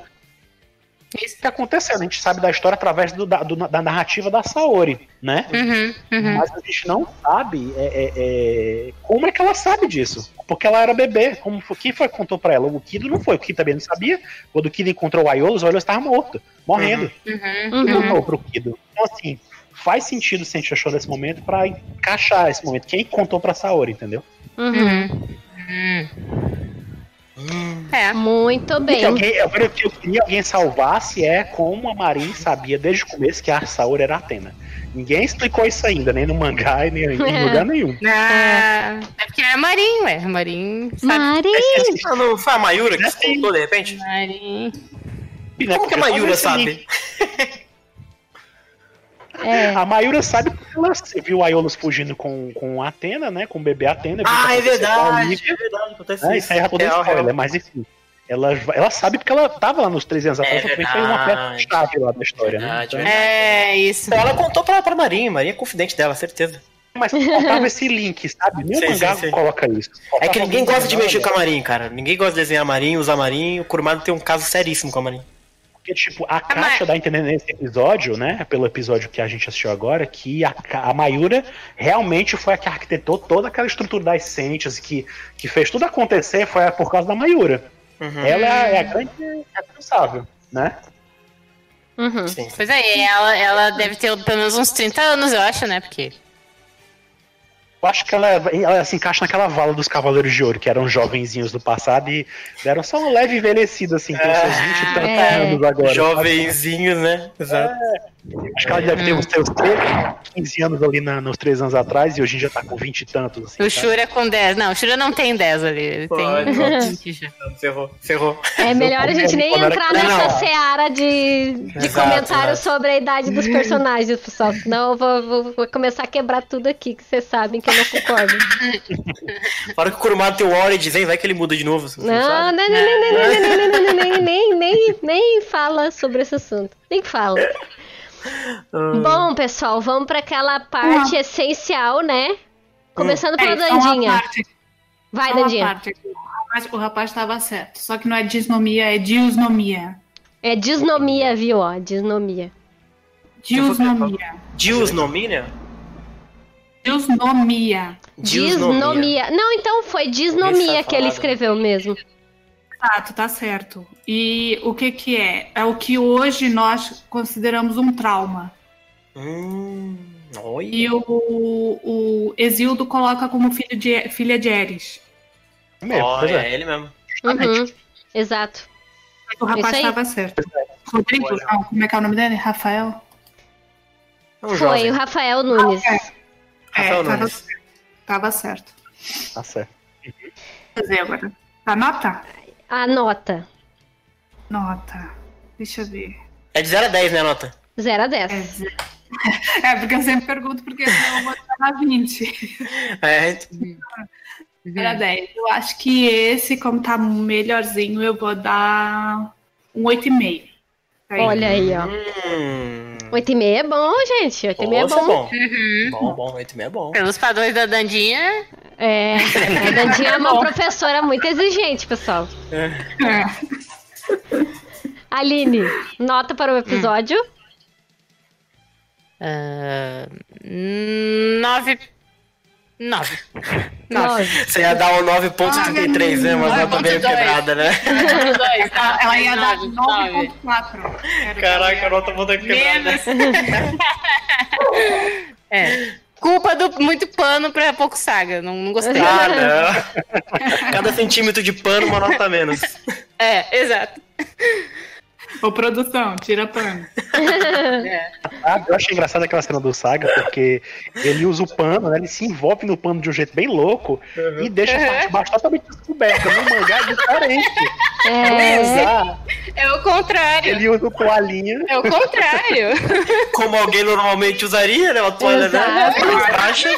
Isso. O que aconteceu? A gente sabe da história através do- da, do- da narrativa da Saori, né? Uhum, uhum. Mas a gente não sabe é, é, é, como é que ela sabe disso. Porque ela era bebê. Como foi, quem foi que contou pra ela? O Kido não foi. O Kido também não sabia. Quando o Kido encontrou o Aiolos, o Aiolos estava morto, morrendo. Uhum, Uhum. uhum. contou pro Kido. Então, assim, faz sentido se a gente achou nesse momento pra encaixar esse momento. Quem contou pra Saori, entendeu? Uhum. Uhum. É. Muito bem. E alguém, agora o que eu queria alguém salvasse é como a Marin sabia desde o começo que a Saori era Atena. Ninguém explicou isso ainda, nem no mangá e nem em lugar nenhum. Ah, é porque é Marinho, ué. Marinho sabe. Mari. Ah, não foi a Mayura que Sim. contou de repente? Marinho. Né, Como que a porque Mayura sabe? É. A Mayura sabe porque ela viu o Aiolos fugindo com, com a Atena, né? Com o bebê Atena. Ah, é a verdade. É verdade, acontece É, isso. aí já todo Real, spoiler, real. mas enfim. Ela, ela sabe porque ela tava lá nos 300 atrás, É também foi uma verdade. peça chave lá da história, Verdade, né? Então, É, isso. Ela contou pra, pra Marinha, Marinha é confidente dela, certeza. Mas faltava esse link, sabe? Nem o mangá sim. coloca isso. É Faltava que ninguém gosta de mexer né? com a Marinha, cara. Ninguém gosta de desenhar Marinha, usar Marinha. O Kurumada tem um caso seríssimo com a Marinha. Porque, tipo, a mas- Caixa dá a entender nesse episódio, né? Pelo episódio que a gente assistiu agora, que a, a Mayura realmente foi a que arquitetou toda aquela estrutura das Sentes, que, que fez tudo acontecer, foi por causa da Mayura. Uhum. Ela é a grande responsável, né? Uhum. Sim. Pois é, ela, ela deve ter pelo menos uns 30 anos, eu acho, né? Porque. Eu acho que ela, ela se encaixa naquela vala dos Cavaleiros de Ouro, que eram jovenzinhos do passado e deram só um leve envelhecido, assim, tem seus 20 e tantos É. anos agora. Jovenzinhos, né? Exato. Acho que ela deve ter os seus 13, 15 anos ali na- nos 3 anos atrás e hoje em dia tá com 20 e tantos. Assim, O? Shura com 10. Não, o Shura não tem 10 ali. Ele tem 20 já. Ferrou, ferrou. É melhor a gente nem entrar nessa Não. seara de, de Exato, comentários exato. sobre a idade dos personagens, pessoal. Senão eu vou, vou- vou começar a quebrar tudo aqui, que vocês sabem que eu não concordo. Na hora que o Kurumada tem o Origins, hein, vai que ele muda de novo. Não, não, não, não, não, não, não, não, não, não, nem, nem, nem, nem fala sobre esse assunto. Nem fala. Bom, pessoal, vamos para aquela parte essencial, né? Começando pela É, só uma Dandinha. parte, Vai, Dandinha. parte. O rapaz- estava certo. Só que não é disnomia, é diusnomia. É disnomia, viu? Ó, disnomia. Diusnomia? Diusnomia. Disnomia. Não, então foi disnomia que ele escreveu mesmo. Exato, tá certo. E o que que é? É o que hoje nós consideramos um trauma. Hum. Olha. E o, o Exildo coloca como filho de, filha de Eris. Mesmo, pois Olha, é. é ele mesmo. Uhum, exato. O rapaz Isso aí. estava certo. Rodrigo, Olha. não, como é que é o nome dele? Rafael? É um Foi jovem. o Rafael Nunes. Rafael é, tava, Nunes. tava certo. Tá certo. Vou fazer agora. Tá, nota? A nota. Nota. Deixa eu ver. É de 0 a 10, né, nota? 0 a 10. É, ze- *laughs* é, porque eu sempre pergunto porque eu vou dar 20. É, Era 10. Eu acho que esse, como tá melhorzinho, eu vou dar um 8,5. Aí. Olha aí, ó. hum. 8,5 é bom, gente. 8,5 é Nossa, bom. bom. Uhum. Bom, bom, 8,5 é bom. Pelos padrões da Dandinha, É. A Dandinha é uma *laughs* professora muito exigente, pessoal. É. *laughs* Aline, nota para o episódio. ah, nove. Nove. Nove. 9. Você ia dar um 9.33, né? Mas ela tá meio 9.2. quebrada, né? Ela, ela ia dar Nove, nove. 9,4. Era- Caraca, a nota muda quebrada. Menos. *laughs* é. Culpa do muito pano pra pouco saga. Não, não gostei. Ah, não. Cada centímetro de pano, uma nota menos. É, exato. *laughs* Ô, produção, tira pano. *laughs* É. Ah, eu achei engraçada aquela cena do Saga, porque ele usa o pano, né? Ele se envolve no pano de um jeito bem louco e deixa a parte de baixo totalmente descoberta. No mangá é diferente. É. Usar, É o contrário. ele usa o toalhinha. É o contrário. Como alguém normalmente usaria, né? Uma toalha né? Baixa.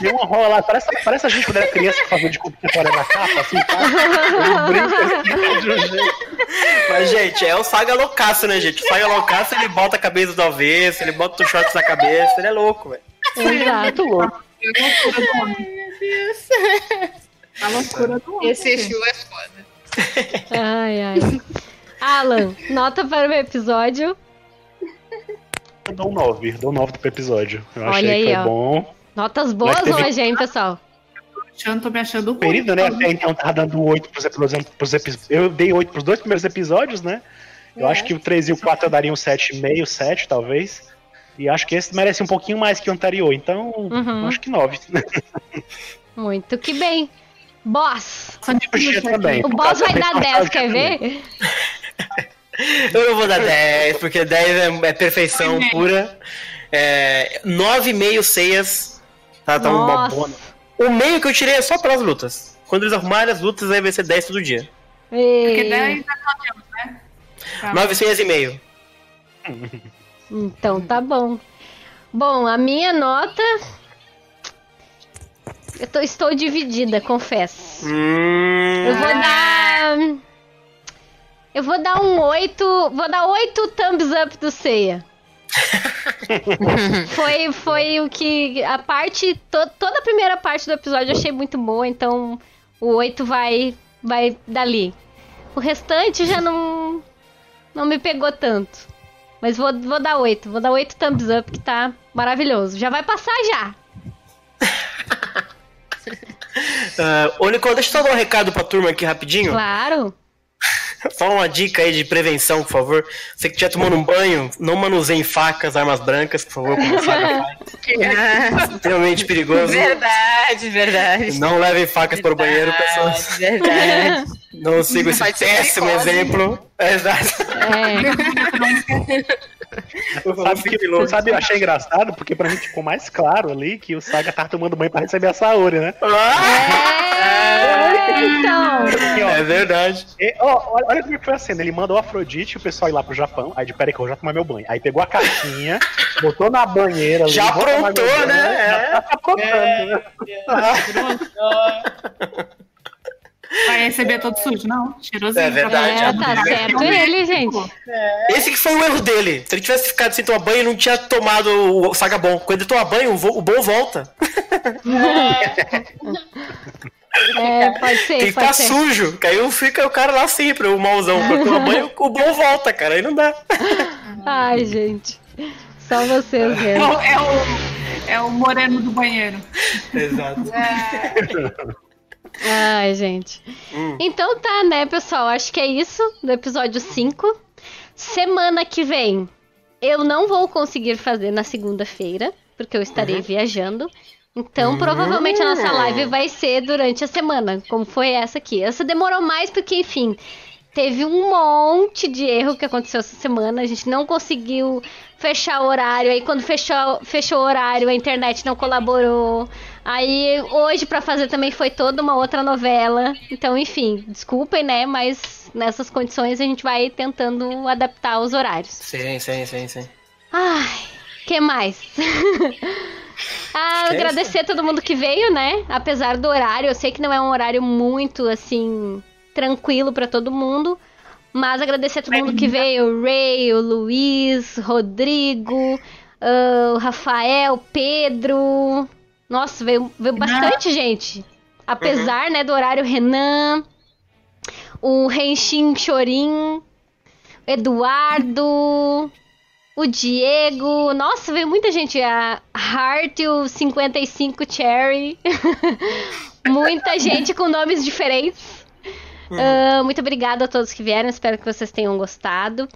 Deu uma rola lá. Parece, parece a gente quando era criança que fazia de computatória na capa, assim, tá? Ele brinca assim, de um jeito. Mas, gente, é o Saga loucaço, né, gente? O Saga loucaço, ele bota a cabeça do avesso, ele bota o shorts na cabeça, ele é louco, velho. Exato. Muito louco. É a loucura do homem. Meu Deus. A loucura do homem. Esse Exu é foda. Ai, ai. Alan, nota para o episódio. Eu dou um 9, dou um 9 pro episódio. Eu Olha achei aí, que foi ó. bom. Notas boas teve- hoje, hein, pessoal? achando, tô me achando ruim. período, né? Até então tava dando 8 pros episódios. Pros epi- Eu dei 8 pros dois primeiros episódios, né? Eu É. acho que o 3 e o 4 eu daria um 7,5, 7 talvez. E acho que esse merece um pouquinho mais que o anterior. Então, Uhum. acho que 9. Muito que bem. Boss. Também. O boss vai da dar 10, reportagem quer ver? *laughs* Eu não vou dar 10, porque 10 é, é perfeição pura. É, 9,5 ceias. Tá, tá uma Nossa. boa. O meio que eu tirei é só pelas lutas. Quando eles arrumarem as lutas, aí vai ser 10 todo dia. Porque Ei. daí ainda não temos, né? Tá. 9 ceias e meio. Então tá bom. Bom, a minha nota. Eu tô- estou dividida, confesso. Hum, Eu vou dar. Eu vou dar um 8. Vou dar 8 thumbs up do Ceia. *laughs* *laughs* foi, foi o que. A parte. to- toda a primeira parte do episódio eu achei muito boa, então o 8 vai, vai dali. O restante já não. Não me pegou tanto. Mas vou, vou dar 8. Vou dar 8 thumbs up, que tá maravilhoso. Já vai passar já. *laughs* ah, ô, Nicole, deixa eu dar um recado pra turma aqui rapidinho. Claro. Só uma dica aí de prevenção, por favor. Você que estiver tomando um banho, não manuseie facas, armas brancas, por favor, como Saga *laughs* faz. Extremamente perigoso. verdade, verdade. Não levem facas para o banheiro, pessoas. Verdade. Não sigam esse péssimo exemplo. É, exato. É. *laughs* Sabe, que, sabe, eu achei engraçado, porque pra mim ficou mais claro ali que o Saga tava tomando banho pra receber a Saori, né? É, então. Aqui, ó. É verdade. E, ó, olha, olha como é que foi a cena. Ele mandou o Afrodite e o pessoal ir lá pro Japão. Aí de peraí que eu já tomar meu banho. Aí pegou a caixinha, *laughs* botou na banheira. ali, Já aprontou, meu banho, né? Já tá aprontando, né? *laughs* Vai receber todo sujo, não? Cheirosinho. É verdade. É, tá certo ele, gente. Esse que foi o erro dele. Se ele tivesse ficado sem tomar banho, ele não tinha tomado o Saga bom. Quando ele toma banho, o, bom volta. É, pode ser, Tem que estar ser. sujo. Que aí fica o cara lá sempre, o mauzão. Quando toma banho, o bom volta, cara. Aí não dá. Ai, gente. Só vocês É mesmo. é, o, é o moreno do banheiro. Exato. Ai, gente. Hum. Então tá, né, pessoal? Acho que é isso do episódio 5. Semana que vem eu não vou conseguir fazer na segunda-feira, porque eu estarei Uhum. viajando. Então, provavelmente a nossa live vai ser durante a semana, como foi essa aqui. Essa demorou mais porque, enfim, teve um monte de erro que aconteceu essa semana. A gente não conseguiu fechar o horário. Aí, quando fechou, fechou o horário, a internet não colaborou. Aí, hoje, pra fazer também foi toda uma outra novela. Então, enfim, desculpem, né? Mas nessas condições a gente vai tentando adaptar os horários. Sim, sim, sim, sim. Ai, que mais? *laughs* ah, Que agradecer a todo mundo que veio, né? Apesar do horário, eu sei que não é um horário muito assim tranquilo pra todo mundo, mas agradecer a todo mundo que veio, o Ray, o Luiz, Rodrigo, ah, o Rafael, Pedro. Nossa, veio, veio bastante gente. Apesar, né, do horário Renan, o Renshin Chorin, Eduardo, o Diego. Nossa, veio muita gente. A Heart, o 55 Cherry. *laughs* muita gente com nomes diferentes. Ah, muito obrigada a todos que vieram. Espero que vocês tenham gostado.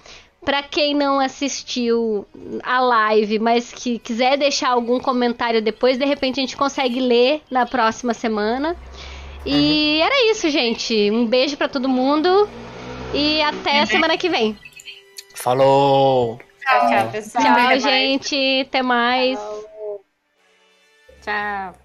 Pra quem não assistiu a live, mas que quiser deixar algum comentário depois, de repente a gente consegue ler na próxima semana. E era isso, gente. Um beijo pra todo mundo e até a semana que vem. Falou! Tchau, tchau, pessoal. Tchau, gente. Até mais. Tchau.